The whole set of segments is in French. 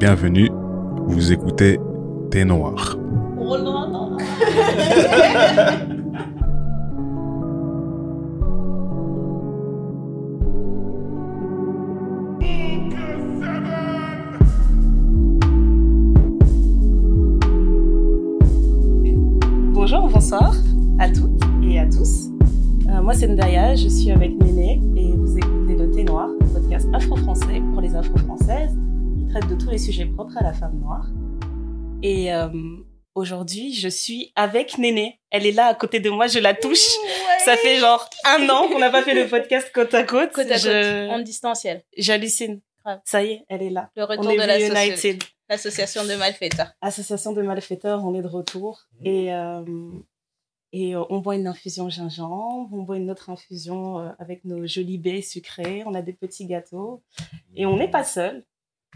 bienvenue. Vous écoutez Thé Noir. Bonjour, bonsoir à toutes et à tous. Euh, moi, c'est Ndaya, je suis avec Néné et vous écoutez Le Thé Noir, podcast afro-français pour les afro-françaises traite de tous les sujets propres à la femme noire. Et euh, aujourd'hui, je suis avec Néné. Elle est là à côté de moi, je la touche. Ça fait genre un an qu'on n'a pas fait le podcast côte à côte. Côte à côte, Je- en distanciel. J'hallucine. Ça y est, elle est là. Le On retour est de l'association de malfaiteurs. Association de malfaiteurs, on est de retour. Et, euh, et euh, on boit une infusion gingembre, on boit une autre infusion euh, avec nos jolis baies sucrés, on a des petits gâteaux. Et on n'est pas seul,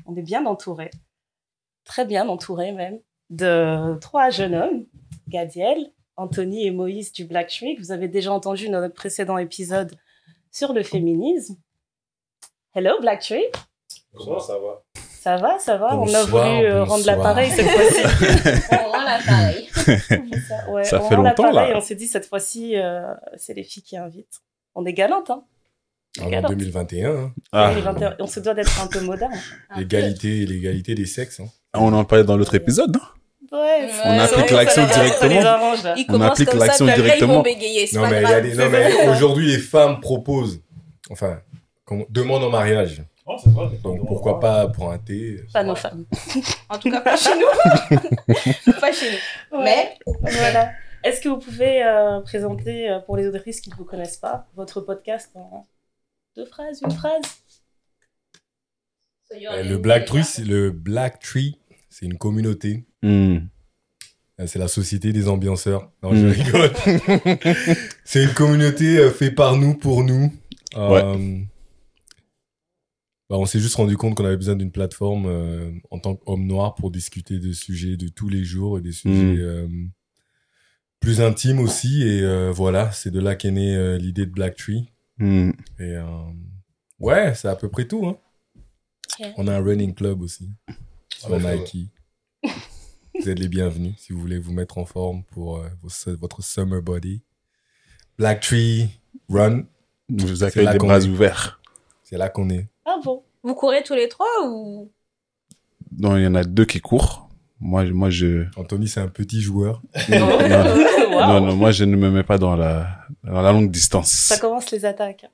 on est bien entouré, très bien entouré même, de trois jeunes hommes, Gadiel, Anthony et Moïse du Black Tree, que vous avez déjà entendu dans notre précédent épisode sur le féminisme. Hello Black Tree, Comment ça va? Ça va, ça va? On a voulu euh, rendre l'appareil cette fois-ci. On rend l'appareil. Ça, ouais, Ça on fait rend longtemps, l'appareil là. on s'est dit cette fois-ci, euh, c'est les filles qui invitent. On est galantes, hein. En Galante. 2021, hein. Ah, Et les 21 on se doit d'être un peu moderne. L'égalité, l'égalité des sexes. Hein. on en parlait dans l'autre épisode. hein Ouais, On applique l'action directement. Ils On applique comme ça, l'action directement. vont bégayer. C'est Non mais, il y a grave. des- non, mais aujourd'hui les femmes proposent, enfin, demandent en mariage. Oh, ça va, Donc pourquoi pas pour un thé Pas nos femmes. En tout cas, pas chez nous. pas chez nous. Ouais, voilà. Est-ce que vous pouvez euh, présenter, euh, pour les auditrices qui ne vous connaissent pas, votre podcast en deux phrases, une phrase Euh, Le Black Tree, c'est le Black Tree, c'est une communauté. Hmm. Euh, C'est la société des ambianceurs. Non, je rigole. c'est une communauté euh, faite par nous, pour nous. Euh, bah, on s'est juste rendu compte qu'on avait besoin d'une plateforme euh, en tant qu'homme noir pour discuter de sujets de tous les jours et des sujets euh, plus intimes aussi. Et euh, voilà, c'est de là qu'est née euh, l'idée de Black Tree. Hmm. Et euh, ouais, c'est à peu près tout. Hein. On a un running club aussi sur. Nike. vous êtes les bienvenus si vous voulez vous mettre en forme pour euh, votre summer body. Black Tree Run, Je vous accueille des bras est. ouverts. c'est là qu'on est. Ah bon? Vous courez tous les trois ou? Donc, il y en a deux qui courent. Moi, je- moi je. Anthony, c'est un petit joueur. non, non, non, moi, je ne me mets pas dans la, dans la longue distance. Ça commence les attaques.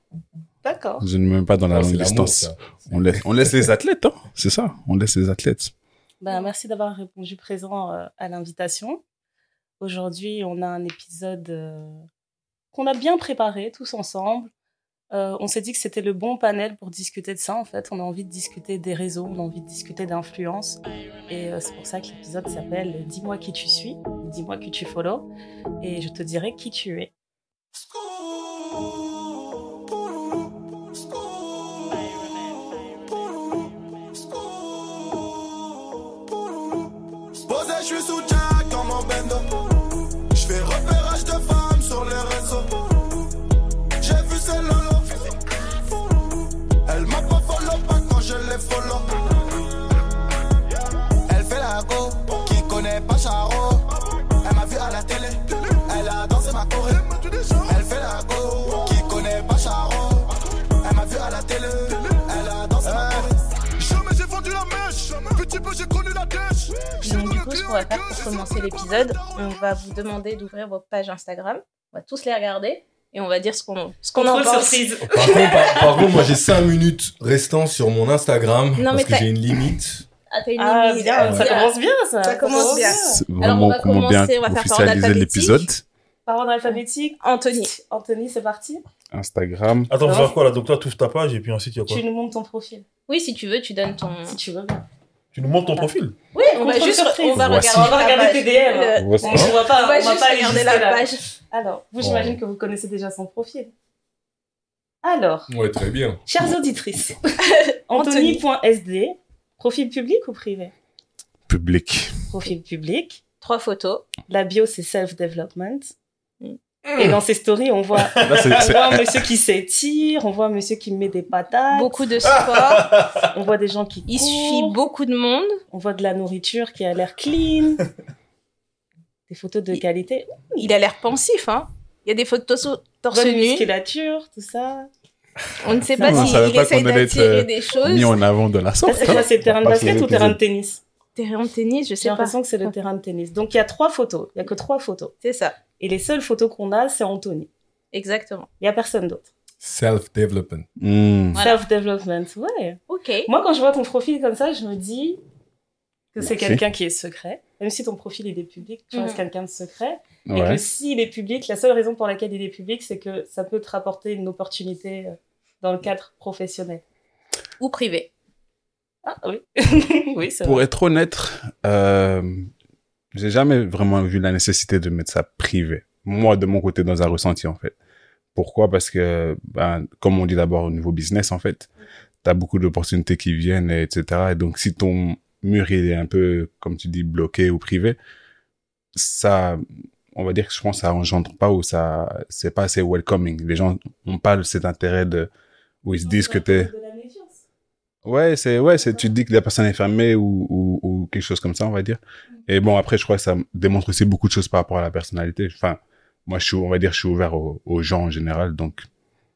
D'accord. Je ne me mets pas dans la Non, longue distance. ça. On laisse, on laisse les athlètes, hein. C'est ça. On laisse les athlètes. Ben, merci d'avoir répondu présent euh, à l'invitation. Aujourd'hui, on a un épisode euh, qu'on a bien préparé tous ensemble. Euh, on s'est dit que c'était le bon panel pour discuter de ça. En fait, on a envie de discuter des réseaux, on a envie de discuter d'influence. Et euh, c'est pour ça que l'épisode s'appelle Dis-moi qui tu suis, dis-moi qui tu follow. Et je te dirai qui tu es. Follow. Elle fait la go, qui connaît pas Charo. Elle m'a vu à la télé, elle a dansé ma choré. Elle fait la go, qui connaît pas Charo. Elle m'a vu à la télé, elle a dansé ma choré. Jamais j'ai vendu la mèche, petit peu j'ai connu la dèche. Donc, du coup, ce qu'on va faire pour commencer l'épisode, on va vous demander d'ouvrir vos pages Instagram. On va tous les regarder et on va dire ce qu'on ce qu'on en pense. surprise. Par contre, par, par contre, moi j'ai 5 minutes restant sur mon Instagram Non, mais parce que j'ai une limite. Ah, t'as une Ah, limite. bien, Ah, ça commence bien, ça. Ça commence bien. Alors, on va commencer, on va faire par ordre l'épisode. Par ordre alphabétique. Anthony. Anthony, c'est parti. Instagram. Attends, va faire quoi là? Donc toi, tu ouvres ta page et puis ensuite, il y a quoi? Tu nous montres ton profil, Oui, si tu veux, tu donnes ton. si tu veux bien. Tu nous montres ton profil Oui, on va juste on va regarder, On va regarder tes DM. Le- Voici. On va pas, On va on va juste pas regarder la là. page. Alors, vous, j'imagine que vous connaissez déjà son profil. Alors, Ouais, très bien. chères auditrices, Anthony. Anthony.sd, profil public ou privé? Public. Profil public. Trois photos. La bio, c'est self-development. Et dans ses stories, on voit, Là, c'est- on c'est- voit un monsieur qui s'étire, on voit un monsieur qui met des patates, Beaucoup de sport. on voit des gens qui Il courent, suit beaucoup de monde. on voit de la nourriture qui a l'air clean, des photos de Il- qualité, Il a l'air pensif, hein. Il y a des photos torse bonne nu. musculature, tout ça. On ne sait pas on s'il allait être, d'attirer euh, des choses. mis en avant de la sorte. c'est quoi, c'est le terrain de basket ou les terrain de tennis? Terrain de tennis, je J'ai sais pas. l'impression que c'est le terrain de tennis. Donc il y a trois photos, il y a que trois photos. C'est ça, Et les seules photos qu'on a, c'est Anthony. exactement. Il y a personne d'autre. Self-development. Hmm. Voilà. Self-development, ouais. Ok. Moi, quand je vois ton profil comme ça, je me dis que c'est quelqu'un qui est secret. Même si ton profil il est public, tu Mhm. restes quelqu'un de secret. Et que Ouais. s'il est public, la seule raison pour laquelle il est public, c'est que ça peut te rapporter une opportunité euh, dans le cadre professionnel. Ou privé. Ah oui, oui, c'est Pour vrai. être honnête, euh, j'ai jamais vraiment vu la nécessité de mettre ça privé. Moi, de mon côté, dans un ressenti, en fait. Pourquoi? Parce que, ben, comme on dit d'abord au niveau business, en fait, t'as beaucoup d'opportunités qui viennent, et etc. Et donc, si ton mur il est un peu, comme tu dis, bloqué ou privé, ça, on va dire que je pense, que ça engendre pas ou ça, c'est pas assez welcoming. Les gens ont pas cet intérêt de, où ils se disent que t'es. Ouais, c'est ouais, c'est tu te dis que la personne est fermée ou, ou ou quelque chose comme ça, on va dire. Et bon, après, je crois que ça démontre aussi beaucoup de choses par rapport à la personnalité. Enfin, moi, je suis, on va dire, je suis ouvert aux, aux gens en général, donc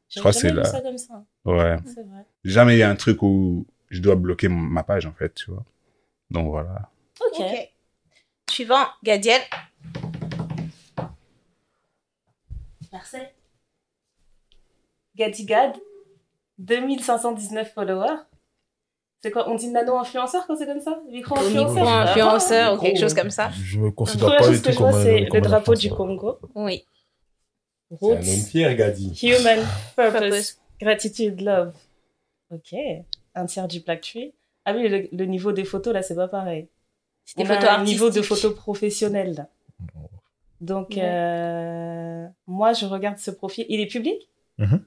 J'ai crois que c'est vu la- ça comme ça. ouais. C'est vrai. Jamais il y a un truc où je dois bloquer ma page en fait, tu vois. Donc voilà. Ok. Ok. Suivant, Gadiel. Merci. Gadigad, 2519 followers. C'est quoi On dit nano-influenceur quand c'est comme ça? Micro-influenceur? Micro-influenceur ou micro, quelque chose comme ça. Je me considère pas du que tout comme c'est le drapeau du. Congo. Oui. C'est un homme Roots, fier, Gadi. human, purpose, Purpose. gratitude, love. Ok. Un tiers du Black Tree. Ah oui, le, le niveau des photos, là, c'est pas pareil. C'est des On a photos un niveau de photos professionnelles, là. Donc, Ouais. euh, moi, je regarde ce profil. Il est public? Mhm.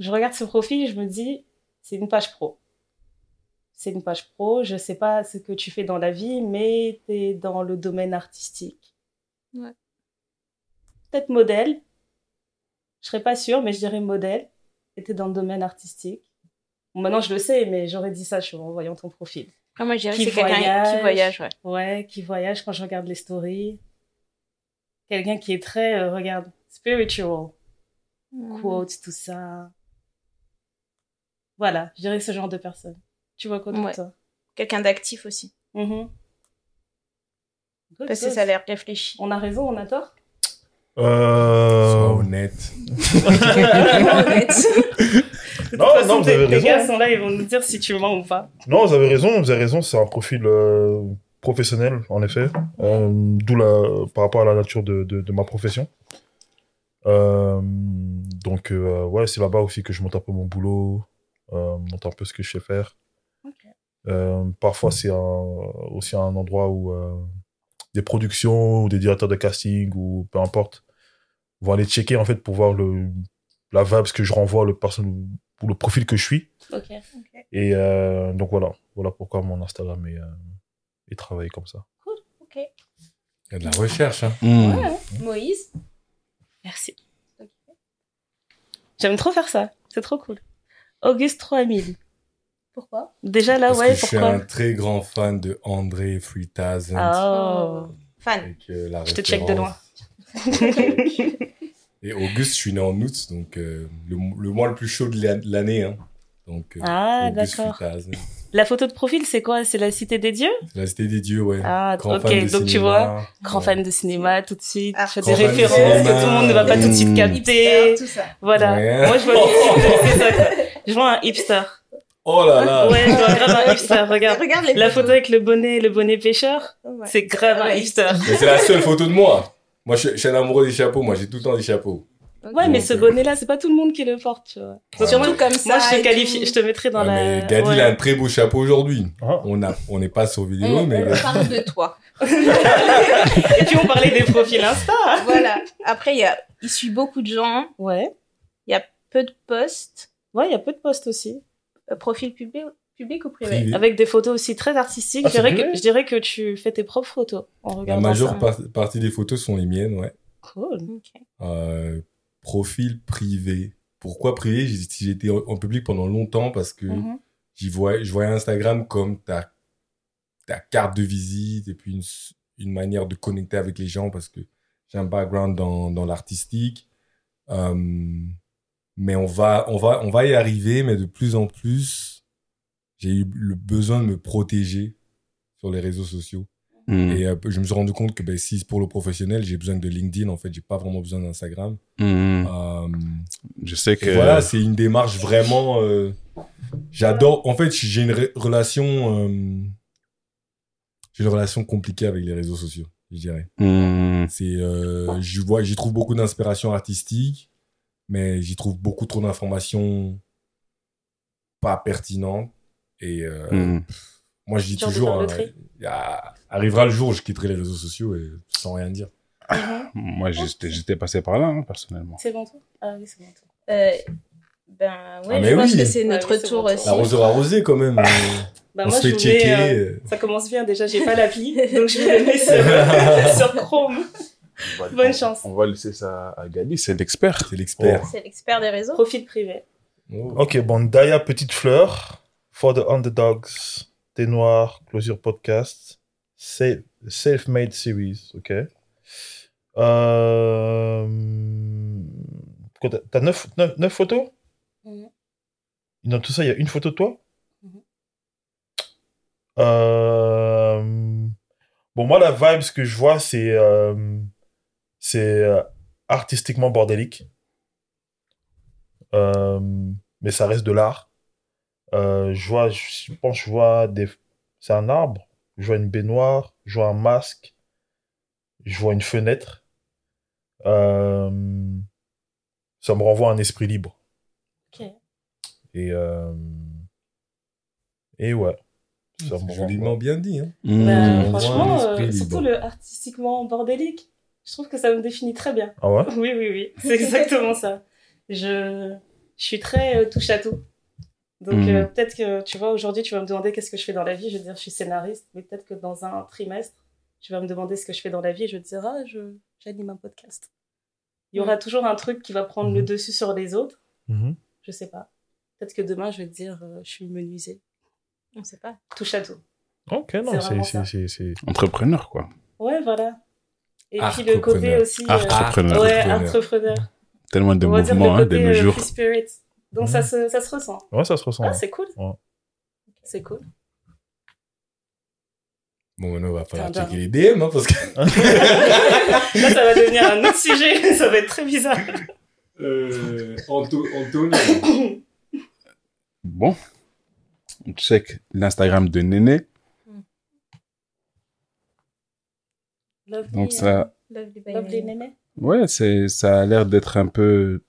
Je regarde ce profil, je me dis, c'est une page pro. C'est une page pro. Je sais pas ce que tu fais dans la vie, mais tu es dans le domaine artistique. Ouais. Peut-être modèle. Je serais pas sûre, mais je dirais modèle. Et t'es dans le domaine artistique. Bon, maintenant, je le sais, mais j'aurais dit ça je- en voyant ton profil. Ah, moi, je dirais Qui que c'est quelqu'un qui voyage, ouais. Ouais, qui voyage quand je regarde les stories. Quelqu'un qui est très, euh, regarde, spiritual, quotes, tout ça. Voilà, je dirais ce genre de personne. Tu vois quoi de Ouais. Quelqu'un d'actif aussi. Mhm. Parce que ça a l'air réfléchi. On a raison, on a tort Sois Euh... honnête. Non, De toute façon, non, vous avez tes- tes gars raison. sont là, ils vont nous dire si tu mens ou pas. Non, vous avez raison, vous avez raison, c'est un profil euh, professionnel, en effet. Euh, D'où la, par rapport à la nature de, de, de ma profession. Euh, donc, euh, ouais, c'est là-bas aussi que je monte un peu mon boulot, euh, monte un peu ce que je sais faire. Euh, parfois, c'est un, aussi un endroit où euh, des productions ou des directeurs de casting ou peu importe vont aller checker en fait pour voir le, la vibe que je renvoie, le personne ou le profil que je suis. Ok. Et euh, donc voilà, voilà pourquoi mon Instagram est, euh, est travaillé comme ça. Ok. Il y a de la recherche, hein. Ouais. Moïse. Merci. J'aime trop faire ça, c'est trop cool. Auguste 3000. Pourquoi? Déjà là, Parce ouais, que je suis pourquoi? un très grand fan de André 3000. Oh. Fan. avec, euh, la Je te check de loin. Et Auguste, je suis né en août, donc euh, le, le mois le plus chaud de la- de l'année. Hein. Donc, euh, Ah, d'accord. 3000. La photo de profil, c'est quoi? C'est la cité des dieux? La cité des dieux, ouais. Ah, Grand ok, fan de donc tu cinéma. vois, grand Ouais. fan de cinéma tout de suite. Ah, je fais grand des de références cinéma. que tout le monde ne va pas tout de suite capter. tout ça. Voilà. Ouais. Moi, je vois tout de suite, c'est ça, quoi. Je vois un hipster. Oh là là Ouais, vois grave un hipster. Regarde. Regarde les La photos. photo avec le bonnet, le bonnet pêcheur, Ouais. c'est grave un hipster. Mais c'est la seule photo de moi. Moi, je, je suis un amoureux des chapeaux. Moi, j'ai tout le temps des chapeaux. Ouais, mais ce euh, bonnet-là, c'est pas tout le monde qui le porte, tu vois. Ouais. Surtout comme ça. Moi, je te qualifie, je te mettrais dans Ouais, la. mais Gadi, ouais. il a un très beau chapeau aujourd'hui. Ah. On a, on n'est pas sur vidéo, On, mais on parle de toi. Et puis on parlait des profils Insta. voilà. Après, il y a, il suit beaucoup de gens. Ouais. Il y a peu de posts. Ouais, il y a peu de posts aussi. Euh, profil public, public ou privé Privé. Avec des photos aussi très artistiques. Ah, je, dirais que, vrai je dirais que tu fais tes propres photos en la regardant majeure ça. par- partie des photos sont les miennes, ouais. Cool. Ok. Euh, profil privé. Pourquoi privé? J'ai j'ai été en public pendant longtemps parce que Mhm. j'y voyais, je voyais Instagram comme ta, ta carte de visite et puis une manière de connecter avec les gens parce que j'ai un background dans, dans l'artistique. Euh, mais on va, on, va, on va y arriver, mais de plus en plus, j'ai eu le besoin de me protéger sur les réseaux sociaux. Mm. Et euh, je me suis rendu compte que ben, si c'est pour le professionnel, j'ai besoin de LinkedIn. En fait, j'ai pas vraiment besoin d'Instagram. Mm. Euh, Je sais que. voilà, c'est une démarche vraiment. euh, J'adore. En fait, j'ai une relation. euh, j'ai une relation compliquée avec les réseaux sociaux, je dirais. C'est, euh, je vois, j'y trouve beaucoup d'inspiration artistique, mais j'y trouve beaucoup trop d'informations pas pertinentes. Et euh, Mm. moi, je dis toujours, hein, a- arrivera le jour où je quitterai les réseaux sociaux et sans rien dire. Moi, j'étais j'étais passé par là, hein, personnellement. C'est bon, toi? Ah oui, c'est bon, toi. Euh, ben ouais, Ah, mais je pense oui. que c'est notre oui, c'est tour bon. aussi. L'arroseur arrosé quand même. euh, Bah, on moi, se fait checker. euh, euh, Ça commence bien, déjà, j'ai pas l'appli, donc je vais le mettre sur, sur Chrome. Va- Bonne on- chance. On va laisser ça à Gali, c'est l'expert. C'est l'expert. C'est l'expert des réseaux. Profil privé. Oh. Ok, bon, Daya Petite Fleur, For the Underdogs, Thé Noir, Closure Podcast, Safe- Self-Made Series, ok. Euh... t'as- T'as neuf, neuf, neuf photos? Mhm. Dans tout ça, il y a une photo de toi? Mhm. Euh, Bon, moi, la vibe, ce que je vois, c'est euh, c'est euh, artistiquement bordélique. Euh, mais ça reste de l'art. Euh, je vois, je pense, je vois des. C'est un arbre. Je vois une baignoire. Je vois un masque. Je vois une fenêtre. Euh, ça me renvoie à un esprit libre. Ok. Et. euh, Et ouais. Ça me joliment bien dit. Hein. Mm. Bah, franchement, euh, surtout le artistiquement bordélique, je trouve que ça me définit très bien. Ah ouais Oui, oui, oui, c'est exactement ça. Je, je suis très euh, touche à tout. Donc Mhm. euh, peut-être que, tu vois, aujourd'hui, tu vas me demander qu'est-ce que je fais dans la vie. Je vais te dire, je suis scénariste. Mais peut-être que dans un trimestre, tu vas me demander ce que je fais dans la vie. Je vais te dire, ah, je, j'anime un podcast. Il y aura toujours un truc qui va prendre le Mhm. dessus sur les autres. Je sais pas. Peut-être que demain, je vais te dire, euh, je suis menuisier. On sait pas. Touche à tout. Ok, non, C'est c'est. vraiment c'est- ça. c'est- c'est- Entrepreneur, quoi. Ouais, voilà. Et puis le côté Entrepreneur. aussi. euh, Entrepreneur. ouais, Entrepreneur. Tellement de On mouvements, hein, de côté nos euh, jours. free spirit. Donc ça, se, ça se ressent. Ouais, ça se ressent. Ah, c'est cool. Ouais. C'est cool. Bon, maintenant, il va falloir Tiens, checker les DM, hein, parce que. Là, ça va devenir un autre sujet. ça va être très bizarre. Euh, Anto- Antonio. Bon. On check l'Instagram de Néné. Lovely, Donc ça, Lovely Lovely. Néné. ouais, c'est, ça a l'air d'être un peu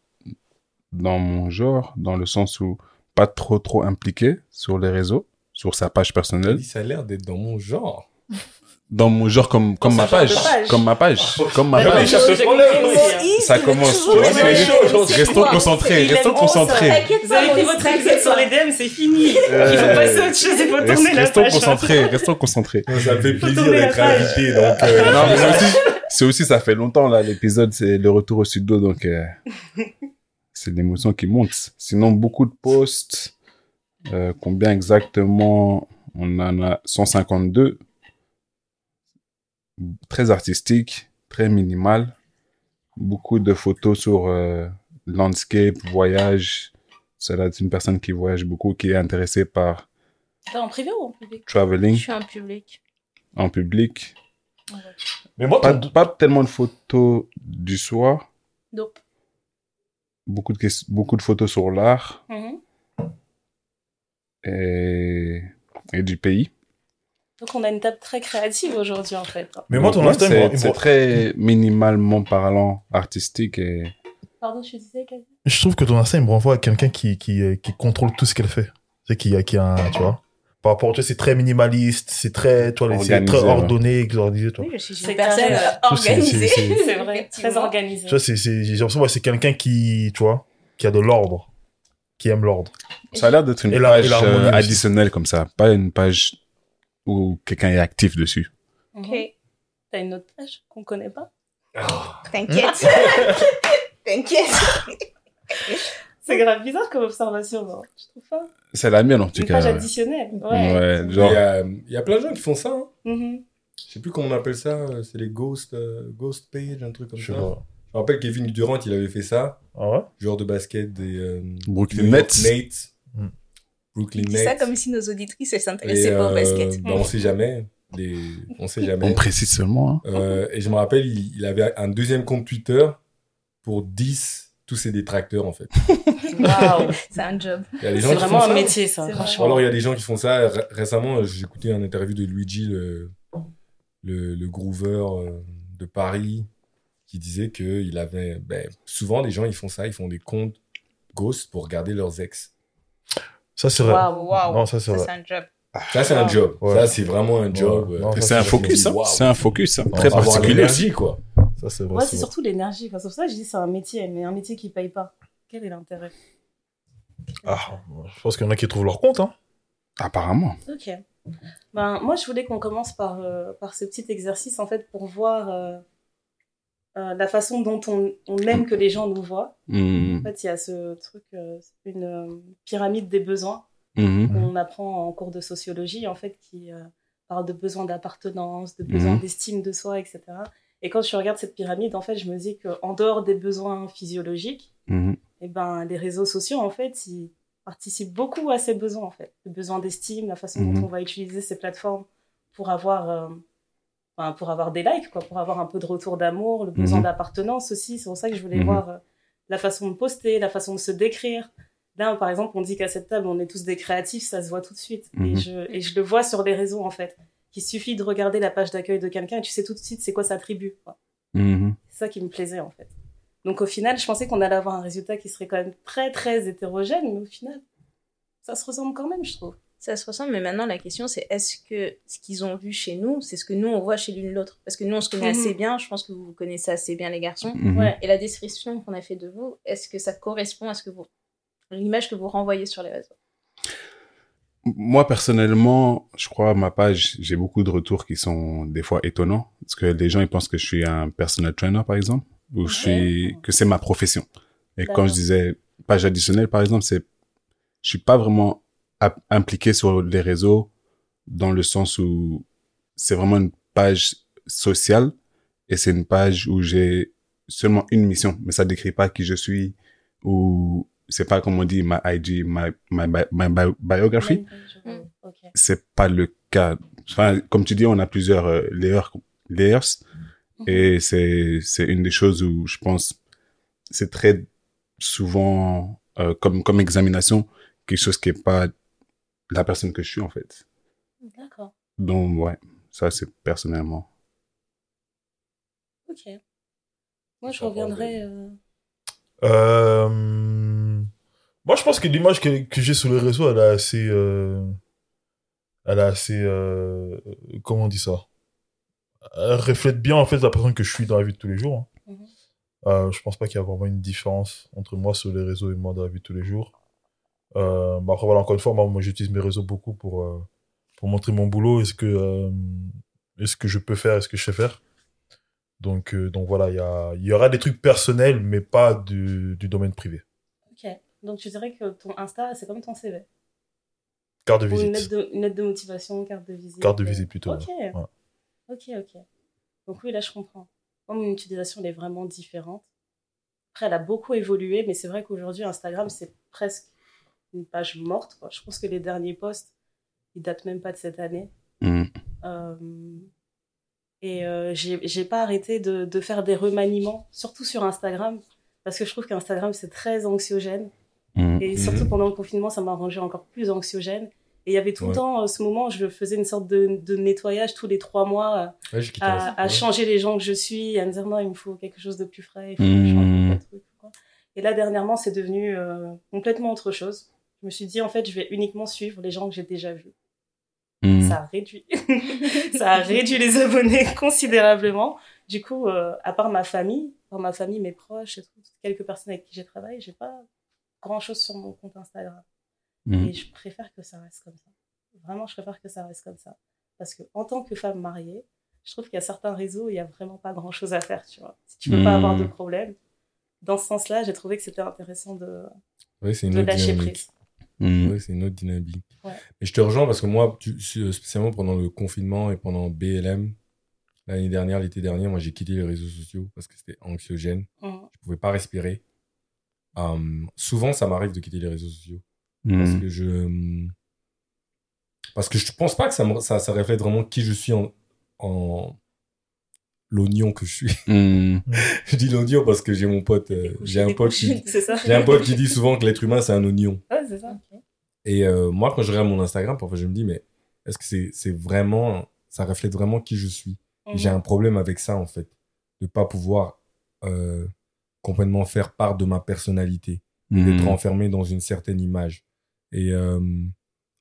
dans mon genre, dans le sens où pas trop trop impliqué sur les réseaux, sur sa page personnelle. Ça a l'air d'être dans mon genre. Dans mon genre comme, comme ma page, comme ma page, comme ma page. Ça commence. Restons concentrés, restons concentrés. Vous avez Maurice, votre t'inquiète sur les DM, c'est fini. Il faut Euh, passer à autre chose, il faut tourner la Restons page. concentrés, restons concentrés. Ça me fait plaisir d'être invité, donc. euh, Non, mais c'est aussi, c'est aussi, ça fait longtemps, là, l'épisode, c'est le retour au studio, donc, euh, c'est l'émotion qui monte. Sinon, beaucoup de posts, combien exactement? On en a 152. Très artistique, très minimal. Beaucoup de photos sur, euh, landscape, voyage. C'est là, c'est une personne qui voyage beaucoup, qui est intéressée par en privé ou en public? Je traveling suis un public. en public. Mais moi, Pas, pas tellement de photos du soir. Nope. beaucoup de, beaucoup de photos sur l'art Mhm. et, et du pays. Donc on a une table très créative aujourd'hui en fait. mais moi, ton Insta, c'est- c'est très minimalement parlant, artistique et Pardon, je disais je trouve que ton Insta, il me renvoie à quelqu'un qui, qui, qui contrôle tout ce qu'elle fait. Tu sais, qui, a- qui a un, tu vois. Par rapport, tu sais, c'est très minimaliste, c'est très, tu vois, c'est Organisé, très ouais. ordonné, organisé, tu vois. Oui, je suis C'est une personne euh, c'est- organisée. c'est- c'est- C'est vrai, très Effectivement. organisé. Tu vois, c'est, c'est, j'ai l'impression que c'est quelqu'un qui, tu vois, qui a de l'ordre, qui aime l'ordre. ça a l'air d'être une Et la- page euh, additionnelle comme ça, pas une page où quelqu'un est actif dessus. Mhm. Ok. T'as une autre page qu'on connaît pas? T'inquiète. T'inquiète. C'est grave bizarre comme observation, non? Je trouve pas. C'est la mienne, en tout Une cas. page ouais. additionnelle. Ouais. Ouais, Il y, genre, a, il y a plein de gens qui font ça. Hein. Mhm. Je sais plus comment on appelle ça. euh, C'est les ghost, euh, ghost page, un truc comme Je ça. Je me rappelle Kevin Durant, il avait fait ça. Ah ouais? Joueur de basket des euh, Brooklyn Nets. Nets. Brooklyn Nets. ça comme si nos auditrices elles s'intéressaient pas au euh, basket. bah, on sait jamais. Les... On sait On jamais. précise seulement. hein. Euh, et je me rappelle, il, il avait un deuxième compte Twitter pour 10 tous ses détracteurs, en fait. Waouh. C'est un job. C'est vraiment un ça. métier, ça, franchement. alors, il y a des gens qui font ça. Ré- récemment, euh, j'ai écouté une interview de Luigi, le, le, le groover de Paris, qui disait que il avait. Ben, souvent, les gens, ils font ça. Ils font des comptes ghost pour garder leurs ex. Ça, c'est vrai. Waouh. Waouh. Non, ça, c'est Ça, vrai. c'est un job. Ça, c'est un Wow. job. Ouais. Ça, c'est vraiment un job. Ouais. euh, ça, C'est un focus, hein. C'est un focus, hein. Très particulier. l'énergie, quoi. Ça, c'est vrai. Ouais, c'est surtout l'énergie. quoi. C'est pour ça que je dis c'est un métier, mais un métier qui paye pas. Quel est l'intérêt? Ah, je pense qu'il y en a qui trouvent leur compte, hein. Apparemment. Ok. Ben, moi, je voulais qu'on commence par, euh, par ce petit exercice, en fait, pour voir euh, la façon dont on, on aime que les gens nous voient. Mhm. En fait, il y a ce truc, euh, une euh, pyramide des besoins Mhm. qu'on apprend en cours de sociologie, en fait, qui parle de besoins d'appartenance, de besoins Mhm. d'estime de soi, etc. Et quand je regarde cette pyramide, en fait, je me dis qu'en dehors des besoins physiologiques, Mhm. eh ben, les réseaux sociaux, en fait, ils participent beaucoup à ces besoins, en fait. Le besoin d'estime, la façon dont on va utiliser ces plateformes pour avoir, enfin, pour avoir des likes, quoi, pour avoir un peu de retour d'amour, le besoin Mhm. d'appartenance aussi. C'est pour ça que je voulais Mhm. voir euh, la façon de poster, la façon de se décrire. Là, par exemple, on dit qu'à cette table, on est tous des créatifs, ça se voit tout de suite. Et, Mhm. je, et je le vois sur les réseaux, en fait. Il suffit de regarder la page d'accueil de quelqu'un et tu sais tout de suite c'est quoi sa tribu. C'est ça qui me plaisait en fait. Donc au final, je pensais qu'on allait avoir un résultat qui serait quand même très très hétérogène, mais au final, ça se ressemble quand même, je trouve. Ça se ressemble, mais maintenant la question c'est est-ce que ce qu'ils ont vu chez nous, c'est ce que nous on voit chez l'une l'autre? Parce que nous on se connaît Mhm. assez bien, je pense que vous vous connaissez assez bien les garçons. Mhm. Et la description qu'on a fait de vous, est-ce que ça correspond à ce que vous l'image que vous renvoyez sur les réseaux? Moi, personnellement, je crois, à ma page, j'ai beaucoup de retours qui sont des fois étonnants. Parce que les gens, ils pensent que je suis un personal trainer, par exemple, ou je suis, que c'est ma profession. Et quand je disais page additionnelle, par exemple, c'est, je suis pas vraiment impliqué sur les réseaux dans le sens où c'est vraiment une page sociale et c'est une page où j'ai seulement une mission, mais ça décrit pas qui je suis ou c'est pas comme on dit my IG, my, my, my, my bio- biography. Mm. C'est pas le cas. Enfin, comme tu dis, on a plusieurs euh, layers, layers Mhm. et c'est c'est une des choses où je pense c'est très souvent euh, comme comme examination quelque chose qui est pas la personne que je suis en fait. D'accord. Donc ouais, ça c'est personnellement. Ok. Moi, je reviendrai. euh, Euh, Moi, je pense que l'image que, que j'ai sur les réseaux, elle est assez. euh, Elle est assez. euh, Comment on dit ça? Elle reflète bien, en fait, la personne que je suis dans la vie de tous les jours. hein. Euh, je pense pas qu'il y a vraiment une différence entre moi sur les réseaux et moi dans la vie de tous les jours. Euh, bah après, voilà, encore une fois, moi, moi j'utilise mes réseaux beaucoup pour, euh, pour montrer mon boulot et ce que, euh, et ce que je peux faire et ce que je sais faire. Donc, euh, donc voilà, il y, a, y aura des trucs personnels, mais pas du, du domaine privé. Ok. Donc, tu dirais que ton Insta, c'est comme ton CV. Carte de Ou une lettre visite. de, une lettre de motivation, carte de visite. Carte de euh, visite plutôt. Ok. Ouais. Ok, ok. Donc oui, là, je comprends. Moi, mon utilisation, elle est vraiment différente. Après, elle a beaucoup évolué, mais c'est vrai qu'aujourd'hui, Instagram, c'est presque une page morte. Quoi. Je pense que les derniers posts, ils datent même pas de cette année. Mhm. Euh, et euh, j'ai j'ai pas arrêté de, de faire des remaniements, surtout sur Instagram, parce que je trouve qu'Instagram, c'est très anxiogène. Mhm. Et surtout pendant le confinement, ça m'a rendu encore plus anxiogène. Et il y avait tout le temps euh, ce moment où je faisais une sorte de, de nettoyage tous les trois mois euh, Ouais, à, la- à ouais. changer les gens que je suis, à me dire non, il me faut quelque chose de plus frais, il faut que je change un truc. quoi. Et là, dernièrement, c'est devenu euh, complètement autre chose. Je me suis dit, en fait, je vais uniquement suivre les gens que j'ai déjà vus. Mhm. Ça a réduit. ça a réduit les abonnés considérablement. Du coup, euh, à part ma famille, par ma famille, mes proches, et tout, quelques personnes avec qui j'ai travaillé, j'ai pas grand chose sur mon compte Instagram. Mhm. Et je préfère que ça reste comme ça. Vraiment, je préfère que ça reste comme ça. Parce que en tant que femme mariée, je trouve qu'il y a certains réseaux où il n'y a vraiment pas grand chose à faire, tu vois. Si tu veux pas avoir de Hmm. problème, dans ce sens-là, j'ai trouvé que c'était intéressant de, une de lâcher dynamique. prise. Mm. Ouais, c'est une autre dynamique. Ouais. Et je te rejoins parce que moi, tu- spécialement pendant le confinement et pendant BLM, l'année dernière, l'été dernier, moi, j'ai quitté les réseaux sociaux parce que c'était anxiogène. Mhm. Je pouvais pas respirer. Hum, souvent, ça m'arrive de quitter les réseaux sociaux parce Mm. que je parce que je pense pas que ça, me- ça, ça reflète vraiment qui je suis en, en l'oignon que je suis. Mm. je dis l'oignon parce que j'ai mon pote, euh, j'ai un pote qui, C'est ça j'ai un pote qui dit souvent que l'être humain c'est un oignon. C'est ça. Et euh, moi, quand je regarde mon Instagram, parfois je me dis, mais est-ce que c'est c'est vraiment, ça reflète vraiment qui je suis? J'ai Mhm. un problème avec ça, en fait, de pas pouvoir euh, complètement faire part de ma personnalité, d'être enfermé dans une certaine image. Et euh,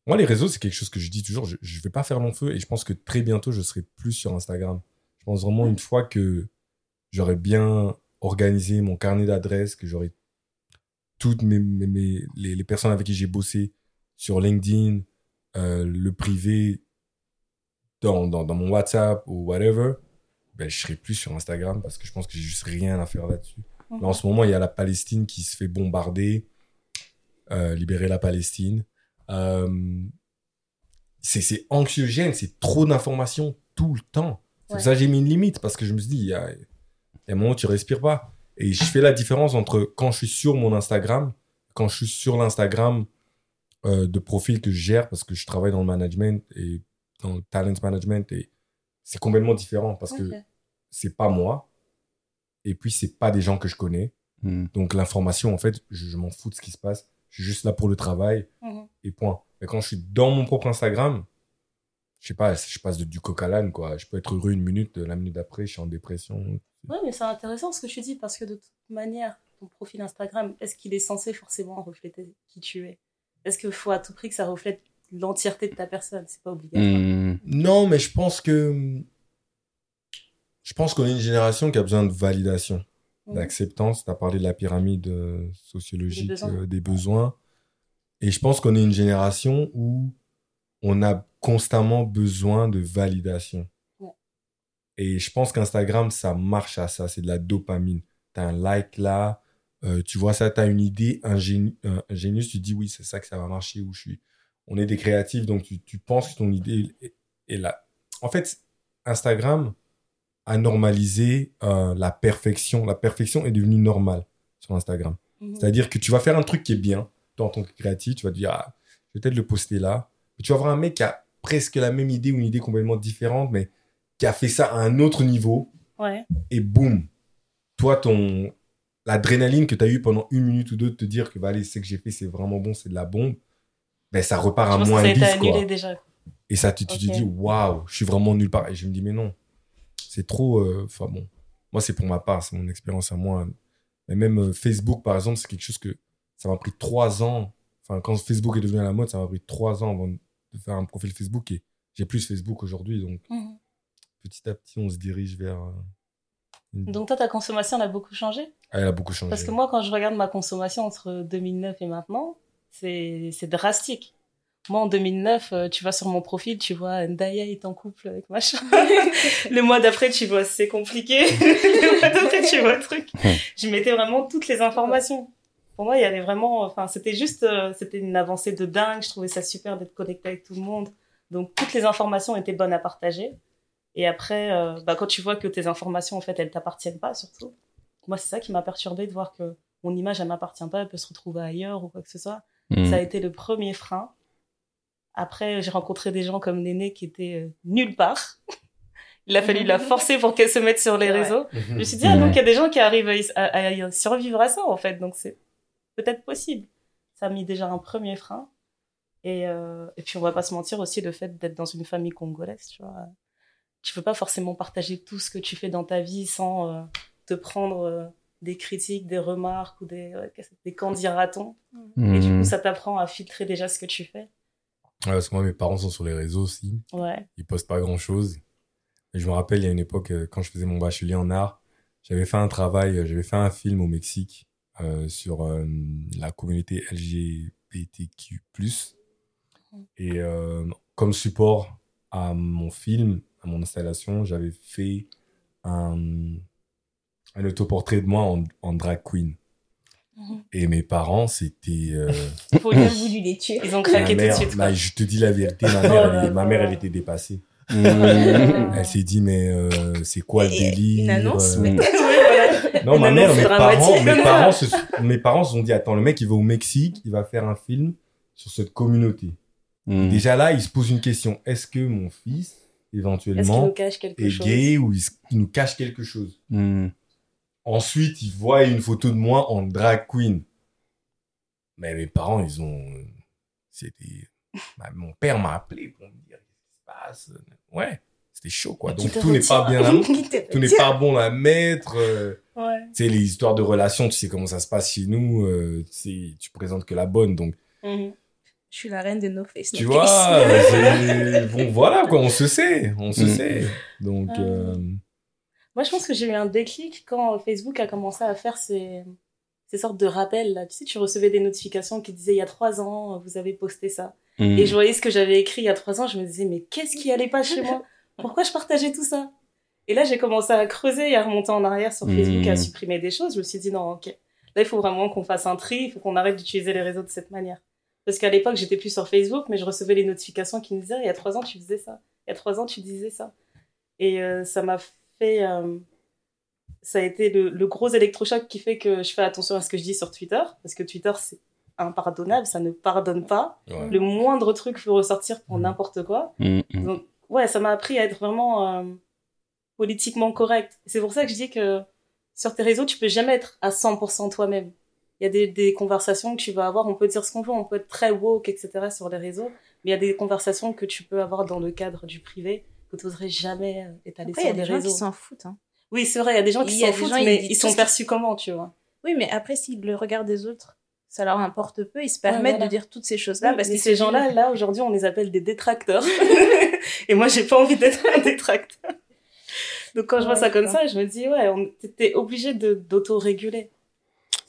moi, les réseaux, c'est quelque chose que je dis toujours, je, je vais pas faire long feu, et je pense que très bientôt, je serai plus sur Instagram. Je pense vraiment une fois que j'aurai bien organisé mon carnet d'adresses, que j'aurai toutes mes, mes, mes- les, les personnes avec qui j'ai bossé sur LinkedIn, euh, le privé, dans, dans, dans mon WhatsApp ou whatever, ben, je serai plus sur Instagram parce que je pense que j'ai juste rien à faire là-dessus. Mhm. Là, en ce moment, il y a la Palestine qui se fait bombarder, euh, libérer la Palestine. Euh, c'est anxiogène, c'est trop d'informations tout le temps. C'est Ouais. pour ça que j'ai mis une limite parce que je me suis dit, il y a, il y a un moment où tu respires pas. Et je fais la différence entre quand je suis sur mon Instagram, quand je suis sur l'Instagram euh, de profil que je gère parce que je travaille dans le management et dans le talent management et c'est complètement différent parce que Ok. c'est pas moi et puis c'est pas des gens que je connais. Mm. Donc l'information, en fait, je, je m'en fous de ce qui se passe. Je suis juste là pour le travail Mhm. et point. Mais quand je suis dans mon propre Instagram, je sais pas, je passe de, du coq à l'âne, quoi. Je peux être heureux une minute, la minute d'après, je suis en dépression. Ouais, mais c'est intéressant ce que tu dis parce que de toute manière, ton profil Instagram, est-ce qu'il est censé forcément refléter qui tu es? Est-ce qu'il faut à tout prix que ça reflète l'entièreté de ta personne? C'est pas obligatoire. Mm. Non, mais je pense que. Je pense qu'on est une génération qui a besoin de validation, Mhm. d'acceptance. Tu as parlé de la pyramide euh, sociologique Des besoins. euh, des besoins. Et je pense qu'on est une génération où on a constamment besoin de validation. Ouais. Et je pense qu'Instagram, ça marche à ça. C'est de la dopamine. Tu as un like là, euh, tu vois ça, tu as une idée ingénie- ingénieuse, tu dis oui, c'est ça que ça va marcher où je suis. On est des créatifs, donc tu, tu penses que ton idée est, est là. En fait, Instagram a normalisé euh, la perfection. La perfection est devenue normale sur Instagram. Mhm. C'est-à-dire que tu vas faire un truc qui est bien, toi en tant que créatif, tu vas te dire, ah, je vais peut-être le poster là. Et tu vas voir un mec qui a presque la même idée ou une idée complètement différente, mais qui a fait ça à un autre niveau, Ouais. et boum, toi, ton l'adrénaline que tu as eu pendant une minute ou deux de te dire que, bah, allez, ce que j'ai fait, c'est vraiment bon, c'est de la bombe, ben, ça repart Je à pense que moins ça a été 10, annulé quoi. déjà. Et ça, tu, tu te dis, waouh, je suis vraiment nulle part. Et je me dis, mais non, c'est trop. euh, Enfin bon, moi, c'est pour ma part, c'est mon expérience à moi. Mais même euh, Facebook, par exemple, c'est quelque chose que ça m'a pris trois ans. Enfin, quand Facebook est devenu à la mode, ça m'a pris trois ans avant de faire un profil Facebook. Et j'ai plus Facebook aujourd'hui. Donc, Mhm. petit à petit, on se dirige vers. euh, une- Donc toi, ta consommation elle a beaucoup changé? Ah, elle a beaucoup changé. Parce que moi, quand je regarde ma consommation entre 2009 et maintenant, c'est c'est drastique. Moi, en 2009, euh, tu vas sur mon profil, tu vois Ndaya est en couple avec machin. le mois d'après, tu vois c'est compliqué. le mois d'après, tu vois le truc. Je mettais vraiment toutes les informations. Pour moi, il y avait vraiment, enfin, c'était juste, euh, c'était une avancée de dingue. Je trouvais ça super d'être connecté avec tout le monde. Donc, toutes les informations étaient bonnes à partager. Et après, euh, bah, quand tu vois que tes informations, en fait, elles t'appartiennent pas, surtout. Moi, c'est ça qui m'a perturbée de voir que mon image, elle m'appartient pas, elle peut se retrouver ailleurs ou quoi que ce soit. Mm. Ça a été le premier frein. Après, j'ai rencontré des gens comme Néné qui étaient euh, nulle part. Il a fallu la forcer pour qu'elle se mette sur les Ouais. réseaux. Je me suis dit, ah, donc il y a des gens qui arrivent à- à survivre à ça, en fait. Donc c'est peut-être possible. Ça a mis déjà un premier frein. Et, euh, et puis, on va pas se mentir aussi, le fait d'être dans une famille congolaise, tu vois. Tu peux pas forcément partager tout ce que tu fais dans ta vie sans euh, te prendre euh, des critiques, des remarques ou des, ouais, qu'est-ce que c'est, des candidatons. Et du Mm. coup, ça t'apprend à filtrer déjà ce que tu fais. Ouais, parce que moi, mes parents sont sur les réseaux aussi. Ouais. ils postent pas grand chose. Et je me rappelle, il y a une époque, quand je faisais mon bachelier en art, j'avais fait un travail, j'avais fait un film au Mexique sur euh, la communauté LGBTQ+. Et euh, comme support à mon film, à mon installation, j'avais fait un, un autoportrait de moi en, en drag queen. Mhm. Et mes parents, c'était... euh, Faut Ils ont dire, voulu les tuer. Ils ont craqué tout de suite. bah, je te dis la vérité, ma Oh mère, elle, ma là. mère, elle était dépassée. Mmh. Elle s'est dit, mais euh, c'est quoi le Et- délire une annonce, euh. Non, ma mère, mes parents, mes parents, se, mes parents se sont dit, attends, le mec, il va au Mexique, il va faire un film sur cette communauté. Mmh. Déjà là, il se pose une question. Est-ce que mon fils, éventuellement, cache est gay ou il, nous cache quelque chose? Mmh. Ensuite, il voit une photo de moi en drag queen. Mais mes parents, ils ont... C'était... bah, mon père m'a appelé pour me dire qu'est-ce qui se passe? Ouais, c'était chaud, quoi. Donc tout n'est pas bien à tout n'est pas bon à mettre. euh, Ouais. tu sais, les histoires de relations, tu sais comment ça se passe chez nous. euh, tu présentes que la bonne. Donc, Mhm. Je suis la reine de No Face. tu No vois, bon, voilà, quoi, on se sait. On se Mm. sait. Donc, Ah. euh, Moi, je pense que j'ai eu un déclic quand Facebook a commencé à faire ces, ces sortes de rappels. Là. Tu sais, tu recevais des notifications qui disaient il y a trois ans, vous avez posté ça. Mmh. Et je voyais ce que j'avais écrit il y a trois ans, je me disais, mais qu'est-ce qui allait pas chez moi? Pourquoi je partageais tout ça? Et là, j'ai commencé à creuser et à remonter en arrière sur Facebook et à supprimer des choses. Je me suis dit, non, ok. Là, il faut vraiment qu'on fasse un tri, il faut qu'on arrête d'utiliser les réseaux de cette manière. Parce qu'à l'époque, j'étais plus sur Facebook, mais je recevais les notifications qui me disaient, il y a trois ans, tu faisais ça. Il y a trois ans, tu disais ça. Et euh, ça m'a fait... euh, ça a été le, le gros électrochoc qui fait que je fais attention à ce que je dis sur Twitter. Parce que Twitter, c'est impardonnable, ça ne pardonne pas ouais. le moindre truc peut ressortir pour n'importe quoi. Mmh. Mmh. Donc, ouais, ça m'a appris à être vraiment euh, politiquement correct. C'est pour ça que je dis que sur tes réseaux, tu peux jamais être à 100% toi-même. Il y a des, des conversations que tu vas avoir, on peut dire ce qu'on veut, on peut être très woke, etc. sur les réseaux, mais il y a des conversations que tu peux avoir dans le cadre du privé que tu n'oserais jamais euh, étaler Après, il y sur a des les gens réseaux. qui s'en foutent. hein. Oui, c'est vrai, il y a des gens qui s'en foutent, gens, ils mais ils tout sont perçus comment, tu vois? Oui, mais après, si le regard des autres, ça leur importe peu, ils se Ouais, permettent voilà. de dire toutes ces choses-là Oui, parce que ces gens-là, là, aujourd'hui, on les appelle des détracteurs. Et moi, j'ai pas envie d'être un détracteur. Donc, quand je vois Ouais, ça comme ça, je me dis, ouais, on t'es obligé de, d'auto-réguler.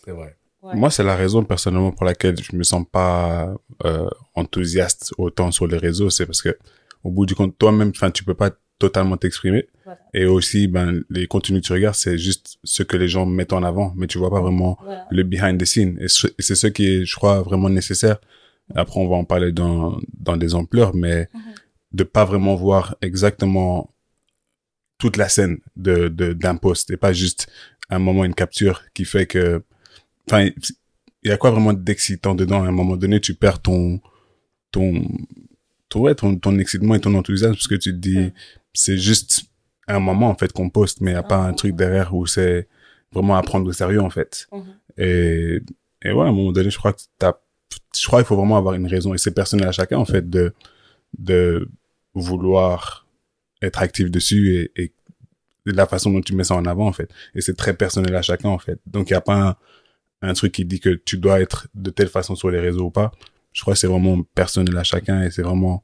C'est vrai. Ouais. Moi, c'est la raison personnellement pour laquelle je me sens pas euh, enthousiaste autant sur les réseaux, c'est parce que au bout du compte, toi-même, enfin, tu peux pas totalement t'exprimer. Voilà. Et aussi, ben, les contenus que tu regardes, c'est juste ce que les gens mettent en avant, mais tu vois pas vraiment Voilà. le behind the scene. Et ce- et c'est ce qui est, je crois, vraiment nécessaire. Après, on va en parler dans, dans des ampleurs, mais Mhm. de pas vraiment voir exactement toute la scène de, de, d'un post et pas juste un moment, une capture qui fait que, enfin, il y a quoi vraiment d'excitant dedans? À un moment donné, tu perds ton, ton, ouais, ton, ton excitement et ton enthousiasme parce que tu te dis, c'est juste un moment, en fait, qu'on poste, mais il n'y a pas un truc derrière où c'est vraiment à prendre au sérieux, en fait. Mhm. Et, et ouais, à un moment donné, je crois que t'as, je crois qu'il faut vraiment avoir une raison. Et c'est personnel à chacun, en fait, de, de vouloir être actif dessus et, et la façon dont tu mets ça en avant, en fait. Et c'est très personnel à chacun, en fait. Donc, il n'y a pas un, un truc qui dit que tu dois être de telle façon sur les réseaux ou pas. Je crois que c'est vraiment personnel à chacun et c'est vraiment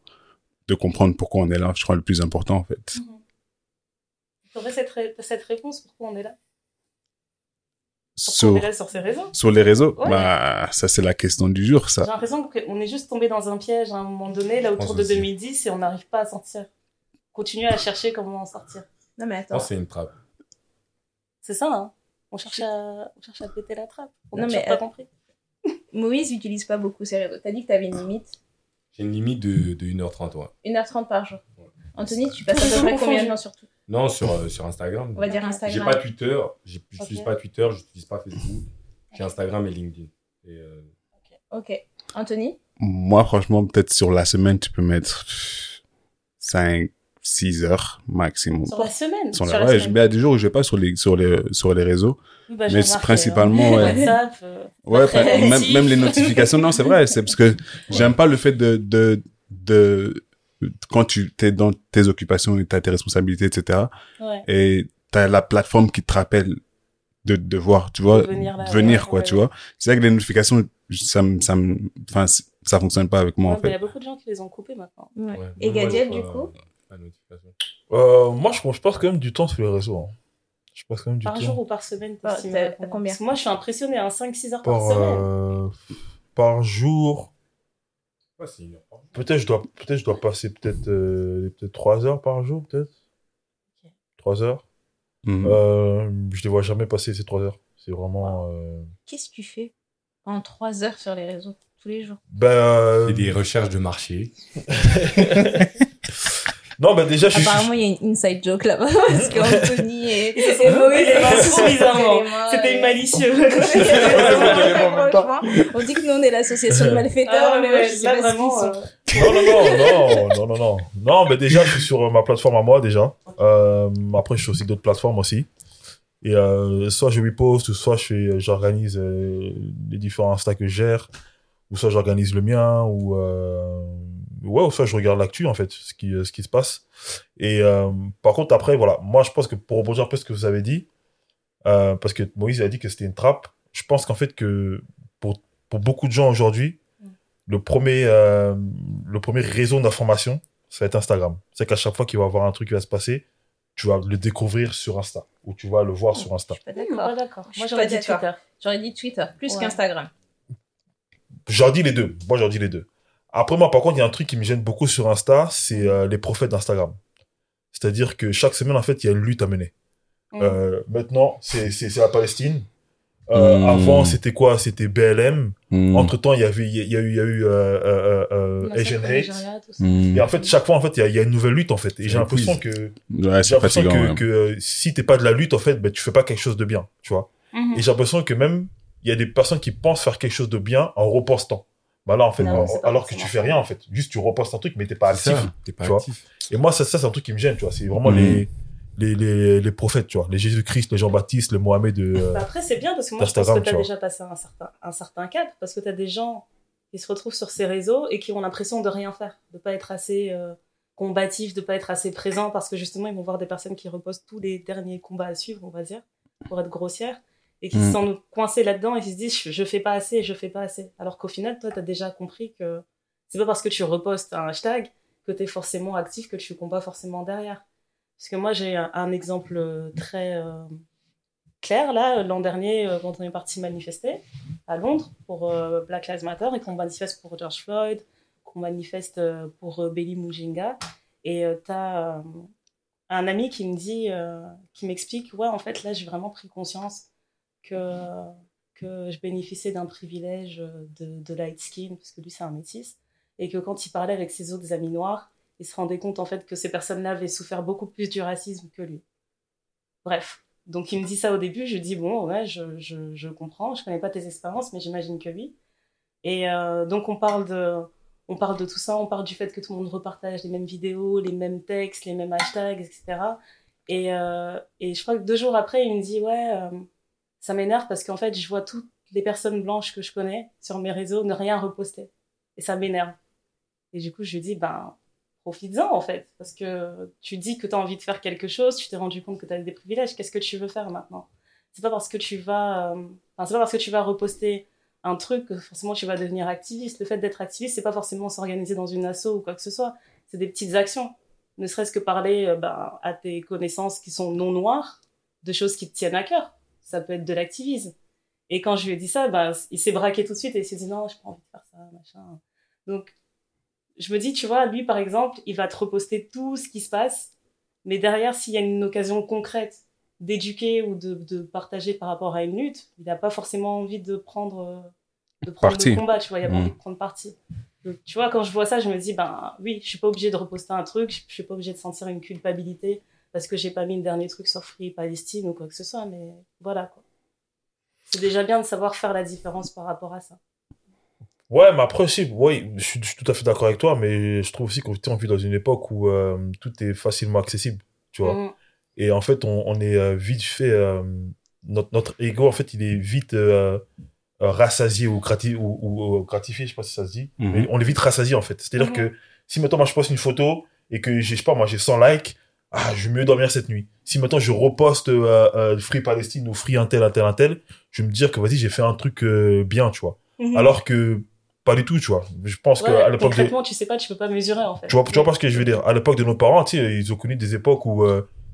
de comprendre pourquoi on est là, je crois, le plus important, en fait. Il faudrait cette, ré- cette réponse, pourquoi on est là? Pourquoi Sur, on est là sur ces réseaux? sur les réseaux, Ouais. bah, ça, c'est la question du jour, ça. J'ai l'impression qu'on est juste tombé dans un piège à un moment donné, là, autour de aussi. 2010, et on n'arrive pas à sortir. Continuer à chercher comment en sortir. Non, mais attends. c'est une trappe. C'est ça, hein on cherche, à, on cherche à péter la trappe. On Non, n'a pas euh, compris. Moïse n'utilise pas beaucoup ses réseaux. T'as dit que t'avais une limite. J'ai une limite de, de 1h30, ouais. 1h30 par jour. Anthony, tu passes à peu près combien de temps sur tout Non, sur, euh, sur Instagram. On va dire Ok. J'ai Instagram. pas Twitter, j'ai- j'utilise pas Twitter, j'utilise pas Facebook. J'ai Instagram et LinkedIn. Et, euh, Ok. Anthony? Moi, franchement, peut-être sur la semaine, tu peux mettre 5, 6 heures maximum. Sur la semaine. Sur sur la, la ouais, semaine. mais il y a des jours où je vais pas sur les, sur les, sur les réseaux. Bah, mais principalement, hein. ouais. WhatsApp, euh, Ouais, même, les notifications, non, c'est vrai, c'est parce que j'aime pas le fait de, de, de, quand tu t'es dans tes occupations et t'as tes responsabilités, etc. ouais. Et t'as la plateforme qui te rappelle de de voir, tu vois, De venir là, venir, ouais, quoi, ouais, tu ouais. vois. C'est vrai que les notifications, ça me, ça me, enfin, ça fonctionne pas avec moi, Ouais, en mais Il y fait. a beaucoup de gens qui les ont coupés maintenant. Ouais. ouais. Et Gadiel, du coup notification. Euh, moi, je, je passe quand même du temps sur les réseaux. hein. Je passe quand même du Par temps. jour ou par semaine t'as combien moi, je suis impressionnée, hein, 5-6 heures par, par, semaine. euh, par jour. Ouais, c'est. Peut-être je dois, peut-être je dois passer peut-être euh, peut-être trois heures par jour, peut-être. 3 heures. Mhm. Euh, je les vois jamais passer ces 3 heures. C'est vraiment. euh, Qu'est-ce que tu fais pendant trois heures sur les réseaux tous les jours? Ben. euh, Et des recherches de marché. Non, ben déjà, je suis. Apparemment, il y a une inside joke là-bas parce qu'Anthony et, Et Moïse bizarrement. C'était malicieux. On dit que nous, on est l'association de malfaiteurs, Ah, mais ouais, je sais là, pas ce vraiment, sont. euh, Non, non, non, non, non, non, non. Non, mais déjà, je suis sur euh, ma plateforme à moi, déjà. Euh, après, je suis aussi d'autres plateformes aussi. Et euh, soit je reposte, ou soit je fais, j'organise euh, les différents Insta que je gère, ou soit j'organise le mien, ou, euh, ouais, ou soit je regarde l'actu, en fait, ce qui, euh, ce qui se passe. Et euh, par contre, après, voilà, moi, je pense que pour rebondir un peu ce que vous avez dit, euh, parce que Moïse a dit que c'était une trappe, je pense qu'en fait, que pour, pour beaucoup de gens aujourd'hui, le premier, euh, le premier réseau d'information, ça va être Instagram. C'est qu'à chaque fois qu'il va y avoir un truc qui va se passer, tu vas le découvrir sur Insta, ou tu vas le voir sur Insta. Je suis pas D'accord. Moi, j'aurais dit. Twitter. J'aurais dit Twitter plus Ouais. qu'Instagram. J'en dis les deux. Moi, j'en dis les deux. Après, moi, par contre, il y a un truc qui me gêne beaucoup sur Insta, c'est euh, les prophètes d'Instagram. C'est-à-dire que chaque semaine, en fait, il y a une lutte à mener. Mm. Euh, maintenant, c'est c'est- c'est la Palestine. Euh, Mm. Avant, c'était quoi? C'était BLM. Mhm. Entre-temps, il y avait, il y a eu, il y a eu euh, euh, euh, Massacre Asian Hate. Et en fait, chaque fois, en fait, il y a, il y a une nouvelle lutte, en fait. Et j'ai l'impression que, Ouais, j'ai l'impression fatigant. que, ouais. que euh, si t'es pas de la lutte, en fait, ben, tu fais pas quelque chose de bien, tu vois. Mhm. Et j'ai l'impression que même, il y a des personnes qui pensent faire quelque chose de bien en repostant. Bah là, en fait, Non, alors que tu fais rien, en fait. Juste, tu repostes un truc, mais t'es pas actif. ça, T'es pas tu vois. actif. Et moi, ça, ça c'est un truc qui me gêne, tu vois. C'est vraiment Mhm. les, les, les, les prophètes, tu vois. Les Jésus-Christ, les Jean-Baptiste, les Mohamed. euh, Bah après, c'est bien parce que moi, je pense que tu as tu déjà passé un certain, un certain cap parce que tu as des gens qui se retrouvent sur ces réseaux et qui ont l'impression de rien faire, de pas être assez euh, combatifs, de pas être assez présents parce que justement, ils vont voir des personnes qui repostent tous les derniers combats à suivre, on va dire, pour être grossière, et qui Mm. se sentent coincés là-dedans et qui se disent je, je fais pas assez, je fais pas assez. Alors qu'au final, toi, tu as déjà compris que c'est pas parce que tu repostes un hashtag que tu es forcément actif, que tu combats forcément derrière. Parce que moi, j'ai un, un exemple euh, très euh, clair, là, l'an dernier, euh, quand on est parti manifester à Londres pour euh, Black Lives Matter et qu'on manifeste pour George Floyd, qu'on manifeste pour Belly Mujinga. Et t'as euh, un ami qui me dit, qui m'explique, ouais, en fait, là, j'ai vraiment pris conscience que, je bénéficiais d'un privilège de, de light skin, parce que lui, c'est un métis, et que quand il parlait avec ses autres amis noirs, il se rendait compte, en fait, que ces personnes-là avaient souffert beaucoup plus du racisme que lui. Bref. Donc, il me dit ça au début, je dis, bon, ouais, je, je, je comprends, je connais pas tes expériences, mais j'imagine que oui. Et euh, donc, on parle de, on parle de tout ça, on parle du fait que tout le monde repartage les mêmes vidéos, les mêmes textes, les mêmes hashtags, etc. Et, euh, et je crois que deux jours après, il me dit ouais, euh, ça m'énerve parce qu'en fait, je vois toutes les personnes blanches que je connais sur mes réseaux ne rien reposter. Et ça m'énerve. Et du coup, je lui dis ben, profites-en en fait. Parce que tu dis que tu as envie de faire quelque chose, tu t'es rendu compte que tu as des privilèges, qu'est-ce que tu veux faire maintenant? C'est pas parce que tu vas. euh, pas parce que tu vas reposter un truc que forcément tu vas devenir activiste. Le fait d'être activiste, c'est pas forcément s'organiser dans une asso ou quoi que ce soit. C'est des petites actions. Ne serait-ce que parler euh, ben, à tes connaissances qui sont non noires de choses qui te tiennent à cœur. Ça peut être de l'activisme. Et quand je lui ai dit ça, ben, il s'est braqué tout de suite et il s'est dit non, j'ai pas envie de faire ça, machin. Donc, je me dis, tu vois, lui par exemple, il va te reposter tout ce qui se passe, mais derrière, s'il y a une occasion concrète d'éduquer ou de, de partager par rapport à une lutte, il n'a pas forcément envie de prendre, euh, de prendre Parti. le combat, tu vois, il a pas Mm. envie de prendre parti. Donc, tu vois, quand je vois ça, je me dis, ben oui, je suis pas obligée de reposter un truc, je je suis pas obligée de sentir une culpabilité parce que j'ai pas mis le dernier truc sur Free Palestine ou quoi que ce soit, mais voilà quoi. C'est déjà bien de savoir faire la différence par rapport à ça. Ouais, mais après aussi, oui, je suis, je suis tout à fait d'accord avec toi, mais je trouve aussi qu'on on vit dans une époque où euh, tout est facilement accessible, tu vois. Mhm. Et en fait, on, on est euh, vite fait, euh, notre, notre ego, en fait, il est vite euh, rassasié ou, grati ou, ou- ou gratifié, je sais pas si ça se dit, Mhm. mais on est vite rassasié, en fait. C'est-à-dire Mhm. que si maintenant, moi, je poste une photo et que je sais pas, moi, j'ai 100 likes, ah, je vais mieux dormir cette nuit. Si maintenant je reposte euh, euh, Free Palestine ou Free un tel, un tel, un tel, je vais me dire que vas-y, j'ai fait un truc euh, bien, tu vois. Mhm. Alors que pas du tout, tu vois. Je pense Ouais, qu'à l'époque de... concrètement, tu sais pas, tu peux pas mesurer en fait. Tu vois, tu vois pas ce que je veux dire. À l'époque de nos parents, tu sais, ils ont connu des époques où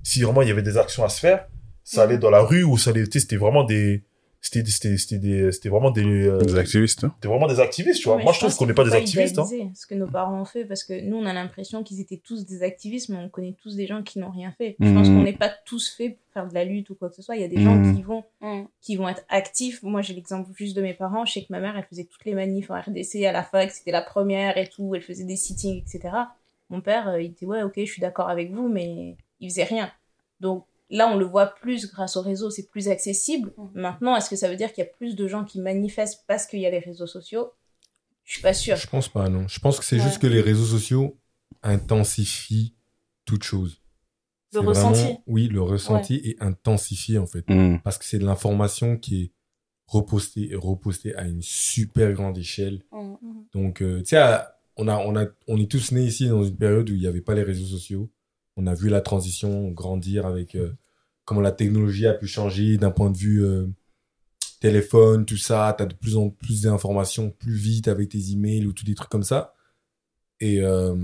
si vraiment il y avait des actions à se faire, ça Mhm. allait dans la rue ou ça allait, tu sais, c'était vraiment des c'était c'était c'était des- c'était vraiment des euh, Des activistes. hein. c'était vraiment des activistes, tu vois. Moi, je trouve qu'on n'est pas des activistes. Hein. ce que nos parents ont fait parce que nous, on a l'impression qu'ils étaient tous des activistes, mais on connaît tous des gens qui n'ont rien fait. Je pense Mhm. qu'on n'est pas tous faits pour faire de la lutte ou quoi que ce soit. Il y a des gens Mhm. qui vont, qui vont être actifs. Moi, j'ai l'exemple juste de mes parents. Je sais que ma mère, elle faisait toutes les manifs en RDC à la fac, c'était la première et tout. Elle faisait des sittings, etc. Mon père, euh, il était ouais, ok, je suis d'accord avec vous, mais il faisait rien. Donc là, on le voit plus grâce aux réseaux, c'est plus accessible. Mhm. Maintenant, est-ce que ça veut dire qu'il y a plus de gens qui manifestent parce qu'il y a les réseaux sociaux? Je suis pas sûre. Je pense pas, non. Je pense que c'est Ouais. juste que les réseaux sociaux intensifient toute chose. Le ressenti. vraiment- Oui, le ressenti est intensifié, en fait. Mm. Parce que c'est de l'information qui est repostée et repostée à une super grande échelle. Mm. Donc, euh, tu sais, on, a, on, a, on est tous nés ici dans une période où il n'y avait pas les réseaux sociaux. On a vu la transition grandir avec euh, comment la technologie a pu changer d'un point de vue euh, téléphone, tout ça. Tu as de plus en plus d'informations plus vite avec tes emails ou tous des trucs comme ça. Et, euh,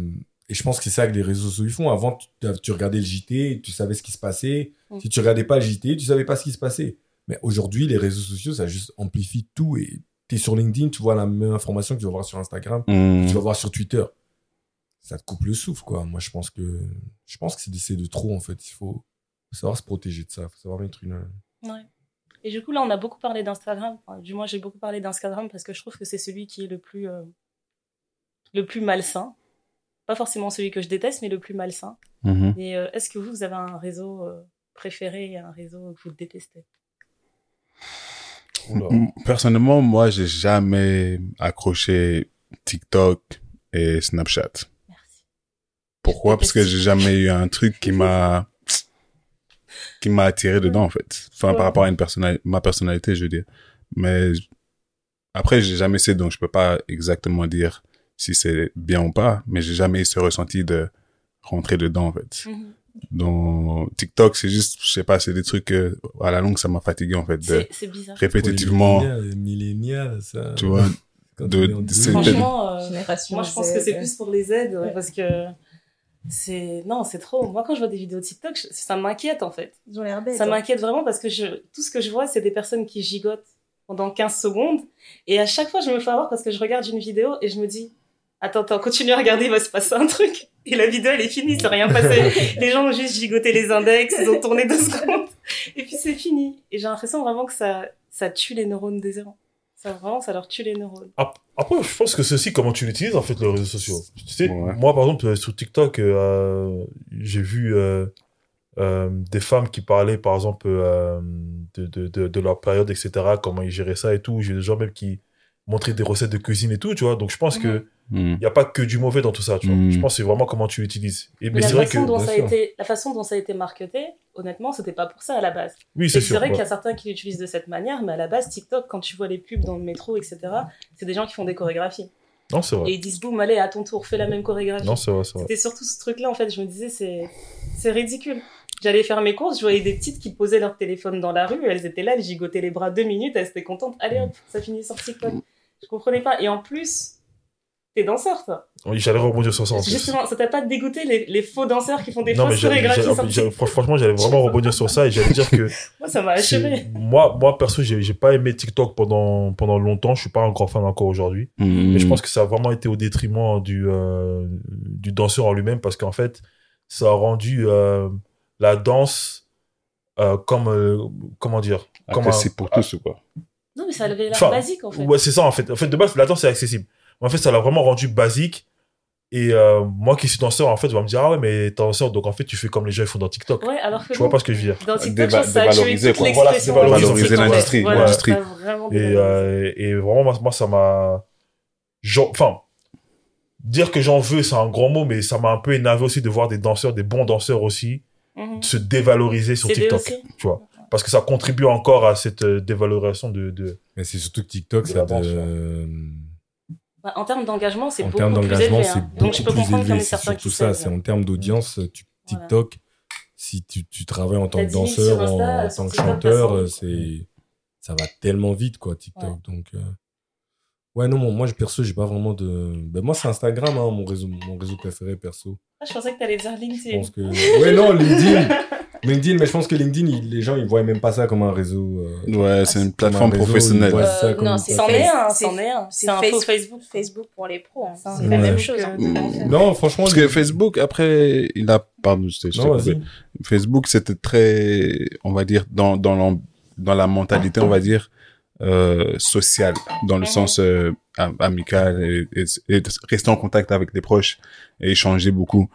et je pense que c'est ça que les réseaux sociaux font. Avant, tu, tu regardais le JT, tu savais ce qui se passait. Si tu regardais pas le JT, tu savais pas ce qui se passait. Mais aujourd'hui, les réseaux sociaux, ça juste amplifie tout. Et tu es sur LinkedIn, tu vois la même information que tu vas voir sur Instagram, que Mm. tu vas voir sur Twitter. Ça te coupe le souffle, quoi. Moi, je pense que, je pense que c'est de- trop, en fait. Il faut savoir se protéger de ça. Il faut savoir mettre une. Ouais. Et du coup, là, on a beaucoup parlé d'Instagram. Enfin, du moins, j'ai beaucoup parlé d'Instagram parce que je trouve que c'est celui qui est le plus, euh, le plus malsain. Pas forcément celui que je déteste, mais le plus malsain. Mhm. Et euh, est-ce que vous, vous avez un réseau euh, préféré et un réseau que vous détestez? Personnellement, moi, j'ai jamais accroché TikTok et Snapchat. Pourquoi? Parce que j'ai jamais eu un truc qui m'a qui m'a attiré dedans en fait. Enfin, Ouais. par rapport à une personnalité, ma personnalité, je veux dire. Mais après, j'ai jamais essayé, donc je peux pas exactement dire si c'est bien ou pas. Mais j'ai jamais eu ce ressenti de rentrer dedans en fait. Mhm. Donc TikTok, c'est juste, je sais pas, c'est des trucs que, à la longue, ça m'a fatigué en fait de C'est c'est bizarre. répétitivement, Millénial, millénial, ça. tu vois. De- de- c'est- deux- Franchement, euh, moi, je pense que c'est plus pour les aides Ouais. parce que c'est non, c'est trop. Moi, quand je vois des vidéos TikTok, je- ça m'inquiète en fait. Ils ont l'air bêtes. Ça hein. m'inquiète vraiment parce que je, tout ce que je vois, c'est des personnes qui gigotent pendant 15 secondes. Et à chaque fois, je me fais avoir parce que je regarde une vidéo et je me dis, attends, attends, continue à regarder, il va se passer un truc. Et la vidéo, elle est finie, c'est rien passé. les gens ont juste gigoté les index, ils ont tourné deux secondes. Et puis c'est fini. Et j'ai l'impression vraiment que ça, ça tue les neurones des gens. Ça, vraiment, ça leur tue les neurones. Ap- Après, je pense que c'est aussi comment tu l'utilises, en fait, les réseaux sociaux. Tu sais, Ouais. moi, par exemple, sur TikTok, euh, j'ai vu euh, euh, des femmes qui parlaient, par exemple, de, de, de, de leur période, etc., comment ils géraient ça et tout. J'ai des gens même qui montraient des recettes de cuisine et tout, tu vois. Donc, je pense Mhm. que il n'y a pas que du mauvais dans tout ça, tu vois. Je pense que c'est vraiment comment tu l'utilises. Et, mais c'est vrai que, façon, dont ça a été, la façon dont ça a été marketé, honnêtement, c'était pas pour ça à la base. oui, Et c'est C'est sûr. vrai ouais. qu'il y a certains qui l'utilisent de cette manière, mais à la base, TikTok, quand tu vois les pubs dans le métro, etc., c'est des gens qui font des chorégraphies. Non, c'est Et vrai. ils disent, boum, allez, à ton tour, fais la même chorégraphie. Non, c'est vrai, c'est vrai. C'était surtout ce truc-là, en fait. Je me disais, c'est, c'est ridicule. J'allais faire mes courses, je voyais des petites qui posaient leur téléphone dans la rue, elles étaient là, elles gigotaient les bras deux minutes, elles étaient contentes. Allez hop, ça finit sur TikTok. Je comprenais pas. Et en plus, t'es danseur, toi. Oui, J'allais rebondir sur ça en plus. Justement, ça t'a pas dégoûté les, les faux danseurs qui font des Non, fausses chorégraphies franchement, j'allais vraiment rebondir sur ça et j'allais dire que Moi, ça m'a achevé. moi, moi, perso, j'ai j'ai pas aimé TikTok pendant, pendant longtemps. Je suis pas un grand fan encore aujourd'hui. Mm. Mais je pense que ça a vraiment été au détriment du, euh, du danseur en lui-même parce qu'en fait, ça a rendu euh, la danse euh, comme, euh, comment dire, comme un- accessible pour tous ou quoi? Non, mais ça avait l'air Enfin, basique, en fait. Ouais, c'est ça en fait. En fait, de base, la danse est accessible. Mais en fait, ça l'a vraiment rendu basique. Et euh, moi qui suis danseur, en fait, je vais me dire, ah ouais, mais t'es danseur, donc en fait, tu fais comme les gens ils font dans TikTok. Ouais, alors que Tu vois non. pas ce que je veux dire Dans TikTok, Déva- ça dévaloriser, quoi. Voilà, c'est dévaloriser, l'industrie. Voilà, l'industrie. ça a vraiment Et, euh, et vraiment, moi, moi, ça m'a. Enfin, dire que j'en veux, c'est un grand mot, mais ça m'a un peu énervé aussi de voir des danseurs, des bons danseurs aussi, Mhm. se dévaloriser sur C'est TikTok. aussi. Tu vois. Parce que ça contribue encore à cette euh, dévalorisation de. de... Mais c'est surtout que TikTok, De ça euh, Bah, en termes d'engagement, c'est en beaucoup termes plus d'engagement, élevé. c'est hein. beaucoup Donc je peux plus comprendre qu'il y en certains ça. C'est en termes d'audience, tu- Voilà. TikTok, si tu, tu travailles en tant que 10 000 danseur, Insta, en, tant que TikTok, chanteur, euh, 100. c'est, ça va tellement vite, quoi, TikTok. Ouais. Donc, euh, ouais, non, moi, je perso, j'ai pas vraiment de, ben, moi, c'est Instagram, hein, mon réseau, mon réseau préféré, perso. Ah, je pensais que t'allais dire Je LinkedIn. pense que, ouais, non, LinkedIn. LinkedIn, mais je pense que LinkedIn, il- les gens, ils voient même pas ça comme un réseau. euh, Ouais, c'est une comme plateforme un réseau, professionnelle. Euh, non, une c'est C'en plateforme. est un, c'est- c'en est un. c'est un Facebook. Facebook. Facebook pour les pros. hein. C'est Ouais. la même Facebook, chose. hein. de- Non, franchement. Parce que Facebook, après, il a, pardon, je t'ai coupé. Facebook, c'était très, on va dire, dans, dans, dans la mentalité, on va dire, euh, sociale, dans le Mhm. sens euh, am- amical, et, et, et rester en contact avec les proches et échanger beaucoup.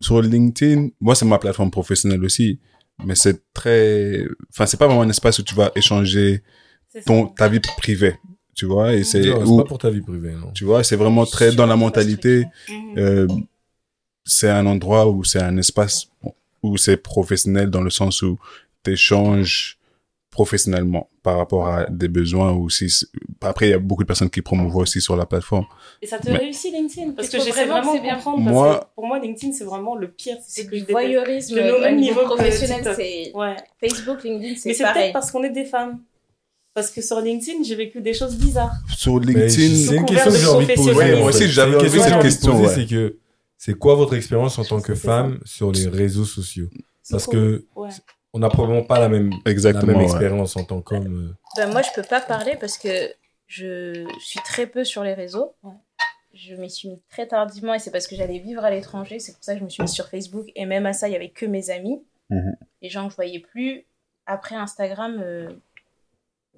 Sur LinkedIn, moi, c'est ma plateforme professionnelle aussi, mais c'est très, enfin, c'est pas vraiment un espace où tu vas échanger ton, ta vie privée, tu vois, et c'est, où, pas pour ta vie privée, non. tu vois, c'est vraiment très dans la mentalité, euh, c'est un endroit où c'est un espace où c'est professionnel dans le sens où tu échanges professionnellement par rapport à des besoins ou si c'est- après il y a beaucoup de personnes qui promouvoient aussi sur la plateforme Et ça te Mais- réussit LinkedIn Parce que trouves j'essaie vraiment que vraiment c'est de bien comprendre. Moi- Parce que pour moi, LinkedIn, c'est vraiment le pire. C'est ce que du voyeurisme le même niveau niveau que professionnel. C'est Ouais. Facebook, LinkedIn, Mais c'est c'est pareil. peut-être parce qu'on est des femmes. Parce que sur LinkedIn, j'ai vécu des choses bizarres. sur Mais LinkedIn C'est une question que j'ai envie de poser. Ouais, moi aussi, j'avais C'est une envie question cette que question, ouais. C'est que, c'est quoi votre expérience en tant que C'est femme sur les réseaux sociaux? Parce que. On n'a probablement pas la même, la exactement même ouais. expérience en tant qu'homme. Ben, moi, je peux pas parler parce que je suis très peu sur les réseaux. Ouais. Je m'y suis mis très tardivement et c'est parce que j'allais vivre à l'étranger. C'est pour ça que je me suis mise sur Facebook. Et même à ça, il y avait que mes amis. Mhm. Les gens que je voyais plus. Après Instagram, euh,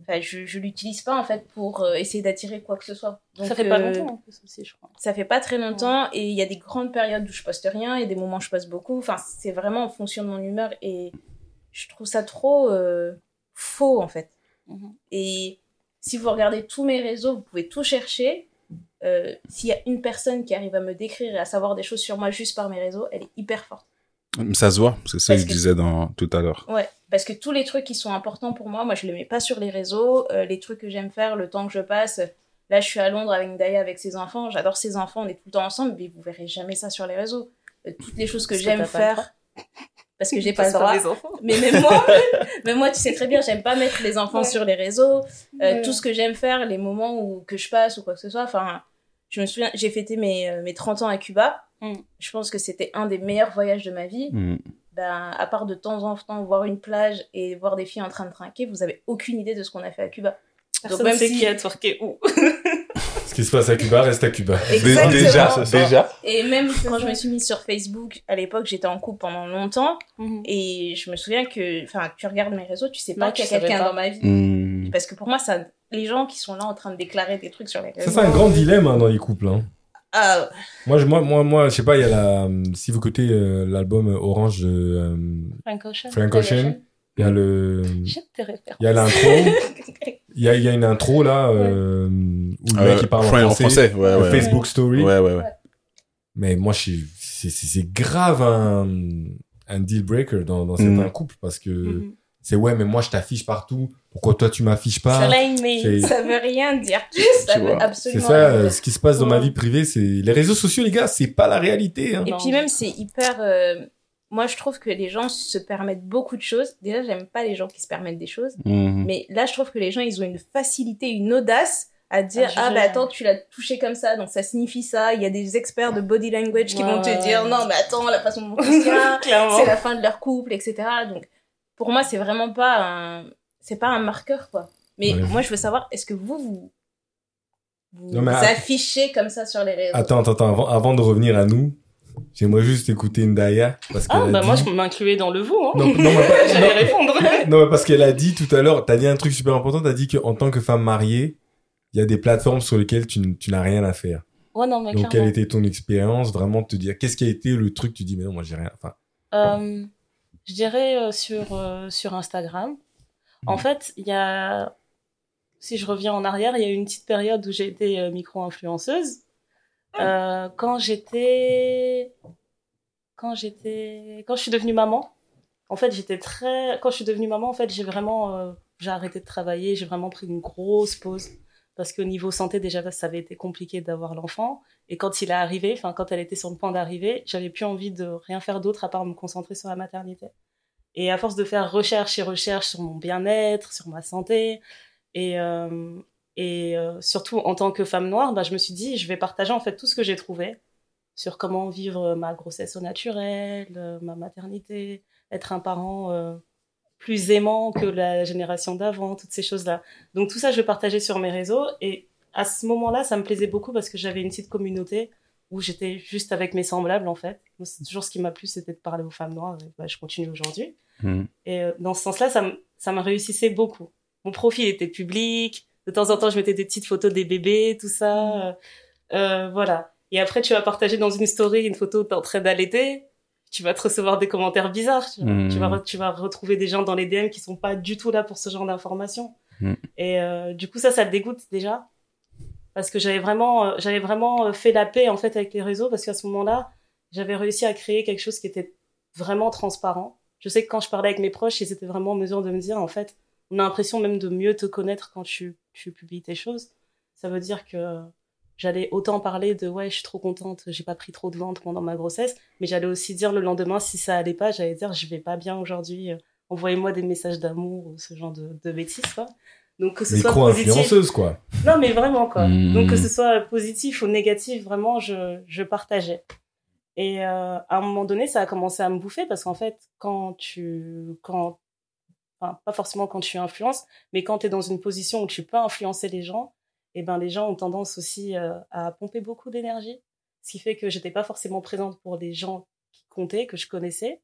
enfin, je, je l'utilise pas en fait pour euh, essayer d'attirer quoi que ce soit. Donc, ça fait pas longtemps en plus aussi, je crois. Ça fait pas très longtemps et il y a des grandes périodes où je poste rien et des moments où je poste beaucoup. Enfin, c'est vraiment en fonction de mon humeur et je trouve ça trop euh, faux en fait. Mhm. Et si vous regardez tous mes réseaux, vous pouvez tout chercher. Euh, S'il y a une personne qui arrive à me décrire et à savoir des choses sur moi juste par mes réseaux, elle est hyper forte. ça se voit c'est ça que je disais dans tout à l'heure Ouais, parce que tous les trucs qui sont importants pour moi, moi je les mets pas sur les réseaux. Euh, les trucs que j'aime faire, le temps que je passe. Là, je suis à Londres avec Ndaya, avec ses enfants. J'adore ses enfants, on est tout le temps ensemble, mais vous verrez jamais ça sur les réseaux. Euh, toutes les choses que j'aime faire. Parce que j'ai pas le Parce qu'on droit. a des enfants. Mais même moi, même moi, tu sais très bien, j'aime pas mettre les enfants Ouais. sur les réseaux. Euh, Ouais. Tout ce que j'aime faire, les moments où que je passe ou quoi que ce soit. Enfin, je me souviens, j'ai fêté mes, euh, mes 30 ans à Cuba. Mm. Je pense que c'était un des meilleurs voyages de ma vie. Mhm. Ben, à part de temps en temps voir une plage et voir des filles en train de trinquer, vous avez aucune idée de ce qu'on a fait à Cuba. Personne même sait si- qui a twerké où. Qui se passe à Cuba reste à Cuba. Exactement. déjà ça. déjà Et même quand je me suis mise sur Facebook, à l'époque, j'étais en couple pendant longtemps. Mhm. Et je me souviens que, enfin, tu regardes mes réseaux, tu sais pas qu'il y a quelqu'un dans ma vie. Mhm. Parce que pour moi, ça, les gens qui sont là en train de déclarer des trucs sur les Ça, réseaux. c'est un grand dilemme hein, dans les couples. Hein. Ah, Moi, je, moi, moi, moi, je sais pas, il y a la, si vous écoutez euh, l'album Orange de euh, Frank Ocean. Frank Ocean, il y a le, il y a l'intro, il y a, il y a une intro là euh, où le mec Euh, il parle en Fran- français, en français ouais le ouais Facebook Story. ouais ouais ouais Mais moi, c'est grave un, un deal breaker dans, dans certains Mm. couples parce que Mhm. c'est ouais, mais moi je t'affiche partout. Pourquoi toi tu m'affiches pas? Mais. Ça veut rien dire. Ça veut C'est ça, dire. ce qui se passe dans ma vie privée, c'est les réseaux sociaux, les gars, c'est pas la réalité. Hein. Et Non, puis même, c'est hyper... euh, Moi, je trouve que les gens se permettent beaucoup de choses. Déjà, j'aime pas les gens qui se permettent des choses. Mhm. Mais là, je trouve que les gens, ils ont une facilité, une audace à dire ah juger. bah attends tu l'as touché comme ça donc ça signifie ça il y a des experts de body language qui Ouais, vont te dire non mais attends la façon dont on c'est la fin de leur couple etc donc pour moi c'est vraiment pas un c'est pas un marqueur quoi mais Ouais. moi je veux savoir est-ce que vous vous vous Non, mais att- affichez comme ça sur les réseaux? Attends, attends, attends, avant, avant de revenir à nous, j'aimerais juste écouter Ndaya parce Ah, bah dit... moi, je m'incluais dans le vous, hein. Non, non, mais pas- J'allais non, répondre. non, mais parce qu'elle a dit tout à l'heure, t'as dit un truc super important, t'as dit qu'en tant que femme mariée, il y a des plateformes sur lesquelles tu, tu n'as rien à faire. Ouais, non, mais Donc, quelle était ton expérience Vraiment te dire, qu'est-ce qui a été le truc Tu dis, mais non, moi j'ai rien. Enfin, Euh, je dirais euh, sur, euh, sur Instagram. En fait, il y a, si je reviens en arrière, il y a eu une petite période où j'ai été euh, micro-influenceuse. Euh, quand j'étais, quand j'étais, quand je suis devenue maman, en fait, j'étais très, quand je suis devenue maman, en fait, j'ai vraiment, euh, j'ai arrêté de travailler, j'ai vraiment pris une grosse pause. Parce qu'au niveau santé, déjà, ça avait été compliqué d'avoir l'enfant. Et quand il est arrivé, enfin, quand elle était sur le point d'arriver, j'avais plus envie de rien faire d'autre à part me concentrer sur la maternité. Et à force de faire recherche et recherche sur mon bien-être, sur ma santé, et, euh, et euh, surtout en tant que femme noire, bah, je me suis dit, je vais partager en fait tout ce que j'ai trouvé sur comment vivre ma grossesse au naturel, euh, ma maternité, être un parent euh, plus aimant que la génération d'avant, toutes ces choses-là. Donc tout ça, je partageais sur mes réseaux et à ce moment-là, ça me plaisait beaucoup parce que j'avais une petite communauté où j'étais juste avec mes semblables en fait. Moi, c'est toujours ce qui m'a plu, c'était de parler aux femmes noires. Et, bah, je continue aujourd'hui. Hmm. Et euh, dans ce sens-là, ça ça me réussissait beaucoup. Mon profil était public. De temps en temps, je mettais des petites photos des bébés, tout ça. Euh, euh, voilà. Et après, tu vas partager dans une story une photo t'es en train d'allaiter. Tu vas te recevoir des commentaires bizarres. Tu, tu vas tu vas retrouver des gens dans les DM qui sont pas du tout là pour ce genre d'informations. Mhm. Et euh, du coup, ça, ça te dégoûte déjà? Parce que j'avais vraiment, euh, j'avais vraiment fait la paix en fait avec les réseaux parce qu'à ce moment-là, j'avais réussi à créer quelque chose qui était vraiment transparent. Je sais que quand je parlais avec mes proches, ils étaient vraiment en mesure de me dire en fait, on a l'impression même de mieux te connaître quand tu, tu publies tes choses. Ça veut dire que j'allais autant parler de ouais, je suis trop contente, j'ai pas pris trop de ventre pendant ma grossesse, mais j'allais aussi dire le lendemain si ça allait pas, j'allais dire je vais pas bien aujourd'hui, euh, envoyez-moi des messages d'amour ou ce genre de, de bêtises quoi. Donc que ce soit positif. Quoi. Non, mais vraiment, quoi. Mm. Donc, que ce soit positif ou négatif, vraiment, je, je partageais. Et euh, à un moment donné, ça a commencé à me bouffer parce qu'en fait, quand tu... Quand, enfin, pas forcément quand tu influences, mais quand tu es dans une position où tu peux influencer les gens, et ben les gens ont tendance aussi euh, à pomper beaucoup d'énergie. Ce qui fait que j'étais pas forcément présente pour des gens qui comptaient, que je connaissais,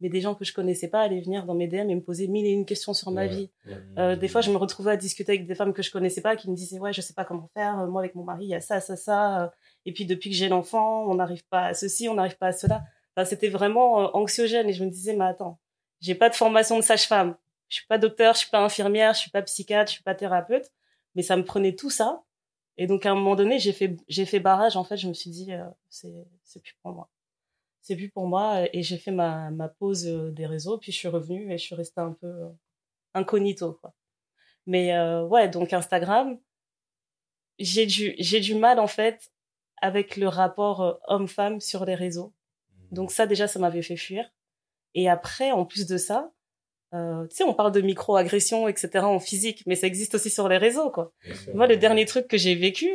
mais des gens que je connaissais pas allaient venir dans mes DM et me poser mille et une questions sur ma Ouais. vie. Euh, des fois, je me retrouvais à discuter avec des femmes que je connaissais pas, qui me disaient ouais, je sais pas comment faire. Moi, avec mon mari, il y a ça, ça, ça. Euh, Et puis depuis que j'ai l'enfant, on n'arrive pas à ceci, on n'arrive pas à cela. Enfin, c'était vraiment anxiogène. Et je me disais, mais attends, j'ai pas de formation de sage-femme. Je suis pas docteur, je suis pas infirmière, je suis pas psychiatre, je suis pas thérapeute. Mais ça me prenait tout ça. Et donc à un moment donné, j'ai fait j'ai fait barrage. En fait, je me suis dit, euh, c'est c'est plus pour moi. C'est plus pour moi. Et j'ai fait ma ma pause euh, des réseaux. Puis je suis revenue et je suis restée un peu euh, incognito quoi. Mais euh, ouais, donc Instagram, j'ai du j'ai du mal en fait avec le rapport euh, homme-femme sur les réseaux. Donc ça déjà ça m'avait fait fuir. Et après en plus de ça, euh, tu sais on parle de micro-agressions etc en physique, mais ça existe aussi sur les réseaux quoi. Moi le dernier truc que j'ai vécu,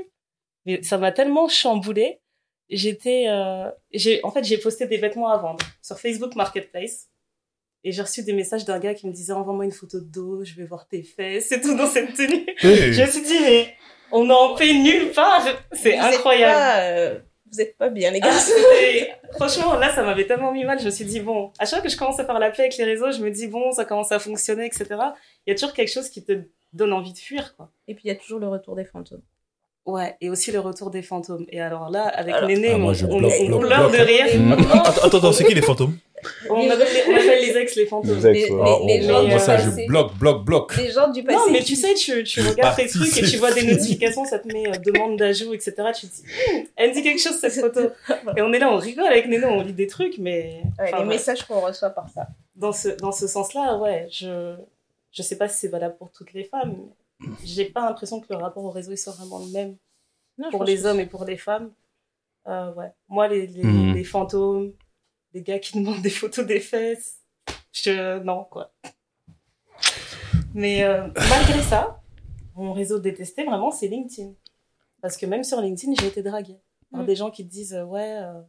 mais ça m'a tellement chamboulé. J'étais euh, j'ai en fait j'ai posté des vêtements à vendre sur Facebook Marketplace. Et j'ai reçu des messages d'un gars qui me disait envoie-moi une photo de dos, je vais voir tes fesses et tout dans cette tenue. Hey. Je me suis dit mais on en paie nulle part, c'est incroyable. Vous êtes pas bien, les gars. Ah, Franchement, là, ça m'avait tellement mis mal. Je me suis dit, bon, à chaque fois que je commence à faire la paix avec les réseaux, je me dis, bon, ça commence à fonctionner, etc. Il y a toujours quelque chose qui te donne envie de fuir, quoi. Et puis il y a toujours le retour des fantômes. Ouais, et aussi le retour des fantômes. Et alors là, avec Alors- Néné, Ah, moi, on, pleure de rire. Mm. Attends, attends, attends, c'est qui les fantômes? On appelle, les, on appelle les ex les fantômes. Les ex, Les- ouais. les- Ah, les oh, gens moi, ça, je bloque, bloque, bloque. Les gens du passé. Non, mais tu sais, tu, tu Je regardes tes trucs et tu vois des notifications, ça te met euh, demande d'ajout, etc. Tu te dis, Hum, elle me dit quelque chose, cette photo. Et on est là, on rigole avec Néné, on lit des trucs, mais. Ouais, les messages qu'on reçoit par ça. dans ce dans ce sens-là, ouais, je je sais pas si c'est valable pour toutes les femmes. J'ai pas l'impression que le rapport au réseau il soit vraiment le même Non, pour les hommes et pour les femmes. Euh, ouais, moi les les, Mhm. les fantômes, les gars qui demandent des photos des fesses, je non quoi. Mais euh, malgré ça, mon réseau détesté vraiment c'est LinkedIn, parce que même sur LinkedIn j'ai été draguée par Mhm. des gens qui te disent euh, ouais. euh,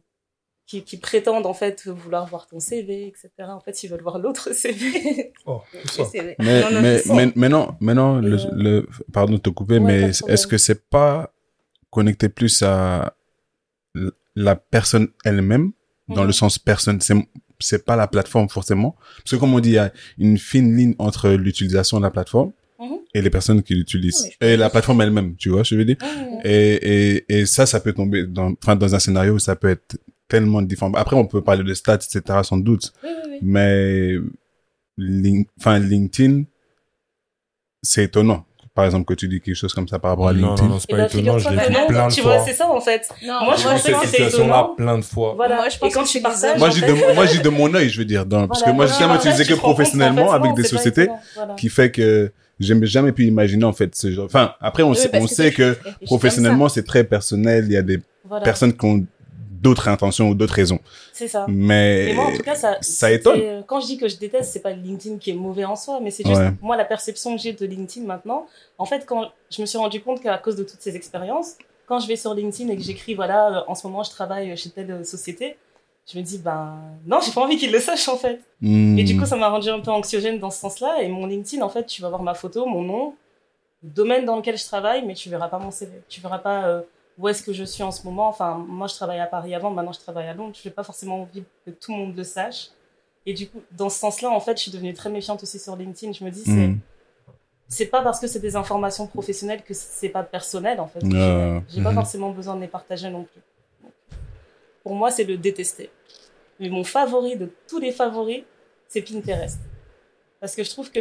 qui, qui prétendent en fait vouloir voir ton CV, etc. En fait, ils veulent voir l'autre CV. Oh, tout ça. C'est- Mais, Non, non, mais, c'est ça. mais, mais non, mais non, Et le, euh, le, pardon de te couper, Ouais, mais est-ce que c'est pas connecté plus à la personne elle-même, dans Mhm. le sens personne, c'est, c'est pas la plateforme forcément. Parce que comme on dit, il y a une fine ligne entre l'utilisation de la plateforme Mhm. et les personnes qui l'utilisent. Et la plateforme elle-même, tu vois, je veux dire? Mhm. Et, et, et ça, ça peut tomber dans, enfin, dans un scénario où ça peut être tellement différent. Après, on peut parler de stats, etc., sans doute. Oui, oui, oui. Mais, Link- enfin, LinkedIn, c'est étonnant. Par exemple, que tu dis quelque chose comme ça par rapport à Non, LinkedIn. non, non, c'est Et pas ben, étonnant, je l'ai non, plein de tu vois, fois. c'est ça en fait. Non, Moi, je J'ai vu pensais cette que c'était situation-là étonnant. plein de fois. Voilà. Moi, je pense et quand que tu c'est partages. Moi, fait, de, moi, je dis de mon œil, je veux dire, dans, parce que voilà, moi, j'ai voilà, jamais utilisé tu que professionnellement en fait, avec non, des c'est sociétés, voilà. qui fait que j'ai jamais pu imaginer, en fait, ce genre, enfin, après, on Oui, sait, on que sait c'est que professionnellement, c'est très personnel, il y a des Voilà. personnes qui ont d'autres intentions ou d'autres raisons. C'est ça. Mais, Et moi, en tout cas, ça, ça étonne. euh, Quand je dis que je déteste, c'est pas LinkedIn qui est mauvais en soi, mais c'est juste, Ouais. moi, la perception que j'ai de LinkedIn maintenant, en fait, quand je me suis rendu compte qu'à cause de toutes ces expériences, quand je vais sur LinkedIn et que j'écris, voilà, euh, en ce moment, je travaille chez telle euh, société, je me dis, ben, non, j'ai pas envie qu'ils le sachent, en fait. Hmm. Et du coup, ça m'a rendu un peu anxiogène dans ce sens-là. Et mon LinkedIn, en fait, tu vas voir ma photo, mon nom, le domaine dans lequel je travaille, mais tu verras pas mon CV. Tu verras pas euh, où est-ce que je suis en ce moment. Enfin, moi, je travaillais à Paris avant, maintenant, je travaille à Londres. Je n'ai pas forcément envie que tout le monde le sache. Et du coup, dans ce sens-là, en fait, je suis devenue très méfiante aussi sur LinkedIn. Je me dis, c'est Hmm. c'est pas parce que c'est des informations professionnelles que c'est pas personnel, en fait. Euh, J'ai pas mhm. forcément besoin de les partager non plus. Donc, pour moi, c'est le détester. Mais mon favori de tous les favoris, c'est Pinterest. Parce que je trouve que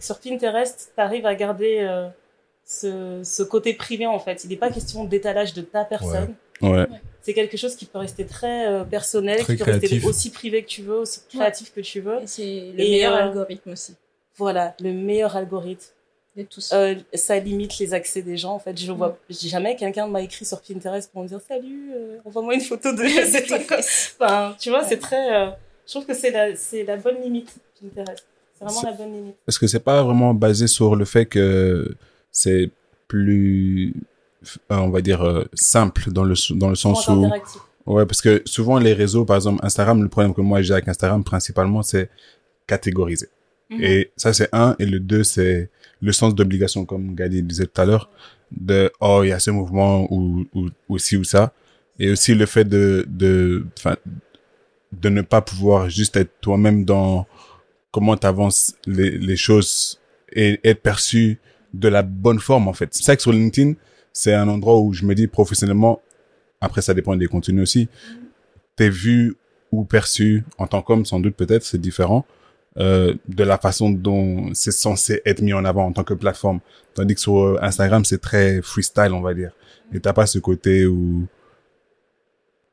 sur Pinterest, tu arrives à garder euh, ce, ce côté privé, en fait. Il n'est pas question d'étalage de ta personne. Ouais. C'est quelque chose qui peut rester très euh, personnel, Très qui peut rester aussi privé que tu veux, aussi créatif que tu veux. Et c'est le Et, meilleur euh, algorithme aussi Voilà, le meilleur algorithme. de tous. Euh, ça limite les accès des gens. En fait, je vois j'ai jamais quelqu'un m'a écrit sur Pinterest pour me dire salut, euh, envoie-moi une photo de. Enfin, tu vois, c'est très. euh, je trouve que c'est la c'est la bonne limite Pinterest. C'est vraiment la bonne limite. Parce que c'est pas vraiment basé sur le fait que c'est plus, euh, on va dire, euh, simple dans le, dans le sens où, ouais, parce que souvent les réseaux, par exemple Instagram, le problème que moi j'ai avec Instagram principalement, c'est catégoriser. Mhm. Et ça, c'est un. Et le deux, c'est le sens d'obligation, comme Gadi disait tout à l'heure, de, oh, il y a ce mouvement ou, ou, ou ci ou ça. Et aussi le fait de, de, de ne pas pouvoir juste être toi-même dans comment tu avances les, les choses et être perçu de la bonne forme, en fait. C'est ça que sur LinkedIn, c'est un endroit où je me dis professionnellement, après ça dépend des contenus aussi, t'es vu ou perçu en tant qu'homme, sans doute peut-être, c'est différent, euh, de la façon dont c'est censé être mis en avant en tant que plateforme. Tandis que sur euh, Instagram, c'est très freestyle, on va dire. Et t'as pas ce côté où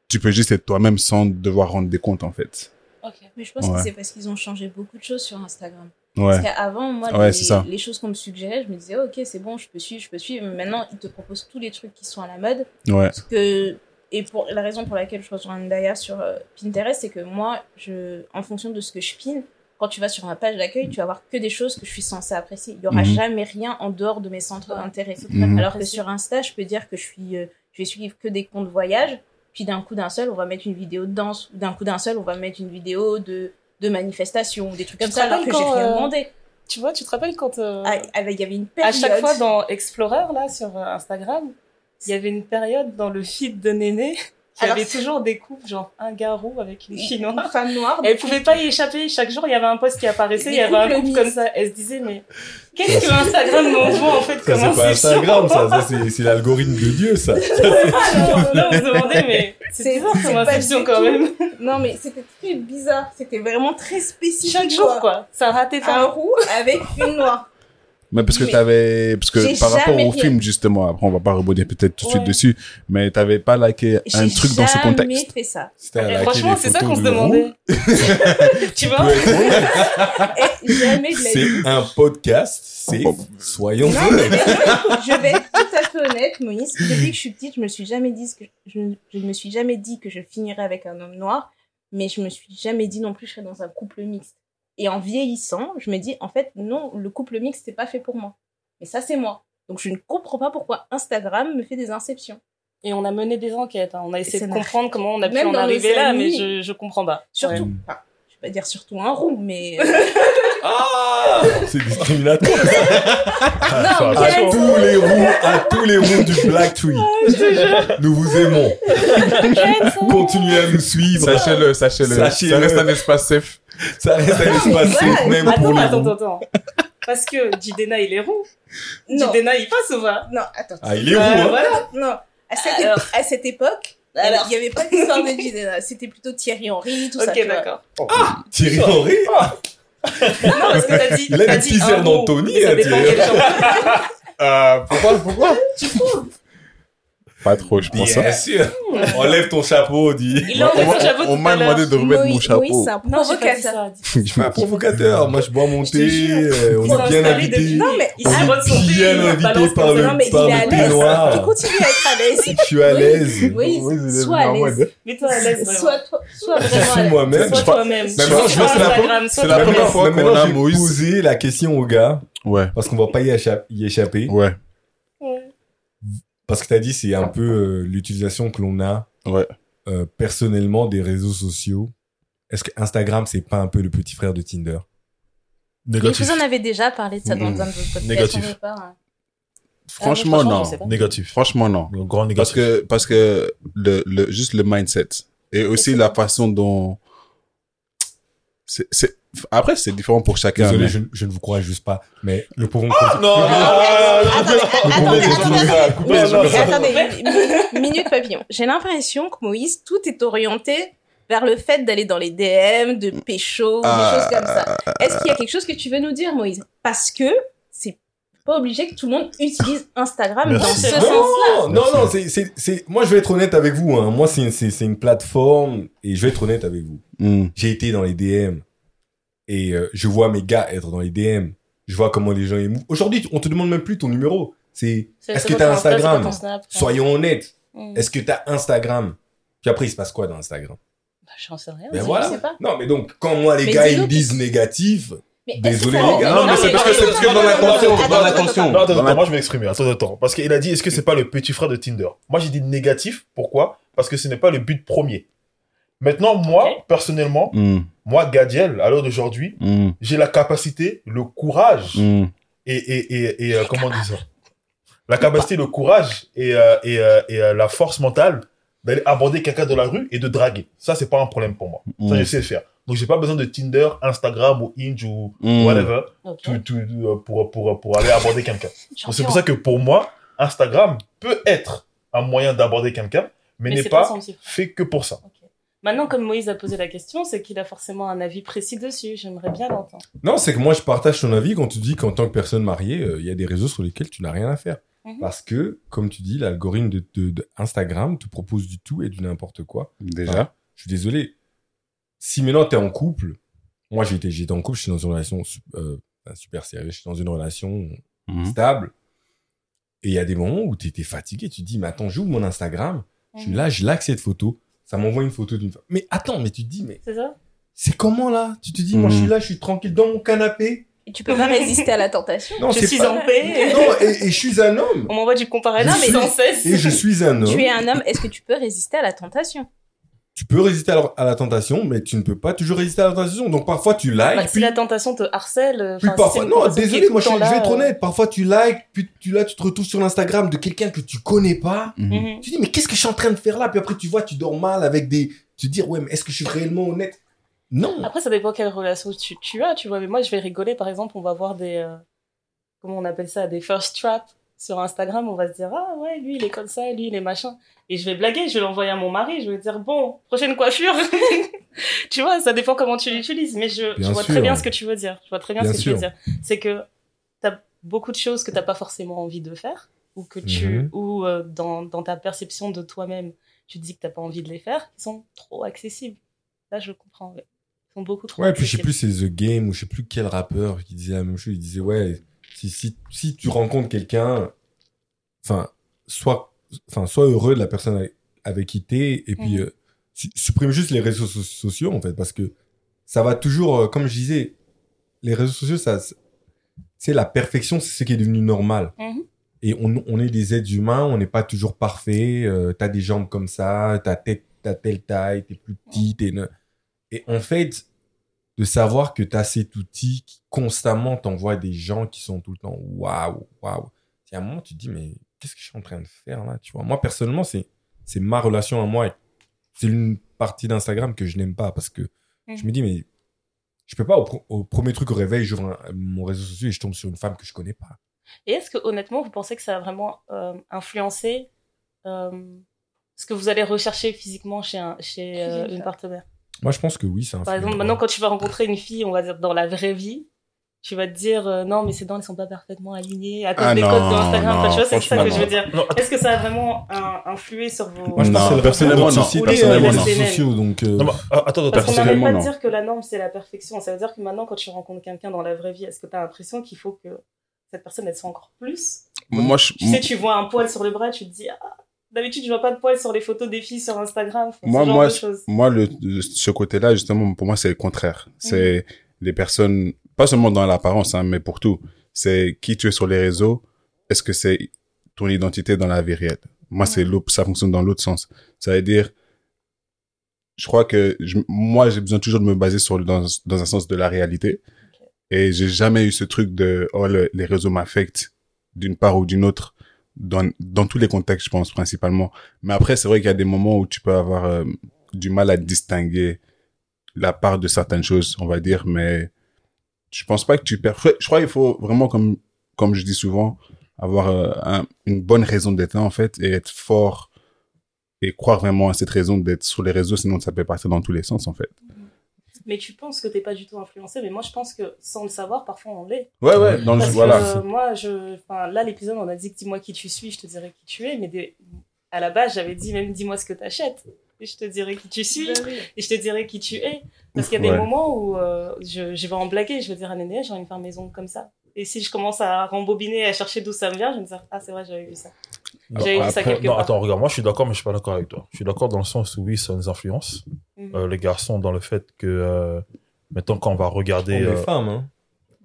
tu peux juste être toi-même sans devoir rendre des comptes, en fait. Ok. Mais je pense Ouais. que c'est parce qu'ils ont changé beaucoup de choses sur Instagram. Ouais. Parce qu'avant, moi, Ouais, les, choses qu'on me suggérait, je me disais, ok, c'est bon, je peux suivre, je peux suivre. Mais maintenant, ils te proposent tous les trucs qui sont à la mode. Ouais. Parce que, et pour la raison pour laquelle je rejoins Ndaya sur euh, Pinterest, c'est que moi, je, en fonction de ce que je pine, quand tu vas sur ma page d'accueil, tu vas avoir que des choses que je suis censée apprécier. Il y aura Mhm. jamais rien en dehors de mes centres d'intérêt. Mhm. Alors que sur Insta, je peux dire que je suis, euh, je vais suivre que des comptes voyage, puis d'un coup d'un seul, on va mettre une vidéo de danse, d'un coup d'un seul, on va mettre une vidéo de, de manifestation, ou des trucs comme ça, alors que j'ai rien euh, demandé. Tu vois, tu te rappelles quand euh, Ah, ah, il y avait une à période. chaque fois dans Explorer là sur euh, Instagram, il y avait une période dans le feed de Néné qui Alors, avait toujours des couples genre un garou avec une fille une noire. femme noire. Elle pouvait pas y échapper. Chaque jour, il y avait un post qui apparaissait, il y avait un couple comme ça. Elle se disait, mais qu'est-ce que Instagram m'envoie en fait Ça, c'est pas Instagram, ça. Ça, c'est, l'algorithme de Dieu, ça. Alors là, on se demandait, mais c'est C'est- bizarre comme inception quand même. Non, mais c'était très bizarre. C'était vraiment très spécifique. Chaque jour, quoi. Ça ratait Un roux avec une noire. Mais parce que t'avais, parce que j'ai par rapport jamais au rien. film, justement, après, on va pas rebondir peut-être tout de suite dessus, mais t'avais pas liké un J'ai truc dans ce jamais contexte. fait ça. C'était franchement, c'est ça qu'on se demandait. tu vois jamais de la vie. C'est un podcast, c'est, soyons Non, honnêtes. je vais être tout à fait honnête, Moïse. Depuis que je suis petite, je me suis jamais dit ce que je, je me suis jamais dit que je finirais avec un homme noir, mais je me suis jamais dit non plus que je serais dans un couple mixte. Et en vieillissant, je me dis en fait non, le couple mixte c'est pas fait pour moi. Mais ça c'est moi. Donc je ne comprends pas pourquoi Instagram me fait des inceptions. Et on a mené des enquêtes. hein. On a essayé de comprendre comment on a pu Même en arriver là, mais je, je comprends pas. Surtout, Ouais. enfin, je vais pas dire surtout un roux, mais Ah! C'est discriminatoire. non, À tous les roues, à tous les roues du Black Tree. Nous vous aimons. Continuez à nous suivre. Sachez-le, sachez-le. Ça reste un espace safe. Ça reste un espace safe même pour Attends, les attends, roues. attends. Parce que Jidena, il est roux. non, Jidena, il passe ou pas? Non, attends. Ah, il est roux, Euh, hein. voilà. Non, à cette, Alors. épo- à cette époque, Alors. il n'y avait pas d'histoire de Jidena. C'était plutôt Thierry Henry, tout ça. Ok, tu vois. d'accord. Thierry Henry. Non, parce que t'as dit. Il a dit un mot, d'Anthony, hein, dépend Thierry. Euh, pourquoi, pourquoi? Pas trop, je pense. Bien hein. sûr. Enlève ton chapeau, dit. Il enlève On son m'a- chapeau on m'a demandé de remettre mon chapeau. Moïse, c'est un provocateur. Je m'en Un provocateur. Moi, je bois mon thé. euh, On est bien invité. Non, mais il thé, bien il invité par le- est thé l'aise. noir. Tu continues à être à l'aise. Je suis à l'aise. Moïse, Oui, sois à l'aise. Mets-toi à l'aise. Sois, toi- sois Je vraiment à suis l'aise. moi-même. Sois toi-même. Je c'est la Instagram, c'est sois la toi-même. première fois qu'on a je vais Moïse. poser la question aux gars, Ouais, parce qu'on va pas y échapper. ouais. Parce que t'as dit c'est un peu euh, l'utilisation que l'on a Ouais. euh, personnellement des réseaux sociaux. Est-ce que Instagram c'est pas un peu le petit frère de Tinder? Mais Négatif. vous en avez déjà parlé de ça dans Mhm. un de vos podcasts. Négatif. pas, hein. Franchement, franchement, non. pas. Négatif. Franchement, non. Le grand Parce négatif. que, parce que le, le, juste le mindset et aussi la façon dont, c'est, c'est, après, c'est différent pour chacun. Désolé, mais- je, je ne vous crois juste pas, mais nous pouvons. Non, non, non, Attendez, mi- minute papillon. J'ai l'impression que Moïse, tout est orienté vers le fait d'aller dans les DM, de pécho, Ah. des choses comme ça. Est-ce qu'il y a quelque chose que tu veux nous dire, Moïse? Parce que c'est pas obligé que tout le monde utilise Instagram Merci. dans ce Non, sens-là. Non, non, c'est, moi je vais être honnête avec vous, hein. Moi c'est, une plateforme et je vais être honnête avec vous. Hmm. J'ai été dans les DM et euh, je vois mes gars être dans les DM. Je vois comment les gens émouent. Aujourd'hui, on te demande même plus ton numéro. C'est, est-ce c'est que t'as Instagram? Snap. Soyons honnêtes. Mm. Est-ce que t'as Instagram? Puis après, il se passe quoi dans Instagram? Bah, J'en sais rien. Ben je voilà. sais pas. Non, mais donc, quand moi, les Mais gars, ils me disent négatif, Désolé, les gars. Non, mais c'est parce que c'est parce que dans l'attention, dans l'attention. Non, attends, attends, moi je vais m'exprimer. Attends, attends. Parce qu'il a dit, est-ce que c'est pas le petit frère de Tinder? Moi j'ai dit négatif. Pourquoi? Parce que ce n'est pas le but premier. Maintenant, moi, personnellement, Hmm. Moi, Gadiel, à l'heure d'aujourd'hui, Hmm. j'ai la capacité, le courage Hmm. et, et, et, et, euh, comment ça? La capacité, le courage et, euh, et, euh, et euh, la force mentale d'aller aborder quelqu'un dans la rue et de draguer. Ça, c'est pas un problème pour moi. Ça, Hmm. je sais le faire. Donc, j'ai pas besoin de Tinder, Instagram ou Hinge ou Hmm. whatever euh, pour, pour, pour aller aborder quelqu'un. C'est pour ça que pour moi, Instagram peut être un moyen d'aborder quelqu'un, mais, Mais n'est pas fait que pour ça. Maintenant, comme Moïse a posé la question, c'est qu'il a forcément un avis précis dessus. J'aimerais bien l'entendre. Non, c'est que moi, je partage ton avis quand tu dis qu'en tant que personne mariée, euh, il y a des réseaux sur lesquels tu n'as rien à faire. Mhm. Parce que, comme tu dis, l'algorithme de, de- de Instagram te propose du tout et du n'importe quoi. Déjà. Je suis désolé. Si maintenant t'es en couple, moi j'étais j'étais en couple, je suis dans une relation euh, super sérieuse, je suis dans une relation Hmm. stable. Et il y a des moments où tu étais fatigué, tu te dis, mais attends, j'ouvre mon Instagram, je suis là, je like cette photo, ça m'envoie une photo d'une femme. Mais attends, mais tu te dis, mais C'est ça? c'est comment là? Tu te dis, moi je suis Mhm. là, je suis tranquille dans mon canapé. Et tu peux pas résister à la tentation. Non, Je c'est suis pas- en paix. Non, et, et je suis un homme. On m'envoie du comparatif Je suis- sans cesse. Et je suis un homme. Tu es un homme, est-ce que tu peux résister à la tentation? Tu peux résister à la, tentation, mais tu ne peux pas toujours résister à la tentation. Donc parfois tu likes, Bah, si puis, la tentation te harcèle, puis si parfois... Non, désolé, moi je, vais être euh, honnête. Parfois tu likes, puis tu, là tu te retrouves sur l'Instagram de quelqu'un que tu connais pas. Hmm. mhm. Tu dis, mais qu'est-ce que je suis en train de faire là? Puis après tu vois, tu dors mal avec des... Tu te dis, ouais, mais est-ce que je suis réellement honnête? Non. Après, ça dépend quelle relation tu, tu as, tu vois. Mais moi, je vais rigoler, par exemple, on va voir des. euh, comment on appelle ça Des first traps sur Instagram. On va se dire, ah ouais, lui, il est comme ça, lui, il est machin. Et je vais blaguer, je vais l'envoyer à mon mari, je vais dire, bon, prochaine coiffure. tu vois, ça dépend comment tu l'utilises. Mais je, vois sûr. très bien ce que tu veux dire. Je vois très bien, Bien ce que tu veux dire. C'est que t'as beaucoup de choses que t'as pas forcément envie de faire. Ou que tu. Mhm. Ou euh, dans, dans ta perception de toi-même, tu te dis que t'as pas envie de les faire, qui sont trop accessibles. Là, je comprends. ouais. Ils sont beaucoup trop Ouais, puis je sais accessibles. plus, c'est The Game ou je sais plus quel rappeur qui disait la même chose. Il disait, ouais, si, si, si tu rencontres quelqu'un, enfin, sois, enfin, sois heureux de la personne avec, qui t'es et puis euh, su- supprime juste les réseaux so- sociaux, en fait, parce que ça va toujours, euh, comme je disais, les réseaux sociaux, ça, c'est la perfection, c'est ce qui est devenu normal. Mhm. Et on, on est des êtres humains, on n'est pas toujours parfait. Euh, t'as des jambes comme ça, ta tête, t'as telle taille, t'es plus petit, t'es. Et en fait, de savoir que t'as cet outil qui constamment t'envoie des gens qui sont tout le temps waouh, waouh. Il y a un moment, tu te dis, mais qu'est-ce que je suis en train de faire là, tu vois? Moi, personnellement, c'est, c'est ma relation à moi. C'est une partie d'Instagram que je n'aime pas parce que je me dis, mais je peux pas au, premier truc au réveil, j'ouvre un- mon réseau social et je tombe sur une femme que je connais pas. Et est-ce que honnêtement, vous pensez que ça a vraiment euh, influencé euh, ce que vous allez rechercher physiquement chez, un, chez euh, une partenaire? Moi, je pense que oui, c'est un Par exemple, maintenant, quand tu vas rencontrer une fille, on va dire dans la vraie vie, tu vas te dire euh, non, mais ses dents, elles sont pas parfaitement alignées à cause Ah des non, codes de Instagram. Non, tu vois, c'est ça que je veux dire. Est-ce que ça a vraiment un- influé sur vos. Moi, je pense que c'est personnellement, non. société, Personnellement, les non. réseaux sociaux, donc. euh, non, mais, ah, attends, attends, Parce Personnellement, pas de non. dire que la norme, c'est la perfection. Ça veut dire que maintenant, quand tu rencontres quelqu'un dans la vraie vie, est-ce que tu as l'impression qu'il faut que cette personne, elle soit encore plus? Moi, je, Tu sais, tu vois un poil sur le bras, tu te dis, ah, d'habitude, je vois pas de poil sur les photos des filles sur Instagram. Enfin, Moi, moi, moi, le, ce côté-là, justement, pour moi, c'est le contraire. C'est les personnes, pas seulement dans l'apparence, hein, mais pour tout. C'est qui tu es sur les réseaux. Est-ce que c'est ton identité dans la vie réelle? Moi, c'est l'autre, ça fonctionne dans l'autre sens. Ça veut dire, je crois que je- moi, j'ai besoin toujours de me baser sur dans, dans un sens de la réalité. Et j'ai jamais eu ce truc de oh le- les réseaux m'affectent d'une part ou d'une autre dans tous les contextes, je pense principalement. Mais après, c'est vrai qu'il y a des moments où tu peux avoir euh, du mal à distinguer la part de certaines choses, on va dire. Mais je pense pas que tu perds. Je crois qu'il faut vraiment, comme comme je dis souvent, avoir euh, un- une bonne raison d'être là en fait et être fort et croire vraiment à cette raison d'être sur les réseaux, sinon ça peut partir dans tous les sens en fait. Mais tu penses que t'es pas du tout influencé, mais moi je pense que sans le savoir, parfois on l'est. Ouais ouais, dans le voilà. que euh, moi, je, enfin, là, l'épisode, on a dit que dis-moi qui tu suis, je te dirai qui tu es, mais des- à la base, j'avais dit même dis-moi ce que t'achètes, et je te dirai qui tu suis, et je te dirai qui tu es. Parce qu'il y a des Ouais. moments où euh, je, je vais en blaguer, je vais dire à Néné, j'ai envie de faire maison comme ça. Et si je commence à rembobiner, à chercher d'où ça me vient, je vais me dire, ah, c'est vrai, j'avais vu ça. Ça quelque non, part. attends, regarde, moi je suis d'accord, mais je suis pas d'accord avec toi. Je suis d'accord dans le sens où oui, ça nous influence, Mhm. euh, les garçons, dans le fait que euh, maintenant quand on va regarder. Les euh, femmes, hein.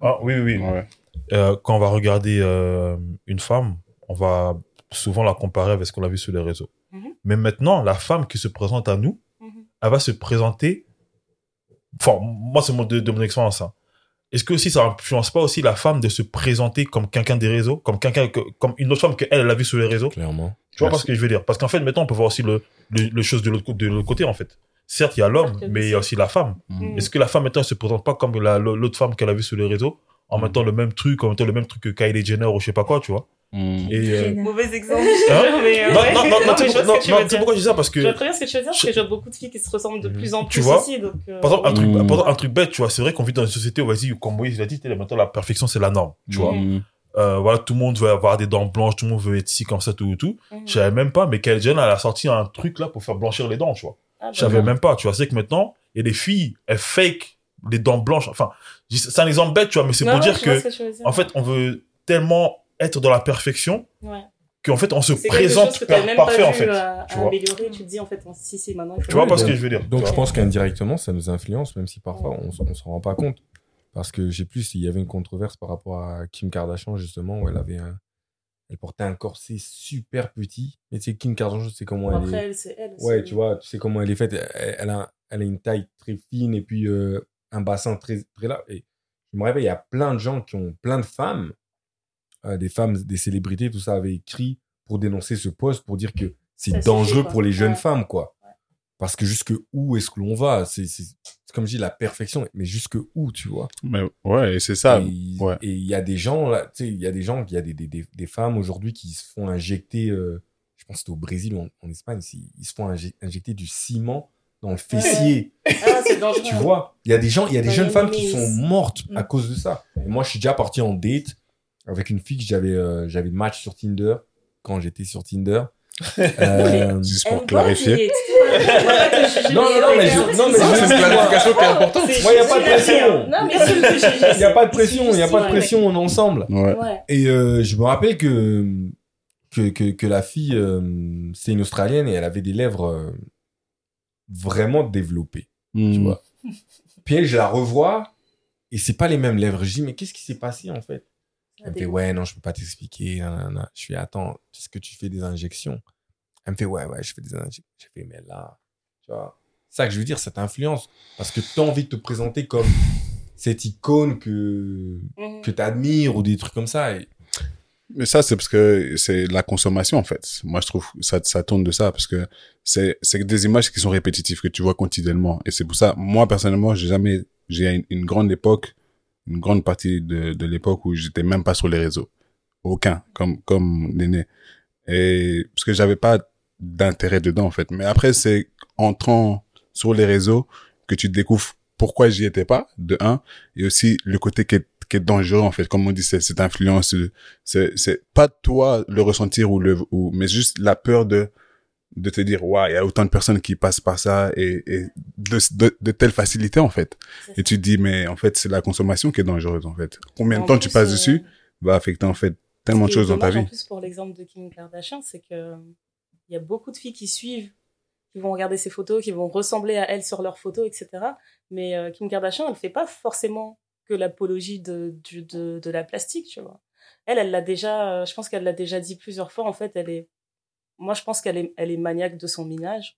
Ah oui, oui, oui. Ouais. Euh, quand on va regarder euh, une femme, on va souvent la comparer avec ce qu'on a vu sur les réseaux. Mhm. Mais maintenant, la femme qui se présente à nous, Mhm. elle va se présenter. Enfin, moi, c'est de, de mon expérience. hein. Est-ce que aussi ça influence pas aussi la femme de se présenter comme quelqu'un des réseaux, comme quelqu'un que, comme une autre femme qu'elle elle a vu sur les réseaux? Clairement. Tu vois pas ce que je veux dire? Parce qu'en fait, maintenant, on peut voir aussi le, le, le chose de l'autre de l'autre côté, en fait. Certes, il y a l'homme, mais il y a aussi la femme. Mhm. Est-ce que la femme, maintenant, elle se présente pas comme la- l'autre femme qu'elle a vu sur les réseaux, en Mhm. mettant le même truc, en mettant le même truc que Kylie Jenner ou je sais pas quoi, tu vois? Mm. Et, euh, Mauvais exemple. Hein mais, euh, non, ouais. non, non, non, tu mais je vois tu non, tu pourquoi je dis ça Parce que, Je vois très bien ce que tu veux dire, parce que je vois beaucoup de filles qui se ressemblent de Mhm. plus en Tu plus vois aussi. Donc, euh, par exemple, un truc, par exemple, un truc bête, tu vois, c'est vrai qu'on vit dans une société où, vas-y, comme Moïse l'a dit, tu sais, maintenant, la perfection, c'est la norme, tu vois. Mm. Euh, voilà, tout le monde veut avoir des dents blanches, tout le monde veut être ci, comme ça, tout, tout. Je savais même pas, mais Kylie Jenner, elle a sorti un truc, là, pour faire blanchir les dents, tu vois. Ah, Je savais bah, même pas, tu vois. C'est que maintenant, il y a des filles, elles fake les dents blanches. Enfin, c'est un exemple bête, tu vois, mais c'est pour dire vois que, ce que tu veux dire. en fait, on veut tellement être dans la perfection Ouais. qu'en fait, on se C'est présente par- parfait, en fait. à, tu à vois? améliorer. Tu te dis, en fait, si, si, maintenant, il Tu vois pas ce que je veux dire? Donc tu je pense qu'indirectement, ça nous influence, même si parfois on, on s'en rend pas compte. Parce que je sais plus s'il y avait une controverse par rapport à Kim Kardashian, justement, où elle avait un... Elle portait un corset super petit. Mais tu sais, Kim Kardashian, c'est comment elle Après, est... elle, c'est elle. Ouais, tu vois, tu sais comment elle est faite. Elle, elle a, elle a une taille très fine et puis euh, un bassin très, très large. Et je me rappelle, il y a plein de gens qui ont, plein de femmes, euh, des femmes, des célébrités, tout ça, avaient écrit pour dénoncer ce poste, pour dire que c'est dangereux pour les jeunes Ouais. femmes, quoi. Parce que jusque où est-ce que l'on va? C'est comme je dis, la perfection, mais jusque où, tu vois? Mais ouais, et c'est ça. et ouais. il y a des gens, là, tu sais, il y a des gens, il y a des, des, des, des femmes aujourd'hui qui se font injecter, euh, je pense que c'était au Brésil ou en, en Espagne, ils se font inje- injecter du ciment dans le fessier. Ah. Tu vois, il y a des gens, il y a des jeunes femmes qui sont mortes à Mm. cause de ça. Et moi, je suis déjà parti en date avec une fille que j'avais, euh, j'avais match sur Tinder quand j'étais sur Tinder. Euh, Juste pour clarifier. Non, non, non, mais je- non, mais c'est une clarification qui est importante. Moi, y a juste pas de pression. vie. Non, mais c'est le juger. Il n'y a pas de pression, il n'y a pas de pression, on est ensemble. Ouais. Et euh, je me rappelle que, que, que, que la fille, euh, c'est une Australienne et elle avait des lèvres vraiment développées, tu Mm. vois. Puis elle, je la revois et c'est pas les mêmes lèvres. Je dis, mais qu'est-ce qui s'est passé en fait? Elle me fait, ouais, non, je peux pas t'expliquer. Je fais, attends, est-ce que tu fais des injections? Elle me fait, ouais, ouais, je fais des injections. Je fais, mais là, tu vois, c'est ça que je veux dire, ça t'influence. Parce que tu as envie de te présenter comme cette icône que, Mhm. que tu admires ou des trucs comme ça. Et Mais ça, c'est parce que c'est la consommation, en fait. Moi, je trouve que ça, ça tourne de ça, parce que c'est, c'est des images qui sont répétitives, que tu vois quotidiennement. Et c'est pour ça, moi, personnellement, j'ai jamais, j'ai une, une grande époque, une grande partie de, de l'époque où j'étais même pas sur les réseaux. Aucun, comme, comme l'aîné. Et, parce que j'avais pas d'intérêt dedans, en fait. Mais après, c'est entrant sur les réseaux que tu découvres pourquoi j'y étais pas, de un, et aussi le côté qui est, qui est dangereux, en fait. Comme on dit, c'est cette influence, c'est c'est pas toi le ressentir ou le ou mais juste la peur de de te dire waouh il y a autant de personnes qui passent par ça et, et de, de de telle facilité en fait et tu te dis mais en fait c'est la consommation qui est dangereuse en fait combien de temps tu passes euh, dessus va affecter en fait tellement de choses dans ta vie En plus, pour l'exemple de Kim Kardashian, c'est que il y a beaucoup de filles qui suivent, qui vont regarder ses photos, qui vont ressembler à elle sur leurs photos, etc. Mais euh, Kim Kardashian, elle fait pas forcément que l'apologie de, de, de la plastique, tu vois. elle, elle l'a déjà, euh, je pense qu'elle l'a déjà dit plusieurs fois. En fait, elle est, moi, je pense qu'elle est, elle est maniaque de son minage.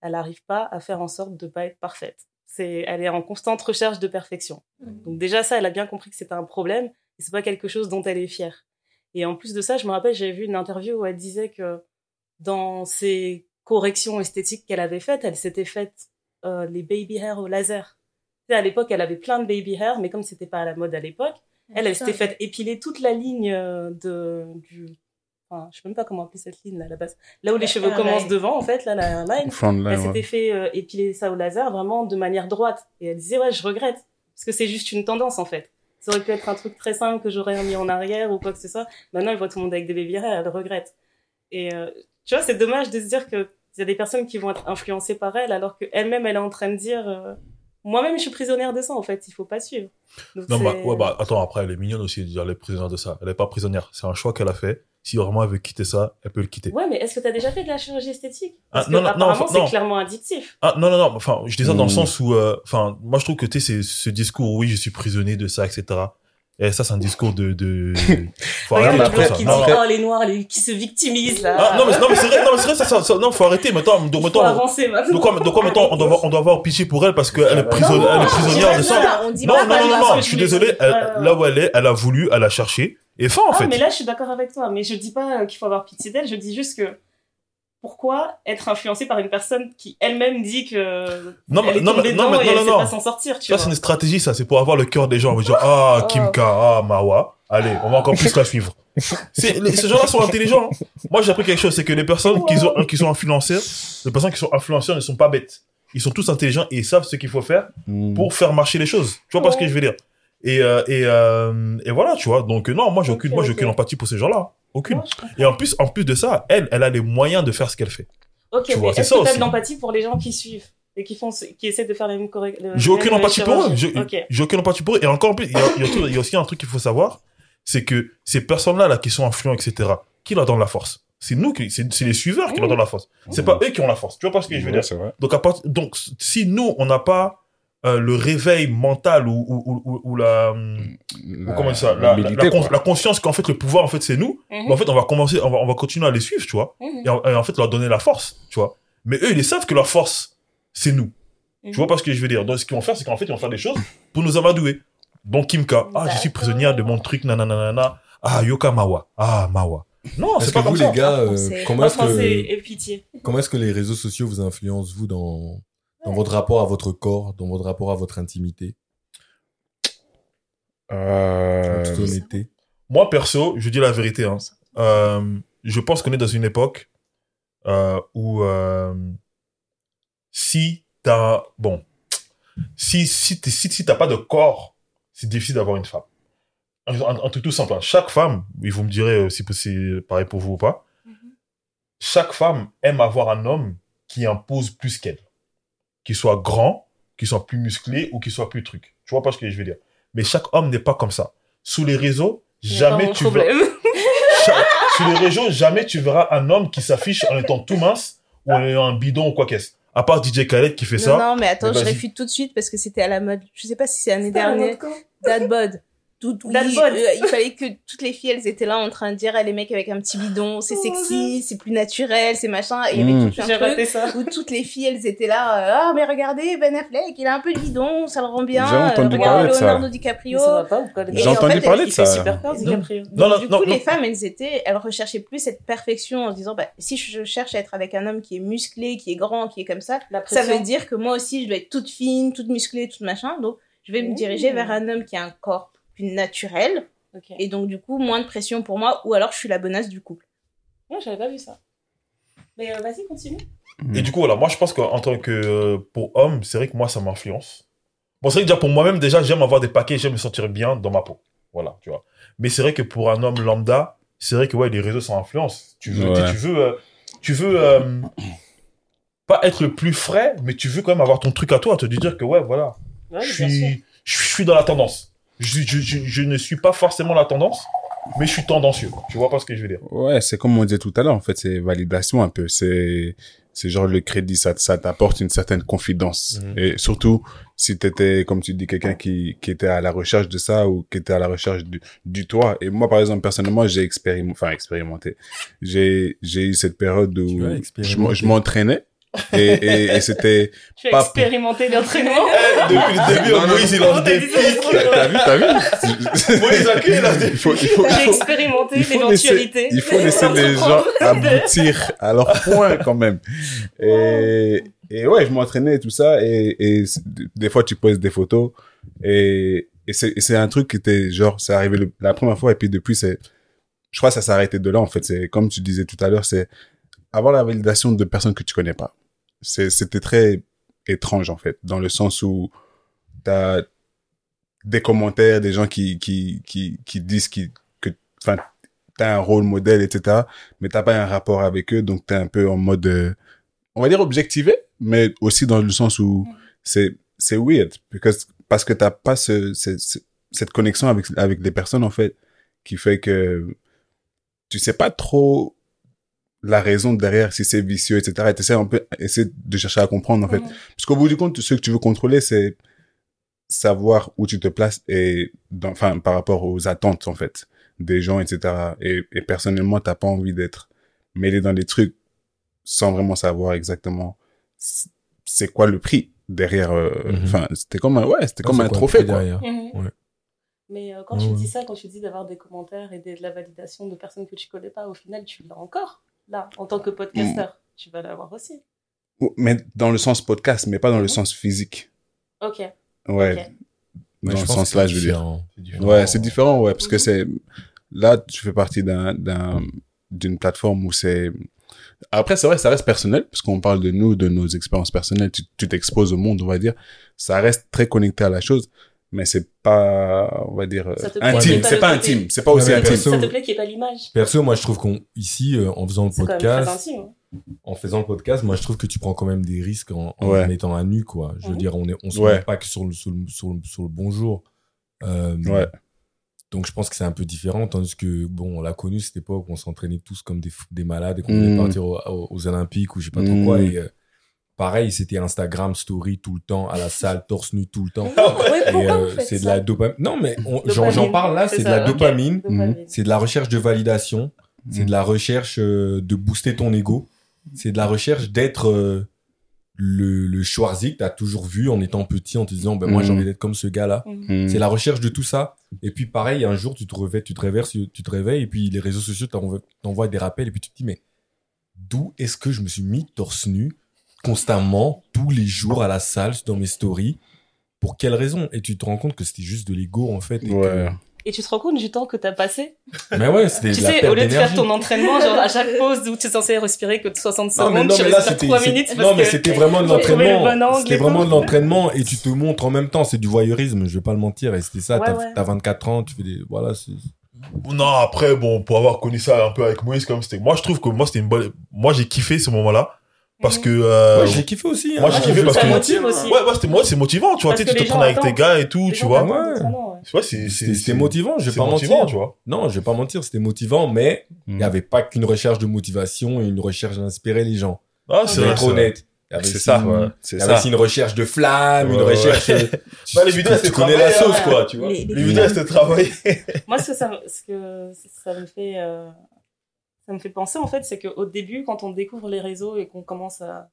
Elle n'arrive pas à faire en sorte de pas être parfaite. C'est, elle est en constante recherche de perfection. Donc déjà ça, elle a bien compris que c'était un problème et c'est pas quelque chose dont elle est fière. Et en plus de ça, je me rappelle, j'avais vu une interview où elle disait que dans ses corrections esthétiques qu'elle avait faites, elle s'était faite euh, les baby hair au laser. Tu sais, à l'époque, elle avait plein de baby hair, mais comme c'était pas à la mode à l'époque, elle, elle s'était faite épiler toute la ligne euh, de du. Enfin, je sais même pas comment appeler cette ligne là à la base. Là où les cheveux commencent devant, en fait, là, la. Front line, Elle ouais. s'était fait euh, épiler ça au laser vraiment de manière droite. Et elle disait, ouais, je regrette. Parce que c'est juste une tendance, en fait. Ça aurait pu être un truc très simple que j'aurais mis en arrière ou quoi que ce soit. Maintenant, elle voit tout le monde avec des baby hair, elle regrette. Et euh, tu vois, c'est dommage de se dire que il y a des personnes qui vont être influencées par elle alors qu'elle-même, elle est en train de dire, euh, moi-même, je suis prisonnière de ça, en fait. Il faut pas suivre. Donc, Non, bah, ouais, bah, attends, après, elle est mignonne aussi, de dire, elle est prisonnière de ça. Elle est pas prisonnière. C'est un choix qu'elle a fait. Si vraiment elle veut quitter ça, elle peut le quitter. Ouais, mais est-ce que tu as déjà fait de la chirurgie esthétique? Parce Ah, non, que non, non, apparemment, c'est clairement addictif. Ah, non, non, non. Enfin, je dis ça dans le Mm. sens où, euh, enfin, moi, je trouve que, tu sais, c'est ce discours, oui, je suis prisonnier de ça, etc. Et ça, c'est un discours de, de, faut Regarde arrêter mais le qui Non, dit, non. oh, les noirs, les, qui se victimisent, là. Ah, non, mais, non, mais c'est vrai, non, mais c'est vrai, ça, ça, ça- non, faut arrêter. Maintenant, donc, faut maintenant, avancer maintenant. donc, quoi, donc, quoi, maintenant, on doit avoir, on doit avoir pitié pour elle parce qu'elle est, non, prisonnière de ça. Non, non, non, non, je suis désolé. Euh, là où elle est, elle a voulu, elle a cherché. Et fin, en Ah, fait. mais là, je suis d'accord avec toi. Mais je dis pas euh, qu'il faut avoir pitié d'elle. Je dis juste que pourquoi être influencé par une personne qui elle-même dit que Non, mais- elle est non, tombée mais- non, dedans mais- et non, elle non, sait non. pas s'en sortir, tu Ça, c'est une stratégie, ça. C'est pour avoir le cœur des gens. On va dire, ah, Oh. Kimka, ah, Mawa. Allez, on va encore plus la suivre. C'est, les- ces gens-là sont intelligents. hein. Moi, j'ai appris quelque chose, c'est que les personnes qui sont, qui sont influenceurs, les personnes qui sont influenceurs ne sont pas bêtes. Ils sont tous intelligents et ils savent ce qu'il faut faire Mm. pour faire marcher les choses. Tu vois pas ce que je veux dire? Et, euh, et, euh, et voilà, tu vois. Donc, non, moi, j'ai aucune, moi, j'ai aucune empathie pour ces gens-là. Aucune. Ouais. Et en plus, en plus de ça, elle, elle a les moyens de faire ce qu'elle fait. Ok, tu vois, mais c'est est-ce ça que t'as aussi. de l'empathie pour les gens qui suivent et qui font, qui essaient de faire les mêmes corrections J'ai aucune empathie pour eux. J'ai aucune empathie pour eux. Et encore plus, il y a, y aussi un truc qu'il faut savoir, c'est que ces personnes-là, là, qui sont influents, etc., qui leur donnent la force? C'est nous, qui, c'est les suiveurs qui leur donnent la force. C'est pas eux qui ont la force. Tu vois pas ce que je veux dire? c'est vrai. donc, à part- donc, si nous, on n'a pas euh, le réveil mental ou, ou, ou, ou- ou la, hum, ou comment dire ça, la, la, la la conscience qu'en fait le pouvoir, en fait, c'est nous, Mhm. mais en fait, on va commencer, on va, on va continuer à les suivre, tu vois, Mhm. et en, et en fait, leur donner la force, tu vois. Mais eux, ils savent que leur force, c'est nous. Mhm. Tu vois pas ce que je veux dire Donc, ce qu'ils vont faire, c'est qu'en fait, ils vont faire des choses pour nous amadouer. Donc, Kimka, ah, je suis prisonnière de mon truc, nanana, ah, Yoka Mawa, ah, Mawa. Non, c'est que pas vous, comme les ça. gars, En euh, comment En est-ce que, et pitié. comment est-ce que les réseaux sociaux vous influencent, vous, dans, dans votre rapport à votre corps, dans votre rapport à votre intimité, en Euh, toute honnêteté Moi, perso, je dis la vérité. Hein. Euh, je pense qu'on est dans une époque euh, où euh, si t'as bon, si si t'es- si, si t'as pas de corps, c'est difficile d'avoir une femme. Un, un- un truc tout simple. hein. Chaque femme, et vous me direz si c'est pareil pour vous ou pas, chaque femme aime avoir un homme qui impose plus qu'elle, qui soit grand, qui soit plus musclé ou qui soit plus truc. Tu vois pas ce que je veux dire. Mais chaque homme n'est pas comme ça. Sous les réseaux, jamais tu verras sur les régions, jamais tu verras un homme qui s'affiche en étant tout mince ou en ayant un bidon ou quoi qu'est-ce. À part DJ Khaled qui fait Non, ça. non, mais attends, Mais je réfute tout de suite parce que c'était à la mode. Je sais pas si c'est l'année dernière. Dernier. Tout, oui, euh, il fallait que toutes les filles, elles étaient là en train de dire, ah, les mecs avec un petit bidon, c'est Oh, sexy, c'est plus naturel, c'est machin. Et il y avait Mm. tout un truc ça. où toutes les filles, elles étaient là, euh, ah, mais regardez, Ben Affleck, il a un peu de bidon, ça le rend bien. J'ai entendu Euh, parler regarde de ça. Leonardo DiCaprio. ça va pas ou quoi Et J'ai en entendu fait, parler de ça. super peur, DiCaprio. Non, non, du non, coup, non. les femmes, elles étaient, elles recherchaient plus cette perfection en se disant, bah, si je cherche à être avec un homme qui est musclé, qui est grand, qui est comme ça, La ça veut dire que moi aussi, je dois être toute fine, toute musclée, toute machin. Donc, je vais me Mmh. diriger vers un homme qui a un corps plus naturel. Ok. Et donc, du coup, moins de pression pour moi. Ou alors, je suis la bonasse du couple. Ouais, j'avais pas vu ça. Mais euh, vas-y, continue. Et du coup, voilà, moi je pense qu'en tant que euh, pour homme, c'est vrai que moi ça m'influence. Bon, c'est vrai que déjà pour moi-même, déjà, j'aime avoir des paquets, j'aime me sentir bien dans ma peau. Voilà, tu vois. Mais c'est vrai que pour un homme lambda, c'est vrai que ouais, les réseaux sont influence. Tu veux, Ouais. tu veux, euh, tu veux euh, pas être le plus frais, mais tu veux quand même avoir ton truc à toi, te dire que ouais, voilà, Ouais, je suis dans la tendance. Je, je, je, je ne suis pas forcément la tendance, mais je suis tendancieux. Tu vois pas ce que je veux dire? Ouais, c'est comme on disait tout à l'heure, en fait, c'est validation un peu. C'est, c'est genre le crédit, ça, ça t'apporte une certaine confidence. Mhm. Et surtout, si t'étais, comme tu dis, quelqu'un qui, qui était à la recherche de ça ou qui était à la recherche du, du toi. Et moi, par exemple, personnellement, j'ai expérimenté, enfin, expérimenté. J'ai, j'ai eu cette période où je m'entraînais. Et, et, et c'était, Tu as Pas- expérimenté l'entraînement Depuis le début, Non, non, Moïse, il lance des pics. t'as vu, t'as vu? Moïse, ok, il lance des Il faut, il faut, il J'ai faut, expérimenté l'éventualité. il faut laisser les gens aboutir à leur point quand même. Et, et ouais, je m'entraînais et tout ça. Et, et des fois, tu poses des photos. Et, et c'est et c'est un truc qui était genre, c'est arrivé le- la première fois. Et puis depuis, c'est, je crois que ça s'est arrêté de là, en fait. C'est comme tu disais tout à l'heure, c'est avoir la validation de personnes que tu connais pas. C'est- C'était très étrange, en fait, dans le sens où t'as des commentaires, des gens qui, qui, qui, qui disent qui, que, enfin, t'as un rôle modèle, etc. Mais t'as pas un rapport avec eux, donc t'es un peu en mode, euh, on va dire objectivé, mais aussi dans le sens où c'est, c'est weird, because, parce que t'as pas ce, ce- ce- cette connexion avec, avec les personnes, en fait, qui fait que tu sais pas trop la raison derrière, si c'est vicieux, etc. Et t'essaies un peu, essayer de chercher à comprendre, en fait. Parce qu'au bout du compte, ce que tu veux contrôler, c'est savoir où tu te places et dans, enfin, par rapport aux attentes, en fait, des gens, etc. Et, et personnellement, t'as pas envie d'être mêlé dans des trucs sans vraiment savoir exactement c'est quoi le prix derrière, euh, Mhm. enfin, c'était comme un, ouais, c'était comme un quoi trophée, quoi. derrière. Ouais. Mais euh, quand tu ouais. dis ça, quand tu dis d'avoir des commentaires et des- de la validation de personnes que tu connais pas, au final, tu l'as encore. Là, en tant que podcasteur, tu vas l'avoir aussi. Mais dans le sens podcast, mais pas dans le Mhm. sens physique. Ok. Ouais. Dans je le sens là, je veux dire. différent. C'est différent. Ouais, c'est différent, ouais, parce que Mhm. c'est là tu fais partie d'un d'un d'une plateforme où c'est après c'est vrai ça reste personnel parce qu'on parle de nous de nos expériences personnelles tu t'exposes au monde on va dire ça reste très connecté à la chose mais c'est pas on va dire euh, Ça te plaît, intime c'est pas intime c'est pas aussi intime perso- Ça te plaît qu'il n'y ait pas l'image Perso, moi, je trouve qu'on, ici, euh, en faisant le podcast, hein. en faisant le podcast, moi, je trouve que tu prends quand même des risques en, en Ouais. te mettant à nu, quoi. Je veux Mhm. dire, on est, on se Ouais. met pas que sur le, sur le, sur le, sur le bonjour. Euh, ouais Donc, je pense que c'est un peu différent, tandis que, bon, on l'a connu cette époque où on s'entraînait tous comme des, malades et qu'on voulait partir au- au- aux, Olympiques ou je sais pas trop Mm. quoi. Et euh, pareil, c'était Instagram story tout le temps, à la salle, torse nu tout le temps. Euh, c'est de la dopamine. Non, mais j'en parle là, c'est de la dopamine. Dopamine. C'est de la recherche de validation. C'est de la recherche euh, de booster ton ego. C'est de la recherche d'être euh, le, le Schwarzy que t'as toujours vu en étant petit, en te disant, ben moi j'ai Mhm. envie d'être comme ce gars-là. Mhm. Mm. C'est la recherche de tout ça. Et puis pareil, un jour tu te réveilles, tu te réveilles, tu te réveilles, et puis les réseaux sociaux t'envoient t'envoient des rappels, et puis tu te dis, mais d'où est-ce que je me suis mis torse nu constamment, tous les jours à la salle, dans mes stories Pour quelle raison? Et tu te rends compte que c'était juste de l'ego en fait. et que- ouais Et tu te rends compte du temps que t'as passé? Mais ouais, c'était Tu de la sais, perte au lieu de faire ton entraînement, genre à chaque pause où tu es censé respirer que de 60 Non, mais, secondes, non, tu mais là, respires c'était, 3 c'est- minutes parce non, mais c'était vraiment de le l'entraînement. C'était vraiment de l'entraînement et tu te montres en même temps. C'est du voyeurisme, je vais pas le mentir. Et c'était ça, Ouais, t'as, ouais. t'as 24 ans, tu fais des, voilà, c'est, Non, après, bon, pour avoir connu ça un peu avec Moïse, comme c'était, moi, je trouve que moi, c'était une bonne, moi, j'ai kiffé ce moment-là. Parce Mhm. que, euh, ouais, j'ai kiffé aussi. hein. moi, j'ai kiffé parce que- motive aussi. ouais, ouais, c'était, moi, c'est motivant, tu vois, Parce tu te traînes avec tes gars et tout, Les tu vois. Ouais. Tu vois, c'est, c'est, C'était, motivant, je vais pas motivant, mentir. tu vois. Non, je vais pas mentir, c'était motivant, mais il Mm. y avait pas qu'une recherche de motivation et une recherche d'inspirer les gens. Ah, c'est c'est C'est vrai, être c'est vrai. honnête. C'est ça c'est y avait ça aussi une recherche de flamme, une recherche. euh, Bah, les vidéos, tu, c'était connais la sauce, quoi, tu vois. Les- vidéos, c'était travaillé. Moi, ce que ça, me- ce que ça me fait, euh, ça me fait penser en fait, c'est qu'au début, quand on découvre les réseaux et qu'on commence à,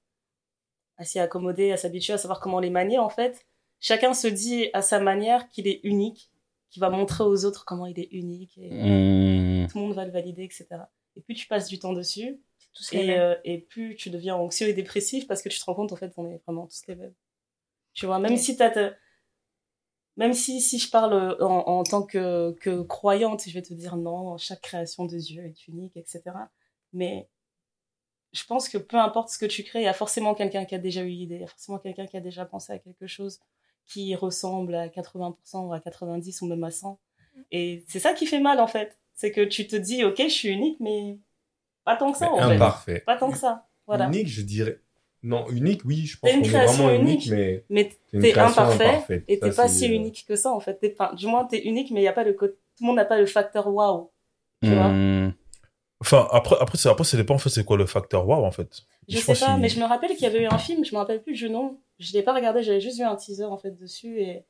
à s'y accommoder, à s'habituer, à savoir comment les manier, en fait, chacun se dit à sa manière qu'il est unique, qu'il va montrer aux autres comment il est unique et Mm. tout le monde va le valider, etc. Et plus tu passes du temps dessus, Tous les et, mêmes. euh, et plus tu deviens anxieux et dépressif parce que tu te rends compte en fait qu'on est vraiment tous les mêmes. Tu vois, même Ouais. si t'as ta- même si si je parle euh, en, en tant que, que croyante, je vais te dire non, chaque création de Dieu est unique, etc. Mais je pense que peu importe ce que tu crées, il y a forcément quelqu'un qui a déjà eu l'idée, il y a forcément quelqu'un qui a déjà pensé à quelque chose qui ressemble à 80% ou à 90 ou même à 100. Et c'est ça qui fait mal en fait. C'est que tu te dis, ok, je suis unique, mais pas tant que ça en fait. Imparfait. Pas tant que ça. Voilà. Unique, je dirais. Non, unique, oui, je pense T'es une qu'on est création vraiment unique. unique, mais Mais t'es imparfait et Ça, t'es pas si euh, unique que ça en fait. Du moins, t'es unique, mais il y a pas le côté. Tout le monde n'a pas le facteur waouh. Tu vois Hmm. Enfin, après, après, c'est- après, ça dépend, en fait, c'est quoi le facteur wow, en fait. Je, sais pense pas, mais je me rappelle qu'il y avait eu un film, je me rappelle plus du nom. Je l'ai pas regardé, j'avais juste vu un teaser en fait dessus et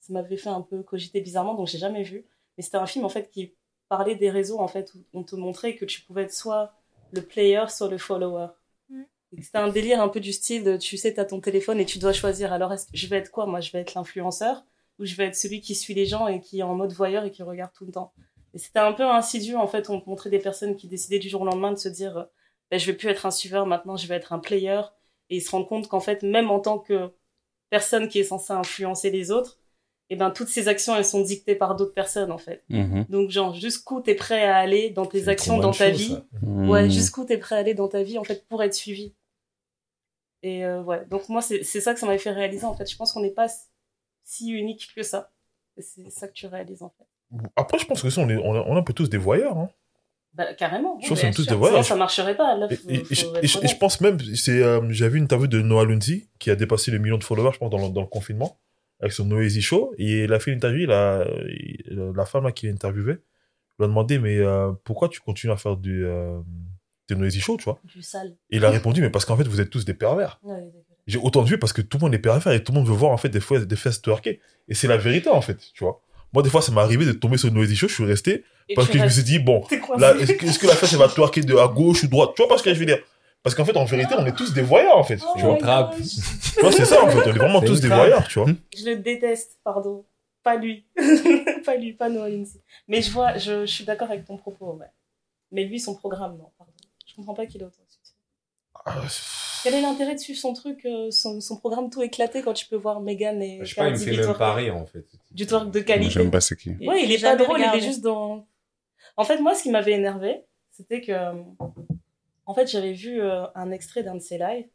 ça m'avait fait un peu cogiter bizarrement, donc j'ai jamais vu. Mais c'était un film en fait qui parlait des réseaux en fait où on te montrait que tu pouvais être soit le player, soit le follower. Mm. C'était un délire un peu du style de tu sais, t'as ton téléphone et tu dois choisir. Alors, est-ce que je vais être quoi? Moi, je vais être l'influenceur ou je vais être celui qui suit les gens et qui est en mode voyeur et qui regarde tout le temps? Et c'était un peu insidieux en fait. On montrait des personnes qui décidaient du jour au lendemain de se dire euh, ben, je vais plus être un suiveur, maintenant je vais être un player. Et ils se rendent compte qu'en fait, même en tant que personne qui est censée influencer les autres, et ben toutes ces actions elles sont dictées par d'autres personnes en fait. Mhm. Donc genre jusqu'où t'es prêt à aller dans tes actions dans ta chose, vie, ça. ouais, jusqu'où t'es prêt à aller dans ta vie en fait pour être suivi? Et euh, ouais, donc moi c'est ça que ça m'avait fait réaliser en fait. Je pense qu'on n'est pas si unique que ça. C'est ça que tu réalises en fait. Après, je pense que ça, on est, on est, on est un peu tous des voyeurs. Hein. Bah carrément. Je pense Ouais, qu'on est tous des voyeurs. Sinon, ça marcherait pas. Là, Et, faut- et- faut et je- et pense même, c'est, euh, j'avais vu une interview de Noah Lunzi qui a dépassé le million de followers, je pense, dans le, dans le confinement, avec son Noisy Show. Et il a fait une interview, il a- il- la femme là, qui l'a interviewé lui a demandé, mais euh, pourquoi tu continues à faire du, des Noisy Show, tu vois du sale. Et il a répondu, mais parce qu'en fait, vous êtes tous des pervers. Ouais. J'ai autant de vues parce que tout le monde est pervers et tout le monde veut voir en fait des, fois, des fesses twerker. Et c'est la vérité en fait, tu vois. Moi, des fois, ça m'est arrivé de tomber sur une Noisy Show, je suis resté Et parce que je me suis dit, bon, est-ce que, la fesse, elle va twerker de à gauche ou droite? Tu vois pas ce que je veux dire? Parce qu'en fait, en vérité, on est tous des voyeurs, en fait. Oh tu vois, vois c'est ça, en fait. On est vraiment tous des voyeurs, tu vois. Je le déteste, pardon. Pas lui. pas lui, pas Noah Lindsay. Mais je vois, je, je suis d'accord avec ton propos, ouais. Mais lui, son programme, non, comprends pas qu'il ait autant de succès. Ah, Quel est l'intérêt de suivre son truc, euh, son, son programme tout éclaté quand tu peux voir Megan et Je sais pas, il me fait même rire en fait. Du twerk de qualité. J'aime pas c'est qui. Ouais, il est pas drôle, il est juste dans. En fait, moi, ce qui m'avait énervé, c'était que. euh, En fait, j'avais vu euh, un extrait d'un de ses lives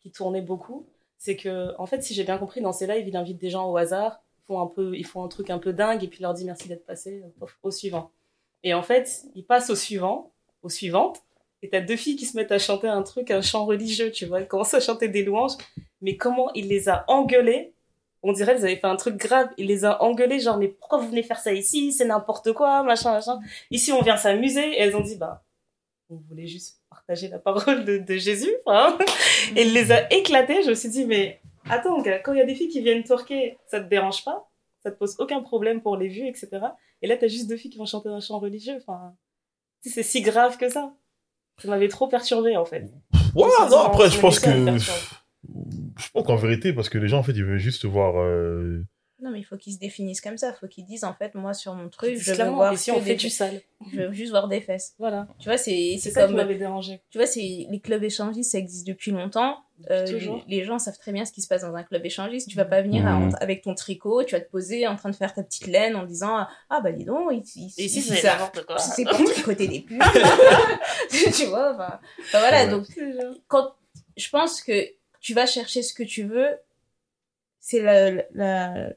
qui tournait beaucoup. C'est que, en fait, si j'ai bien compris, dans ses lives, il invite des gens au hasard, ils font un, peu, ils font un truc un peu dingue et puis il leur dit merci d'être passé au, au suivant. Et en fait, il passe au suivant, aux suivantes, et t'as deux filles qui se mettent à chanter un truc, un chant religieux, tu vois. Elles commencent à chanter des louanges, mais comment il les a engueulées? On dirait qu'ils avaient fait un truc grave. Il les a engueulés, genre, mais pourquoi vous venez faire ça ici? C'est n'importe quoi, machin, machin. Ici, on vient s'amuser. Et elles ont dit, bah, on voulait juste partager la parole de, Jésus. Hein? Et il les a éclatés. Je me suis dit, mais attends, quand il y a des filles qui viennent twerker, ça te dérange pas? Ça te pose aucun problème pour les vues, etc. Et là, t'as juste deux filles qui vont chanter un chant religieux. Enfin, c'est si grave que ça. Ça m'avait trop perturbé, en fait. Ouais, non, après, je pense que. Je pense qu'en vérité, parce que les gens, en fait, ils veulent juste voir. euh, Non, mais il faut qu'ils se définissent comme ça. Il faut qu'ils disent, en fait, moi, sur mon truc, je veux voir Et si on des fait du sale Je veux juste voir des fesses. Voilà. Tu vois, c'est ça qui comme... m'avait dérangé. Tu vois, c'est les clubs échangistes, ça existe depuis longtemps. Euh, Toujours. les, les gens savent très bien ce qui se passe dans un club échangiste. Tu vas pas venir à- Mhm. avec ton tricot, tu vas te poser en train de faire ta petite laine en disant ah bah dis donc ici, ici, Et ici, ici, c'est ça- n'importe quoi. c'est pour tricoter des pulls. tu vois, enfin, enfin, voilà. Ouais. Donc quand je pense que tu vas chercher ce que tu veux, c'est la, la,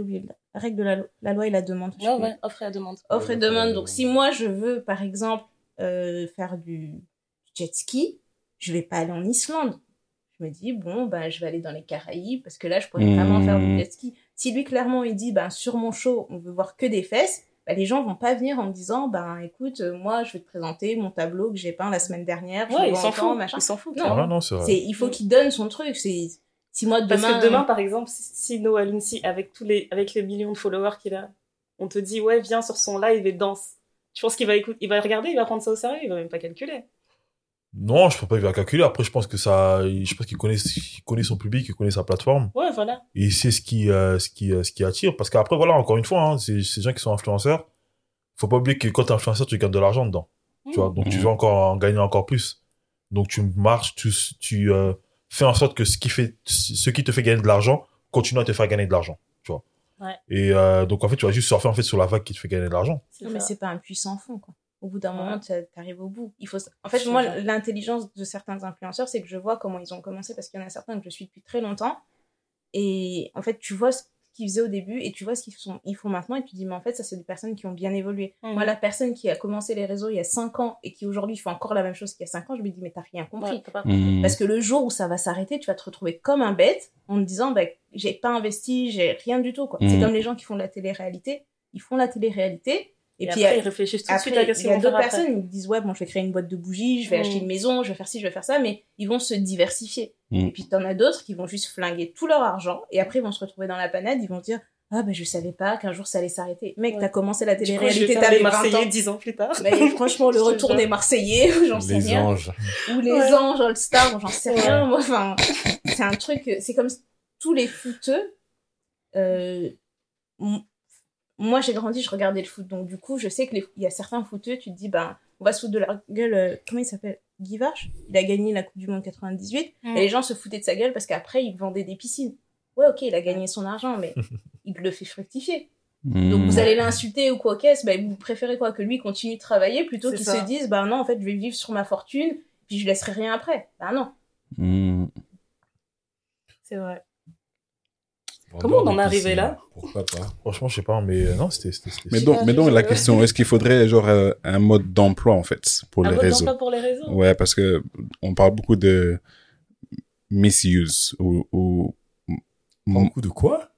j'ai oublié la règle de la, lo- la loi et la demande. Ouais, ouais, offre et la demande. offre et demande. Donc, si moi, je veux, par exemple, euh, faire du jet ski, je vais pas aller en Islande. Je me dis, bon, ben, je vais aller dans les Caraïbes parce que là, je pourrais Mmh. vraiment faire du jet ski. Si lui, clairement, il dit, ben, sur mon show, on veut voir que des fesses, ben, les gens vont pas venir en me disant, ben, écoute, euh, moi, je vais te présenter mon tableau que j'ai peint la semaine dernière. Ouais, il s'en fout. machin. Il s'en fout. Non. Ouais, non, c'est vrai. C'est, il faut qu'il donne son truc. C'est, si moi, demain. Parce que demain, par exemple, si- Noah Luncy, avec tous les, avec les millions de followers qu'il a, on te dit, ouais, viens sur son live et danse. Je pense qu'il va écouter, il va regarder, il va prendre ça au sérieux, il va même pas calculer. Non, je peux pas il va calculer. Après, je pense que ça. Je pense qu'il connaît, il connaît son public, il connaît sa plateforme. Ouais, voilà. Et il sait ce qui, euh, ce qui, euh, ce qui attire. Parce qu'après, voilà, encore une fois, hein, c'est ces gens qui sont influenceurs. Faut pas oublier que quand t'es influenceur, tu gagnes de l'argent dedans. Tu vois, donc tu Mhm. veux encore en gagner encore plus. Donc tu marches, tu, tu euh, fais en sorte que ce qui fait, ce qui te fait gagner de l'argent continue à te faire gagner de l'argent. Tu vois. Ouais. Et euh, donc en fait, tu vas juste surfer en fait sur la vague qui te fait gagner de l'argent. Non, mais c'est pas un puissant fond, quoi. Au bout d'un Ouais. moment, tu arrives au bout. Il faut... En fait, moi, l'intelligence de certains influenceurs, c'est que je vois comment ils ont commencé, parce qu'il y en a certains que je suis depuis très longtemps. Et en fait, tu vois ce qu'ils faisaient au début et tu vois ce qu'ils font, ils font maintenant. Et tu te dis, mais en fait, ça, c'est des personnes qui ont bien évolué. Mhm. Moi, la personne qui a commencé les réseaux il y a 5 ans et qui aujourd'hui fait encore la même chose qu'il y a 5 ans, je me dis, mais t'as rien compris. Ouais, t'as pas- Mhm. Parce que le jour où ça va s'arrêter, tu vas te retrouver comme un bête en te disant bah, j'ai pas investi, j'ai rien du tout. quoi. C'est Mhm. comme les gens qui font de la télé-réalité. Ils font la télé-réalité Et, puis, après, euh, ils réfléchissent tout de suite Après, à qu'est-ce il qu'ils y a d'autres personnes, ils disent, ouais, bon, je vais créer une boîte de bougies, je vais Mm. acheter une maison, je vais faire ci, je vais faire ça, mais ils vont se diversifier. Mm. Et puis, t'en as d'autres qui vont juste flinguer tout leur argent, et après, ils vont se retrouver dans la panade, ils vont dire, ah, ben, je savais pas qu'un jour ça allait s'arrêter. Mec, Ouais. t'as commencé la télé-réalité, t'avais 20 Marseillais ans. 10 ans plus tard. Mais franchement, le retour des Marseillais, j'en sais Les rien. anges. Ou les Ouais. anges All-Star, j'en sais Ouais. rien. Moi, enfin, c'est un truc, c'est comme tous les footeux. Euh, moi, j'ai grandi, je regardais le foot. Donc, du coup, je sais qu'il y a certains footeux, tu te dis, ben, on va se foutre de leur gueule. euh, comment il s'appelle? Guy Varche? Il a gagné la Coupe du Monde 98. Mm. Et les gens se foutaient de sa gueule parce qu'après, il vendait des piscines. Ouais, ok, il a gagné son argent, mais il le fait fructifier. Donc Mm. vous allez l'insulter ou quoi qu'est-ce, ben, vous préférez quoi? Que lui continue de travailler plutôt qu'il se dise bah non en fait je vais vivre sur ma fortune puis je laisserai rien après. Bah non. Mm. C'est vrai. Comment on en est arrivé là Pourquoi pas? Franchement, je sais pas, mais euh, non, c'était. c'était- c'était- Mais donc, mais donc la question, est-ce qu'il faudrait genre euh, un mode d'emploi en fait pour Un les mode réseaux? d'emploi pour les réseaux? Ouais, parce que on parle beaucoup de misuse ou, ou Un coup de quoi?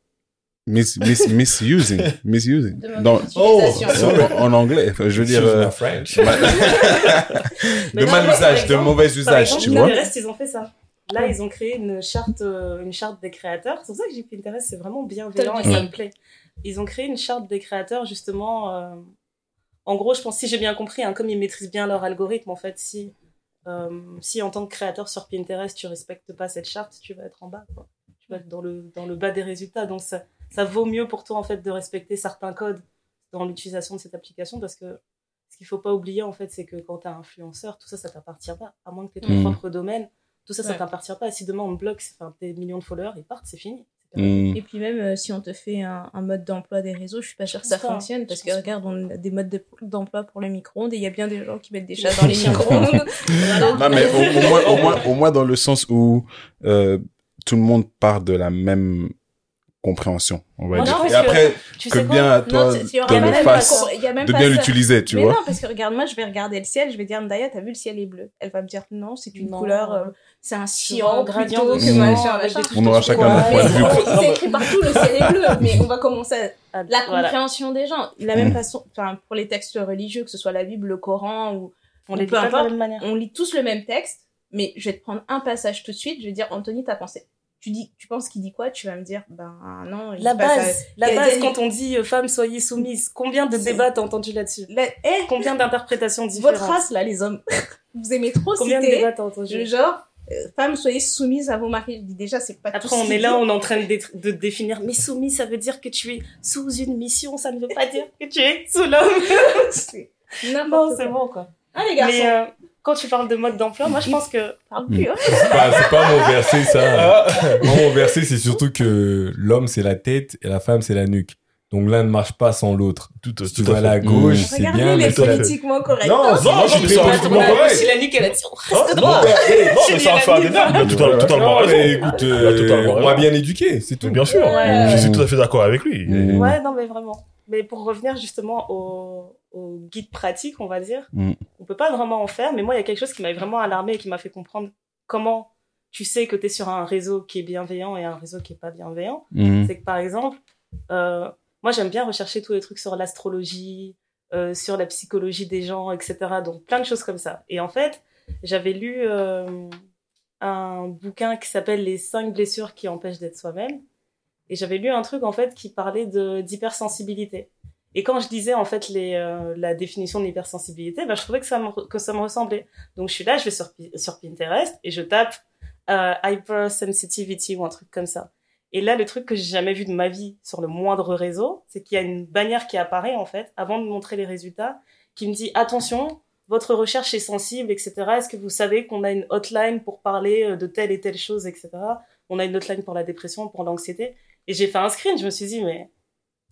Mis, mis, misusing, misusing. Dans-. Ouais, en anglais, je veux dire euh, French. de mal usage, de mauvais Par usage, exemple, tu vois? Pinterest, ils ont fait ça. Là, ils ont créé une charte, euh, une charte des créateurs. C'est pour ça que j'ai Pinterest, c'est vraiment bienveillant et ça me plaît. Ils ont créé une charte des créateurs, justement. euh, en gros, je pense, si j'ai bien compris, hein, comme ils maîtrisent bien leur algorithme, en fait, si, euh, si en tant que créateur sur Pinterest, tu respectes pas cette charte, tu vas être en bas. Quoi. Tu vas être dans le, dans le bas des résultats. Donc, ça, ça vaut mieux pour toi, en fait, de respecter certains codes dans l'utilisation de cette application parce que ce qu'il faut pas oublier, en fait, c'est que quand tu es influenceur, tout ça, ça t'appartient pas. À moins que tu aies ton Mm. propre domaine, tout ça, ça Ouais. t'appartient pas. Si demain on me bloque, c'est- enfin, tes millions de followers, ils partent, c'est fini. Mm. Et puis même euh, si on te fait un, un mode d'emploi des réseaux, je suis pas sûre que ça fonctionne parce que regarde, on a des modes de- d'emploi pour le micro-ondes et il y a bien des gens qui mettent des chats dans les micro-ondes. Voilà. Non, mais au, au moins, au, moins, au moins dans le sens où euh, tout le monde part de la même compréhension, on va Moi, dire. Et après, Tu que sais bien à toi Non, le fasse, de bien l'utiliser, tu mais vois. non, parce que regarde, moi, je vais regarder le ciel, je vais dire, Ndaya, t'as vu le ciel est bleu? Elle va me dire, non, c'est une Non. couleur, euh, c'est un vois cyan gradient que sang machin, On aura chacun notre point de vue. C'est écrit partout, le ciel est bleu, mais on va commencer à... La voilà. compréhension des gens. De la même Mm. façon, enfin, pour les textes religieux, que ce soit la Bible, le Coran, ou On les peu importe, on lit tous le même texte, mais je vais te prendre un passage tout de suite, je vais dire, Anthony, t'as pensé. Tu dis, tu penses qu'il dit quoi? Tu vas me dire, ben non. il La base, la base quand on dit euh, femmes soyez soumises, combien de débats t'as entendu là-dessus? La- Eh, Combien d'interprétations différentes? votre race, là, les hommes, vous aimez trop Combien de citer débats t'as entendu? le genre, euh, femmes, soyez soumises à vos maris. Déjà, c'est pas tout Après, ce on est là, on est en train de, dé- de définir. Mais soumis, ça veut dire que tu es sous une mission, ça ne veut pas dire que tu es sous l'homme. Non, c'est bon, quoi. Ah, les garçons, Mais euh, quand tu parles de mode d'emploi, moi, je pense que. parle plus, hein. C'est pas, c'est pas mon verset, ça. Moi, mon verset, c'est surtout que l'homme, c'est la tête et la femme, c'est la nuque. Donc l'un ne marche pas sans l'autre. Tout, tout Tu à vas à fait. la gauche, Mmh. c'est Regardez bien, les mais fait. politiquement corrects. Non, Hein, c'est- moi, je suis très politiquement correct. Si la nuque, elle a dit, on reste Ah, droit. non, mais- non, mais fait un. Il a totalement, totalement Non, raison. mais écoute, totalement euh, on m'a bien éduqué, c'est tout. Bien sûr. Je suis tout à fait d'accord avec lui. Ouais, non, mais vraiment. Mais pour revenir justement au, au guide pratique, on va dire, Mm. on peut pas vraiment en faire, mais moi, il y a quelque chose qui m'avait vraiment alarmé et qui m'a fait comprendre comment tu sais que tu es sur un réseau qui est bienveillant et un réseau qui est pas bienveillant. Mm. C'est que par exemple, euh, moi j'aime bien rechercher tous les trucs sur l'astrologie, euh, sur la psychologie des gens, etc. Donc plein de choses comme ça. Et en fait, j'avais lu euh, un bouquin qui s'appelle Les cinq blessures qui empêchent d'être soi-même. Et j'avais lu un truc en fait qui parlait d'hypersensibilité. Et quand je disais en fait les, euh, la définition de l'hypersensibilité, ben, je trouvais que ça, me, que ça me ressemblait. Donc je suis là, je vais sur, sur Pinterest et je tape euh, hypersensitivity ou un truc comme ça. Et là, le truc que j'ai jamais vu de ma vie sur le moindre réseau, c'est qu'il y a une bannière qui apparaît en fait avant de montrer les résultats, qui me dit attention, votre recherche est sensible, etc. Est-ce que vous savez qu'on a une hotline pour parler euh, de telle et telle chose, etc. On a une hotline pour la dépression, pour l'anxiété. Et j'ai fait un screen. Je me suis dit mais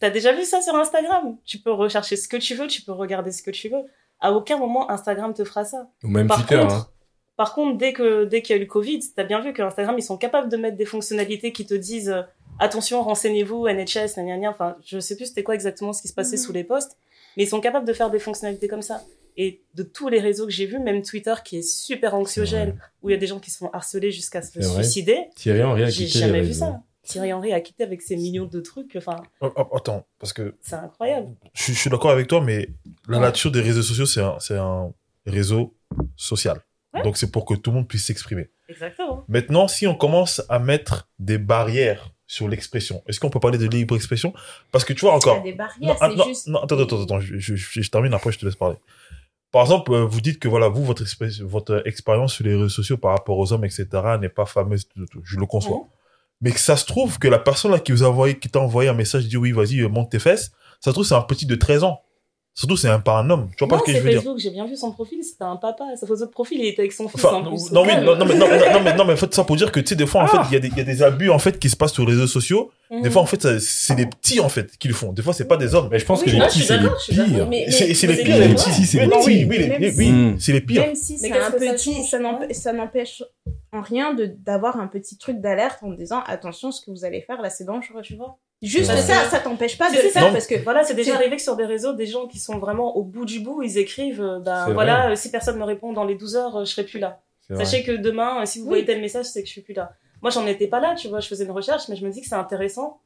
t'as déjà vu ça sur Instagram? Tu peux rechercher ce que tu veux, tu peux regarder ce que tu veux. À aucun moment Instagram te fera ça. Ou même Par Twitter, contre, hein. par contre, dès que dès qu'il y a eu le Covid, t'as bien vu que Instagram ils sont capables de mettre des fonctionnalités qui te disent euh, attention, renseignez-vous, NHS, gna gna gna. Enfin, je sais plus c'était quoi exactement ce qui se passait Mhm. sous les posts, mais ils sont capables de faire des fonctionnalités comme ça. Et de tous les réseaux que j'ai vus, même Twitter qui est super anxiogène, où il y a des gens qui se font harceler jusqu'à se suicider, Thierry Henry a j'ai quitté les jamais vu ça. Thierry Henry a quitté avec ses millions de trucs. Enfin, Oh, oh, Attends, parce que c'est incroyable. je, suis- je suis d'accord avec toi, mais la nature des réseaux sociaux, c'est un, c'est un réseau social. Ouais. Donc, c'est pour que tout le monde puisse s'exprimer. Exactement. Maintenant, si on commence à mettre des barrières sur l'expression, est-ce qu'on peut parler de libre expression? Parce que tu vois Il y a encore. des barrières, ah, c'est non, juste. non, attends, attends, attends, je, je, je- je termine après, je te laisse parler. Par exemple, euh, vous dites que voilà, vous, votre, expé- votre expérience sur les réseaux sociaux par rapport aux hommes, etc., n'est pas fameuse. Je le conçois. Mais que ça se trouve que la personne là qui vous a envoyé, qui t'a envoyé un message, dit oui, vas-y, euh, monte tes fesses. Ça se trouve, c'est un petit de 13 ans. Surtout, c'est un, pas un homme. Tu vois pas ce que je veux dire Facebook, j'ai bien vu son profil, c'était un papa. Sa photo de profil, il était avec son fils Enfin, en non, plus. non, oui, non, non, mais, non, non, non, mais, non, mais en fait, ça pour dire que, tu sais, des fois, en Ah. fait, il y, a des- il y a des abus, en fait, qui se passent sur les réseaux sociaux. Des Mhm. fois, en fait, c'est les petits, en fait, qui le font. Des fois, c'est pas des hommes. Mais je pense Oui, que les petits, c'est les pires. C'est les pires, les petits. c'est les non, petits. oui, Mm. c'est les pires. Même si c'est un petit, ça n'emp- ça n'empêche en rien de d'avoir un petit truc d'alerte en disant attention, ce que vous allez faire là, c'est dangereux, tu vois. Juste Ouais. ça, ça t'empêche pas de le ça. faire Non. parce que Voilà, c'est déjà arrivé que sur des réseaux, des gens qui sont vraiment au bout du bout, ils écrivent, euh, bah voilà, vrai. euh, si personne me répond dans les 12 heures, euh, je serai plus là. Vrai. Sachez que demain, si vous Oui. voyez tel message, c'est que je suis plus là. Moi, j'en étais pas là, tu vois, je faisais une recherche, mais je me dis que c'est intéressant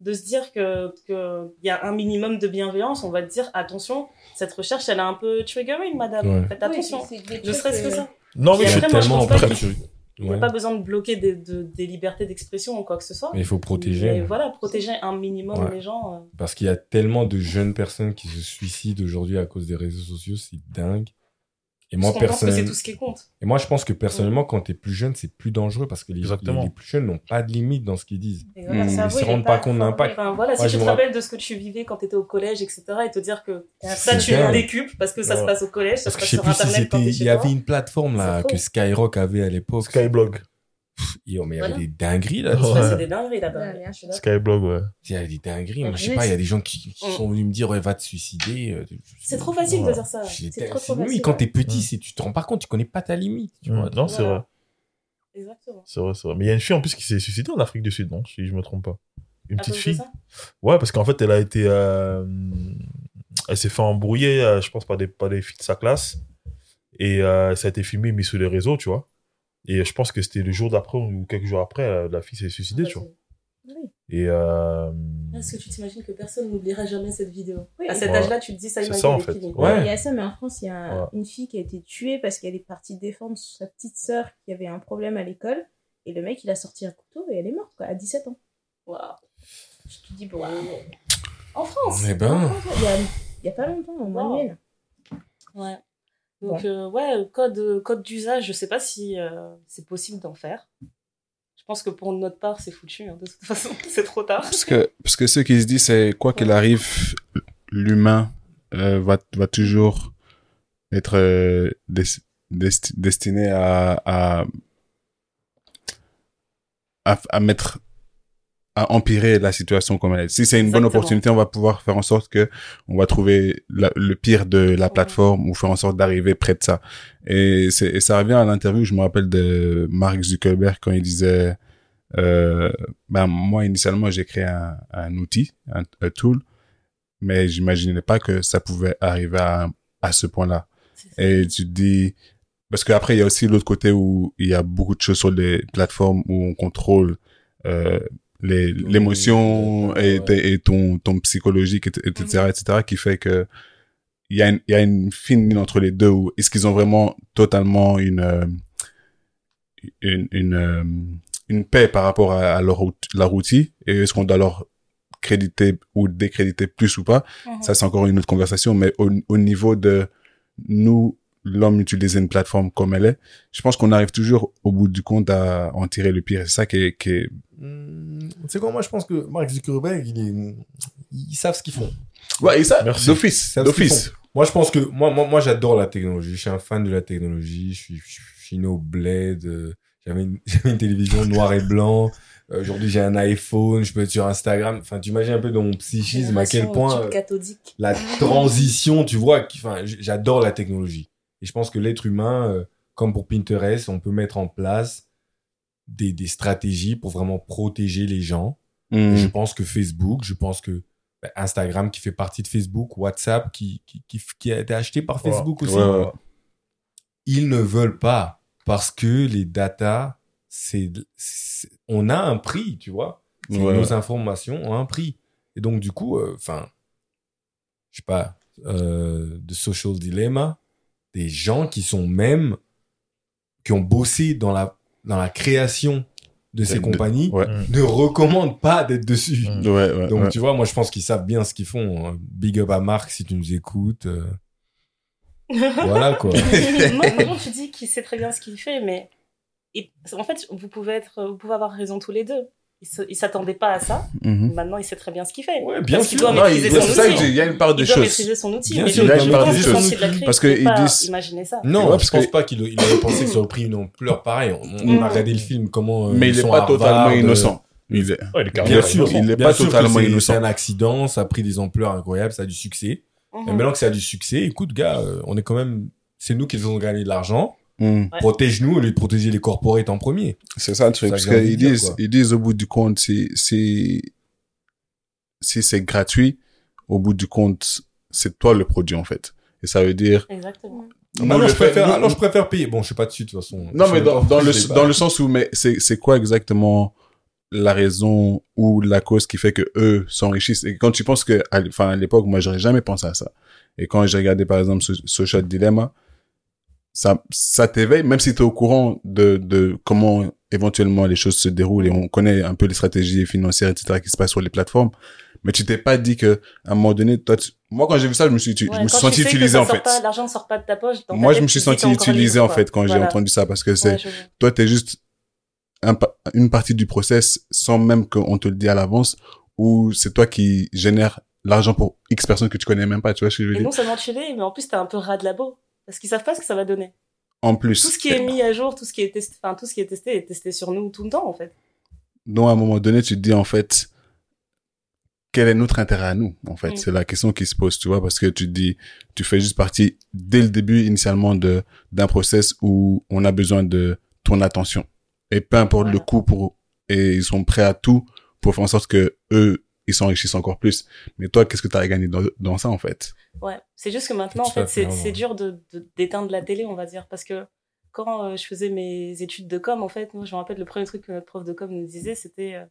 de se dire que que il y a un minimum de bienveillance. On va te dire attention, cette recherche, elle est un peu triggering, madame. Ouais. Faites Oui, attention. des ne serait-ce que ça. Non, mais je je tellement en qu'il-. Il n'y a Ouais. pas besoin de bloquer des, de- des libertés d'expression ou quoi que ce soit. Mais il faut protéger. Mais voilà, protéger un minimum Ouais. les gens. euh. Parce qu'il y a tellement de jeunes personnes qui se suicident aujourd'hui à cause des réseaux sociaux, c'est dingue. Et moi, c'est personnellement, tout ce qui compte. et moi, je pense que personnellement, quand t'es plus jeune, c'est plus dangereux parce que les, Exactement. les, les plus jeunes n'ont pas de limite dans ce qu'ils disent. Et voilà, Mm. ça- Ils se rendent pas compte de l'impact. Enfin, voilà, si tu je te rappelles de ce que tu vivais quand tu étais au collège, etc., et te dire que ça, C'est tu le décupes parce que ça se passe au collège, ça Parce se passe je sais sur plus si Internet t'es il y avait une plateforme là que Skyrock avait à l'époque. Skyblog. Yo, mais il y avait Voilà. des dingueries là. Ouais. Ça, c'est des dingueries là-bas. Ouais. Skyblog, ouais. Il y a des dingueries. Ouais, Moi, je sais pas, il y a des gens qui, qui Mm. sont venus me dire, ouais, va te suicider. euh, C'est trop facile de dire ça. C'est trop, trop oui, facile, quand ouais. t'es petit, Mm. c'est, tu te rends pas compte, tu connais pas ta limite. Tu Mm. vois. Non, c'est Voilà. vrai. Exactement. C'est vrai, c'est vrai. Mais il y a une fille en plus qui s'est suicidée en Afrique du Sud, non Si je me trompe pas. Une À petite fille. ça Ouais, parce qu'en fait, elle a été. euh, Elle s'est fait embrouiller, euh, je pense, par des, par des filles de sa classe. Et euh, ça a été filmé, mis sur les réseaux, tu vois. Et je pense que c'était le jour d'après ou quelques jours après, euh, la fille s'est suicidée, tu vois. Oui. Et. Euh... Est-ce que tu t'imagines que personne n'oubliera jamais cette vidéo Oui. À cet Ouais. âge-là, tu te dis ça, C'est il m'a en fait. finie. Ouais. Il y a ça, mais en France, il y a Ouais. une fille qui a été tuée parce qu'elle est partie défendre sa petite sœur qui avait un problème à l'école. Et le mec, il a sorti un couteau et elle est morte, quoi, à 17 ans. Waouh. Je te dis, bon. En France Eh ben. En France, Il y a, il y a pas longtemps, de Wow. Ouais. Donc, euh, ouais, code, code d'usage, je sais pas si euh, c'est possible d'en faire. Je pense que pour notre part, c'est foutu. hein, de toute façon, c'est trop tard. Parce que, parce que ce qui se dit, c'est quoi qu'il arrive, l'humain euh, va, va toujours être euh, des- desti- destiné à, à, à, à mettre à empirer la situation comme elle est. Si c'est une bonne opportunité, on va pouvoir faire en sorte que on va trouver la- le pire de la plateforme ou faire en sorte d'arriver près de ça. Et, et ça revient à l'interview, je me rappelle de Mark Zuckerberg quand il disait, euh, ben moi initialement j'ai créé un, un outil, un, un tool, mais j'imaginais pas que ça pouvait arriver à, à ce point-là. Et tu te dis, parce qu'après, il y a aussi l'autre côté où il y a beaucoup de choses sur les plateformes où on contrôle euh, les l'émotion et, et ton, ton psychologique, et- etc., etc., qui fait que il y a une, il y a une fine ligne entre les deux où est-ce qu'ils ont vraiment totalement une, euh, une, une, euh, une paix par rapport à, à leur, outil et est-ce qu'on doit leur créditer ou décréditer plus ou pas? Mhm. Ça, c'est encore une autre conversation, mais au, au niveau de nous, l'homme utiliser une plateforme comme elle est, je pense qu'on arrive toujours au bout du compte à en tirer le pire. C'est ça qui est, qui est... Hmm, C'est quoi, moi, je pense que Mark Zuckerberg, il est, ils savent ce qu'ils font. Ouais, d'office, Ils savent d'office. font. Moi, je pense que, moi, moi, moi, j'adore la technologie. Je suis un fan de la technologie. Je suis, je suis né au bled. euh, J'avais une, télévision noir et blanc. Euh, Aujourd'hui, j'ai un iPhone. Je peux être sur Instagram. Enfin, tu imagines un peu dans mon psychisme à quel point euh, la transition, tu vois, enfin, j'adore la technologie. Et je pense que l'être humain, euh, comme pour Pinterest, on peut mettre en place des, des stratégies pour vraiment protéger les gens. Et Mm. Je pense que Facebook, je pense que bah, Instagram qui fait partie de Facebook, WhatsApp qui, qui, qui, qui a été acheté par Ouais. Facebook aussi. Ouais, ouais. Ils ne veulent pas parce que les data, c'est, c'est- on a un prix, tu vois. Ouais. Nos informations ont un prix. Et donc, du coup, enfin, je sais pas, euh, de Social Dilemma, des gens qui sont même, qui ont bossé dans la, dans la création de ces De- compagnies, Ouais. ne recommandent pas d'être dessus. Mm. Ouais, ouais, Donc, ouais. tu vois, moi, je pense qu'ils savent bien ce qu'ils font. hein. Big up à Marc si tu nous écoutes. euh. voilà, quoi. moi, tu dis qu'il sait très bien ce qu'il fait, mais et- en fait, vous pouvez être, vous pouvez avoir raison tous les deux. Il il s'attendait pas à ça. Mhm. Maintenant, il sait très bien ce qu'il fait. Ouais, bien Parce sûr. doit Non, il- maîtriser c'est son ça outil. il y a une part de il doit choses. maîtriser son outil. Bien mais sûr, il son quand outil. il l'a créé, Parce il que pas disent- imaginer ça. Non, Ouais, parce je pense que- pas qu'il il aurait pensé que ça aurait pris une ampleur pareille. On, on Mm. a regardé le film, comment. euh, Mais ils il est sont pas totalement Harvard, euh, innocent. Il est, Ouais, il est Bien sûr, il est bien pas totalement innocent. C'est un accident, ça a pris des ampleurs incroyables, ça a du succès. Mhm. Mais maintenant que ça a du succès, écoute, gars, euh, on est quand même. C'est nous qui faisons gagner de l'argent. Ouais. Protège-nous au lieu de protéger les corporates en premier. C'est ça le truc. Ça Parce qu'ils disent, ils disent au bout du compte, si, si, si c'est gratuit, au bout du compte, c'est toi le produit, en fait. Et ça veut dire, Exactement. Nous, alors, le je préfère, alors je préfère payer. Bon, je suis pas dessus de toute façon. non, Je mais dans, dans le, pas. dans le sens où, mais c'est, c'est quoi exactement la raison ou la cause qui fait que eux s'enrichissent? Et quand tu penses que, enfin, à l'époque, moi, j'aurais jamais pensé à ça. Et quand j'ai regardé, par exemple, Social Dilemma, ça, ça t'éveille, même si tu es au courant de, de comment éventuellement les choses se déroulent et on connaît un peu les stratégies financières, etc., qui se passent sur les plateformes. Mais tu t'es pas dit que, à un moment donné, toi, tu- moi, quand j'ai vu ça, je me suis, tu- Ouais, je me suis senti utilisé, en sort fait. L'argent ne sort pas de ta poche. dans ta Moi, je me suis senti utilisé, en fait, quand j'ai entendu ça, parce que c'est, Ouais, je toi, t'es juste un une partie du process sans même qu'on te le dit à l'avance, ou c'est toi qui génère l'argent pour X personnes que tu connais même pas, tu vois ce que je veux Et dire? non seulement tu l'es, mais en plus, t'es un peu ras de labo. Parce qu'ils savent pas ce que ça va donner. En plus. Tout ce qui est mis à jour, tout ce qui est testé, enfin, tout ce qui est testé est testé sur nous tout le temps, en fait. Donc, à un moment donné, tu te dis, en fait, quel est notre intérêt à nous, en fait? Mm. C'est la question qui se pose, tu vois, parce que tu te dis, tu fais juste partie, dès le début, initialement, de, d'un process où on a besoin de ton attention. Et peu importe le coût pour, et ils sont prêts à tout pour faire en sorte que eux, ils s'enrichissent encore plus. Mais toi, qu'est-ce que tu as gagné dans, dans ça, en fait? Ouais. C'est juste que maintenant, en fait, c'est dur de de- d'éteindre la télé, on va dire. Parce que quand euh, je faisais mes études de com, en fait, moi, je me rappelle le premier truc que notre prof de com nous disait, c'était euh,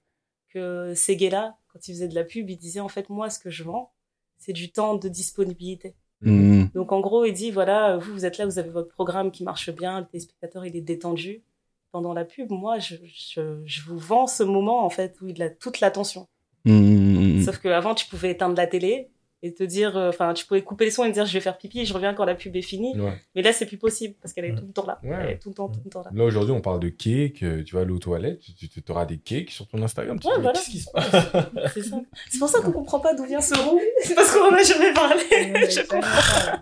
que Seguela, quand il faisait de la pub, il disait, en fait, moi, ce que je vends, c'est du temps de disponibilité. Mm. Donc en gros, il dit voilà, vous vous êtes là, vous avez votre programme qui marche bien, le téléspectateur il est détendu pendant la pub. Moi, je, je, je vous vends ce moment en fait où il a toute l'attention. Mm. Sauf qu'avant, tu pouvais éteindre la télé et te dire, euh, enfin, tu pouvais couper les sons et te dire je vais faire pipi, je reviens quand la pub est finie. Ouais. Mais là, c'est plus possible parce qu'elle est Ouais. tout le temps là. Ouais. Elle est tout le temps, tout le temps là. Là, aujourd'hui, on parle de cake. euh, Tu vas aller aux toilettes, tu, tu auras des cakes sur ton Instagram. Tu Ouais, te dis, mais voilà. Qu'est-ce qui se passe? C'est ça. C'est pour ça qu'on comprend pas d'où vient ce roux. C'est parce qu'on en a jamais parlé. je comprends.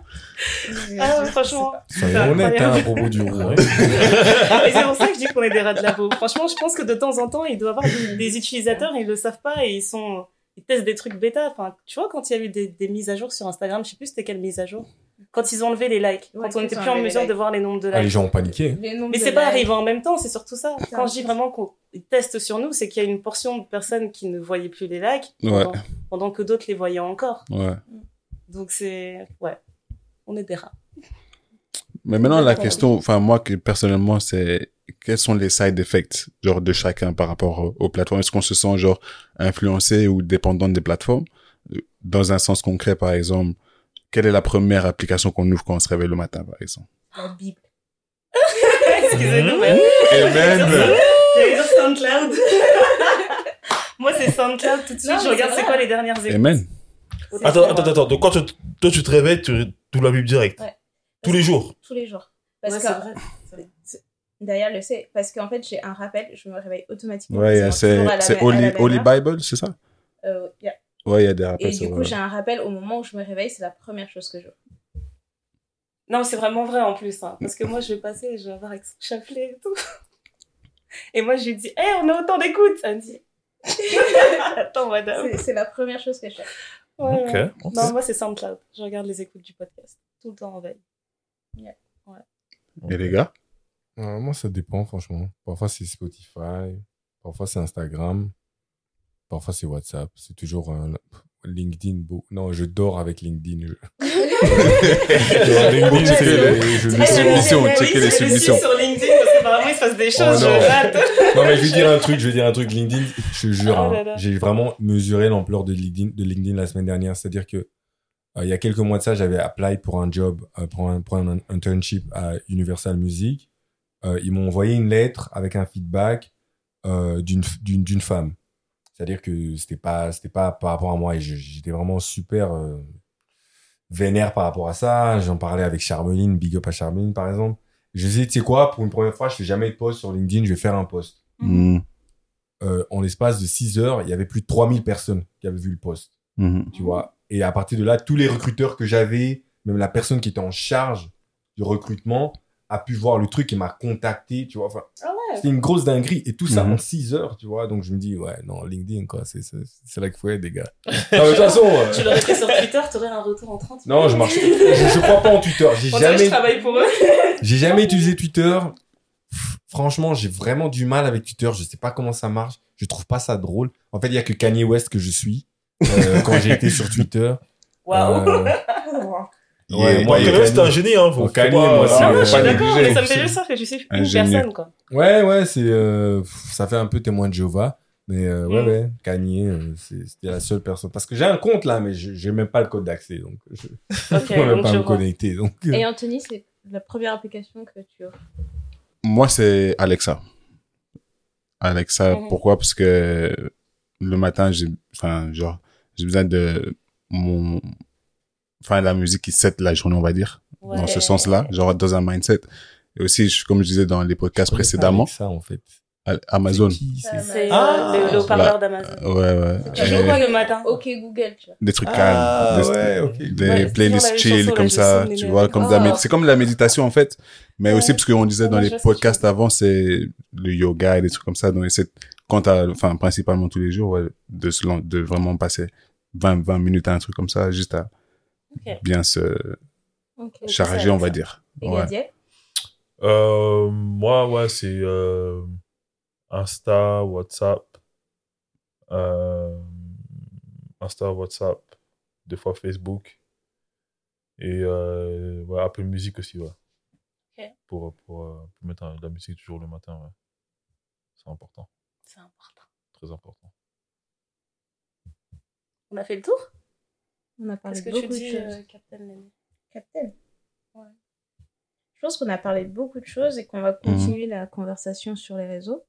Ah ouais, franchement. Soyons honnêtes hein, à propos du roux. hein. Et c'est pour ça que je dis qu'on est des rats de labo. Franchement, je pense que de temps en temps, il doit y avoir des, des utilisateurs, ils le savent pas et ils sont, ils testent des trucs bêta. Enfin, tu vois, quand il y a eu des, des mises à jour sur Instagram, je sais plus c'était quelle mise à jour. Quand ils ont enlevé les likes. Ouais, quand on n'était plus en les mesure de likes. voir les nombres de Ah, les likes. gens ont paniqué. Les Mais c'est pas likes. arrivé en même temps, c'est surtout ça. Quand je dis vraiment qu'on teste sur nous, c'est qu'il y a une portion de personnes qui ne voyaient plus les likes Ouais. pendant, pendant que d'autres les voyaient encore. Ouais. Donc c'est, ouais, on est des rats. Mais maintenant, la question, enfin, moi, que personnellement, c'est quels sont les side effects, genre, de chacun par rapport aux, plateformes? Est-ce qu'on se sent, genre, influencé ou dépendant des plateformes? Dans un sens concret, par exemple, quelle est la première application qu'on ouvre quand on se réveille le matin, par exemple? La Bible. Excusez-nous, mais Amen! J'allais dire SoundCloud. Moi, c'est SoundCloud tout de suite. Non, je regarde c'est quoi les dernières écoutes. Amen! Attends, attends, attends. Donc, quand tu- toi, tu te réveilles, tu ouvres la Bible direct. Ouais. Tous les jours. Tous les jours. Parce Ouais, que c'est vrai. D'ailleurs, le sait, parce qu'en fait, j'ai un rappel, je me réveille automatiquement. Ouais, c'est, Holy. Bible, c'est ça? Euh, yeah. Ouais, il y a des rappels Et du coup, j'ai un rappel au moment où je me réveille, c'est la première chose que je fais. Non, c'est vraiment vrai en plus. hein, parce que moi, je vais passer et je vais avoir avec son chapelet et tout. Et moi, je lui dis, hé, on a autant d'écoutes. Elle me dit, attends, madame. C'est- la première chose que je fais. Ouais, ouais. Non, moi, c'est SoundCloud. Je regarde les écoutes du podcast. Tout le temps en veille. Et les gars? Euh, moi, ça dépend, franchement. Parfois, c'est Spotify. Parfois, c'est Instagram. Parfois, c'est WhatsApp. C'est toujours un LinkedIn. beau- Non, je dors avec LinkedIn. Je- LinkedIn, c'est- les- je les le- submissions, checker les je le suis submissions. sur LinkedIn parce qu'apparemment, il se passe des choses. Oh non. je rate. Non, mais je vais dire un truc, je vais dire un truc. LinkedIn, je te jure, Oh hein, j'ai vraiment mesuré l'ampleur de LinkedIn, de LinkedIn la semaine dernière. C'est-à-dire que Euh, il y a quelques mois de ça, j'avais apply pour un job, euh, pour, un, pour un internship à Universal Music. Euh, ils m'ont envoyé une lettre avec un feedback euh, d'une d'une d'une femme. C'est-à-dire que c'était pas c'était pas par rapport à moi et je- j'étais vraiment super euh, vénère par rapport à ça. J'en parlais avec Charmeline, big up à Charmeline par exemple. Je disais, tu sais quoi, pour une première fois, je fais jamais de post sur LinkedIn, je vais faire un post. Mhm. Euh, en l'espace de 6 heures, il y avait plus de 3000 personnes qui avaient vu le post Mhm. tu vois. Et à partir de là, tous les recruteurs que j'avais, même la personne qui était en charge du recrutement, a pu voir le truc et m'a contacté, tu vois. Enfin, Ah ouais. c'était une grosse dinguerie. Et tout ça Mhm. en 6 heures, tu vois. Donc je me dis, ouais, non, LinkedIn, quoi, c'est, là qu'il faut être, les gars. Non, mais de toute façon, euh, Tu l'aurais fait sur Twitter, t'aurais un retour en 30 non, je marche. Je, je crois pas en Twitter. J'ai je jamais, travaille pour eux. j'ai jamais utilisé Twitter. Pff, Franchement, j'ai vraiment du mal avec Twitter. Je sais pas comment ça marche. Je trouve pas ça drôle. En fait, il y a que Kanye West que je suis euh, quand j'ai été sur Twitter. Waouh. Euh, Ouais, moi, Kanye- un génie, hein. Faut, Kanye, pas- moi, c'est- Ah, euh, je suis pas d'accord, mais ça me fait juste ça que je suis une personne, quoi. Ouais, ouais, c'est, euh, ça fait un peu témoin de Jéhovah. Mais euh, ouais, Mm. ouais, Kanye, euh, c'est- c'était la seule personne. Parce que j'ai un compte là, mais je- j'ai même pas le code d'accès, donc je Ok, peux même pas je me vois. connecter. Donc, euh, Et Anthony, c'est la première application que tu as. Moi, c'est Alexa. Alexa, Mhm. pourquoi? Parce que le matin, j'ai, enfin, genre, j'ai besoin de mon, enfin, la musique qui set la journée, on va dire, dans ce sens-là, genre, dans un mindset. Et aussi, je- comme je disais dans les podcasts je connais pas précédemment, Ça, en fait. A- Amazon. C'est c'est- C'est Ah, euh, le, le haut-parleur d'Amazon. Ouais, ouais. Tu joues quoi le matin? Ok Google, tu vois. des trucs Ah, calmes. Des, ouais, ok. des Ouais, c'est playlists chill comme ça, tu vois, comme méd- c'est comme la méditation en fait, mais Ouais. aussi parce qu'on disait dans Ouais, les podcasts avant, c'est le yoga et des trucs comme ça, donc essaie, quand t'as, enfin, principalement tous les jours, ouais, de se, de vraiment passer 20, 20 minutes à un truc comme ça, juste à Ok. bien se Ok. charger, on va dire. Et Ouais. Euh, moi, ouais, c'est euh, Insta, WhatsApp. Euh, Insta, WhatsApp. Des fois Facebook. Et euh, ouais, Apple Music aussi, ouais. Ok. Pour, pour, pour mettre de la musique toujours le matin, ouais. C'est important. C'est important. Très important. On a fait le tour? On a parlé Qu'est-ce de que tu beaucoup de dis, choses. euh, Captain Lenny? Captain? Ouais. Je pense qu'on a parlé de beaucoup de choses et qu'on va continuer la conversation sur les réseaux.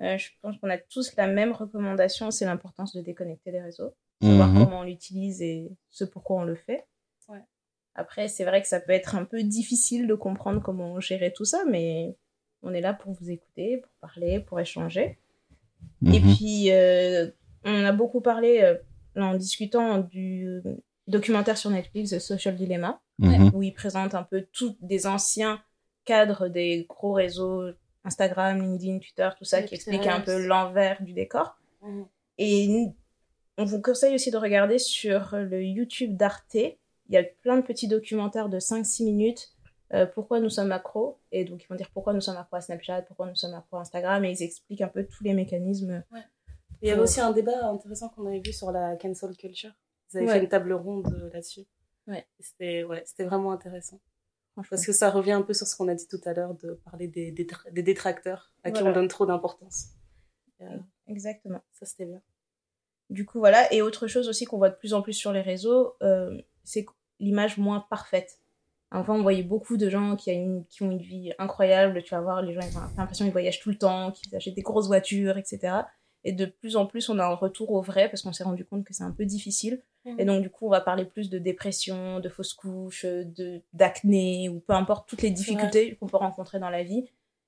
Euh, je pense qu'on a tous la même recommandation, c'est l'importance de déconnecter les réseaux, savoir Mhm. comment on l'utilise et ce pourquoi on le fait. Ouais. Après, c'est vrai que ça peut être un peu difficile de comprendre comment gérer tout ça, mais on est là pour vous écouter, pour parler, pour échanger. Et Mhm. puis, euh, on a beaucoup parlé euh, en discutant du documentaire sur Netflix, The Social Dilemma, Mhm. où il présente un peu tous des anciens cadres des gros réseaux, Instagram, LinkedIn, Twitter, tout ça, qui explique un peu l'envers du décor. Mhm. Et on vous conseille aussi de regarder sur le YouTube d'Arte. Il y a plein de petits documentaires de 5-6 minutes. euh, pourquoi nous sommes accros Et donc, ils vont dire pourquoi nous sommes accros à Snapchat, pourquoi nous sommes accros à Instagram. Et ils expliquent un peu tous les mécanismes. Il y avait aussi un débat intéressant qu'on avait vu sur la cancel culture. Ils avaient Ouais. fait une table ronde euh, là-dessus. Ouais. C'était ouais, vraiment intéressant. Parce que ça revient un peu sur ce qu'on a dit tout à l'heure de parler des, détra- des détracteurs à qui on donne trop d'importance. Euh, Exactement. ça, c'était bien. Du coup, voilà. Et autre chose aussi qu'on voit de plus en plus sur les réseaux, euh, c'est l'image moins parfaite. Avant, on voyait beaucoup de gens qui, a une- qui ont une vie incroyable. Tu vas voir, les gens, ils ont l'impression qu'ils voyagent tout le temps, qu'ils achètent des grosses voitures, etc. Et de plus en plus, on a un retour au vrai parce qu'on s'est rendu compte que c'est un peu difficile. Mhm. Et donc, du coup, on va parler plus de dépression, de fausses couches, de d'acné, ou peu importe toutes les difficultés qu'on peut rencontrer dans la vie.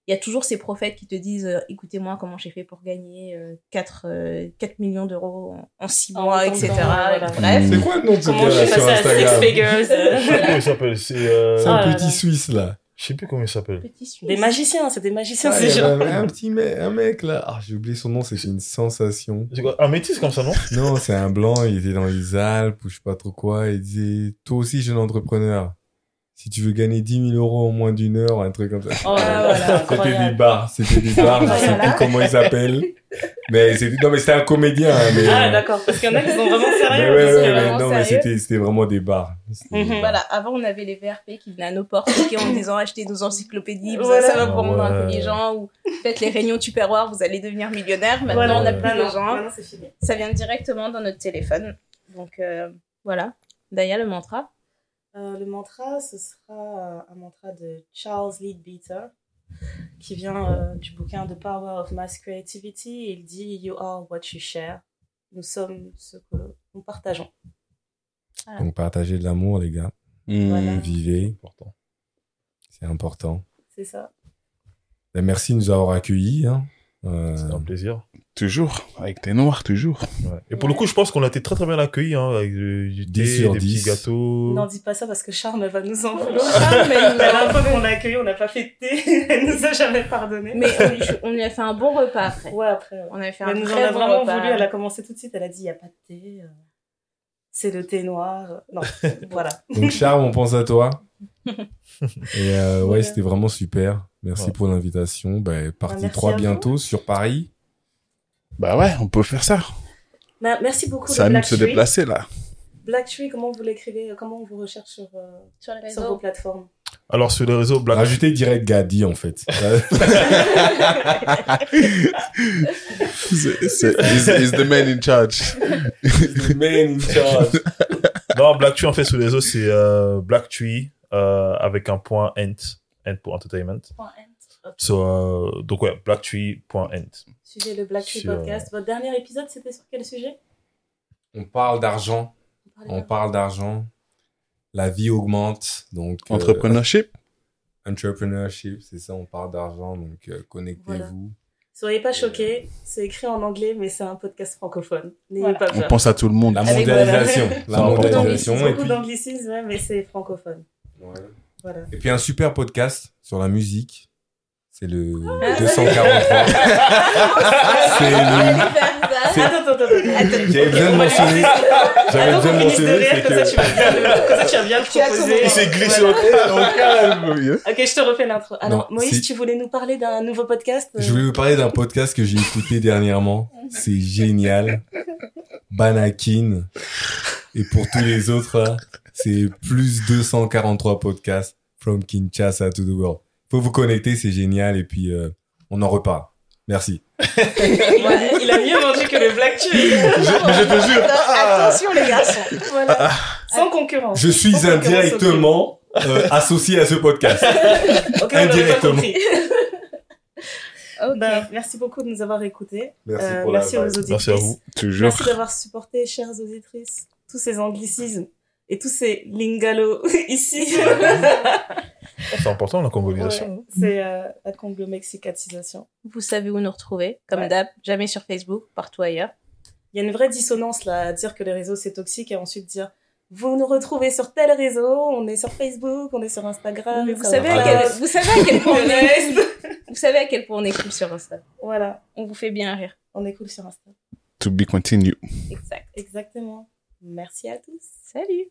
Il y a toujours ces prophètes qui te disent euh, écoutez-moi comment j'ai fait pour gagner euh, 4, euh, 4 millions d'euros en 6 En mois, etc. temps, voilà. Bref. C'est quoi le nom de ce gars suis sur passée à six Instagram figures euh, plus comment il s'appelle. C'est. Ah un là petit là. Suisse là. Je sais plus comment il s'appelle. Des magiciens, c'est des magiciens, Ah, ces gens. un, un petit mec, un mec là. Ah, j'ai oublié son nom, c'était une sensation. C'est quoi Un métis comme ça, non? Non, c'est un blanc, il était dans les Alpes ou je sais pas trop quoi. Il disait, toi aussi jeune entrepreneur, si tu veux gagner 10 000 euros en moins d'une heure, un truc comme ça. Oh là là, voilà. C'était des bars, c'était des bars, je sais plus comment il s'appelle. Mais c'était, non mais c'était un comédien, hein, mais. Ah, euh, d'accord, parce qu'il y en a qui sont vraiment mais sérieux. ouais, parce ouais, que- mais non, mais c'était, c'était vraiment des bars. Mhm. Voilà, avant on avait les VRP qui venaient à nos portes toquer en nous disant achetez nos encyclopédies, vous Voilà. ça va pour rendre Ouais. intelligent ou faites les réunions Tupperware, vous allez devenir millionnaire. Maintenant Voilà, on n'a Ouais. plus c'est fini. Ça vient directement dans notre téléphone. Donc euh, voilà. Daya, le mantra Euh, le mantra, ce sera euh, un mantra de Charles Leadbeater, qui vient euh, du bouquin The Power of Mass Creativity. Il dit You are what you share. Nous sommes ce que nous partageons. Donc, partagez de l'amour, les gars. Voilà. Vivez, Important. c'est important. C'est ça. Ben, merci de nous avoir accueillis. Hein. Euh, C'était un plaisir. Toujours. Avec tes noirs, toujours. Ouais. Et pour le coup, je pense qu'on a été très très bien accueillis, hein, avec du, du 10 thé, sur des 10. petits gâteaux. N'en dis pas ça parce que Charme va nous en vouloir. Charme, elle nous La a- dernière fois qu'on l'a accueilli, on n'a pas fait de thé. Elle nous a jamais pardonné. Mais on lui, on lui a fait un bon repas après. ouais, après. ouais. On avait fait Mais un nous en très a bon vraiment repas. voulu. Elle a commencé tout de suite. Elle a dit il n'y a pas de thé. euh, C'est le thé noir. Non, voilà. Donc, Charles, on pense à toi. Et euh, ouais, c'était vraiment super. Merci Ouais. pour l'invitation. Ben, partie merci 3 à vous. bientôt sur Paris. Bah ouais, on peut faire ça. Bah, merci beaucoup. De Black se Tree. déplacer, là. Black Tree, comment vous l'écrivez Comment on vous recherche sur, euh, Sur les sur vos réseaux. plateformes Alors sur les réseaux Black Rajoutez direct Gadi, en fait. C'est, c'est, he's, he's the man in charge. Man in charge. Non, Black Tree, en fait, sur les réseaux, c'est euh, Black Tree euh, avec un point ent, ent pour entertainment. So, euh, donc, ouais, blacktree.ent. Suivez le Black Tree Sur- Podcast. Votre dernier épisode, c'était sur quel sujet? On parle d'argent. On On parle d'argent. La vie augmente. Donc, euh, Entrepreneurship. entrepreneurship, c'est ça, on parle d'argent. Donc, euh, connectez-vous. Soyez pas choqués, c'est écrit en anglais, mais c'est un podcast francophone. N'ayez Voilà. pas On peur. pense à tout le monde. La mondialisation. voilà. La mondialisation. Beaucoup puis, d'anglicisme, ouais, mais c'est francophone. Ouais. Voilà. et puis, un super podcast sur la musique. C'est le Ah. 243. c'est le... C'est- Attends, attends, attends. attends. J'avais besoin de mentionner. J'avais besoin de mentionner. comme ça que- tu vas bien le, comme ça, tu vas bien le Tu as proposer. Il s'est glissé Voilà. Au calme. Ok, je te refais l'intro. Alors, Non, Moïse, tu voulais nous parler d'un nouveau podcast euh, Je voulais vous parler d'un podcast que j'ai écouté dernièrement. C'est génial. Banakin. Et pour tous les autres, là, c'est plus 243 podcasts from Kinshasa to the world. Faut vous connecter, c'est génial. Et puis, euh, on en repart. Merci. Ouais, il a mieux vendu que le Black Tree. Je te jure. Attention les garçons. Voilà. Sans concurrence. Je suis Sans indirectement euh, associé à ce podcast. ok. Ok, on l'avait pas indirectement. compris. Ok. Ben, merci beaucoup de nous avoir écoutés. Merci Euh, pour la merci aux auditrices. Merci à vous. Toujours. Merci d'avoir supporté, chères auditrices, tous ces anglicismes et tous ces lingalos ici. C'est important la. Ouais, c'est euh, la conglomexicatisation. Vous savez où nous retrouver, comme Ouais. d'hab, jamais sur Facebook, partout ailleurs. Il y a une vraie dissonance là, à dire que les réseaux c'est toxique et ensuite dire vous nous retrouvez sur tel réseau, on est sur Facebook, on est sur Instagram. Sur vous, savez à quel, vous savez à quel point on est. Vous savez à quel point on est cool sur Insta. Voilà, On vous fait bien rire. on est cool sur Insta. To be continued. Exact. Exactement. Merci à tous. Salut.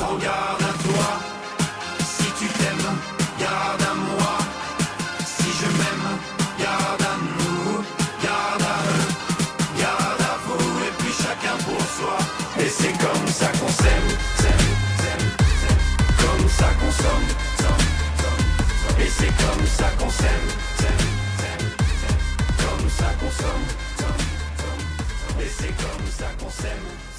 Regarde à toi. Si tu t'aimes, garde à moi. Si je m'aime, garde à nous, garde à eux, garde à vous, et puis chacun pour soi. Et c'est comme ça qu'on s'aime, s'aime, s'aime, s'aime. comme ça qu'on somme, somme, somme, somme. Et c'est comme ça qu'on s'aime, s'aime, s'aime, s'aime. comme ça qu'on somme, somme, somme, somme. Et c'est comme ça qu'on s'aime.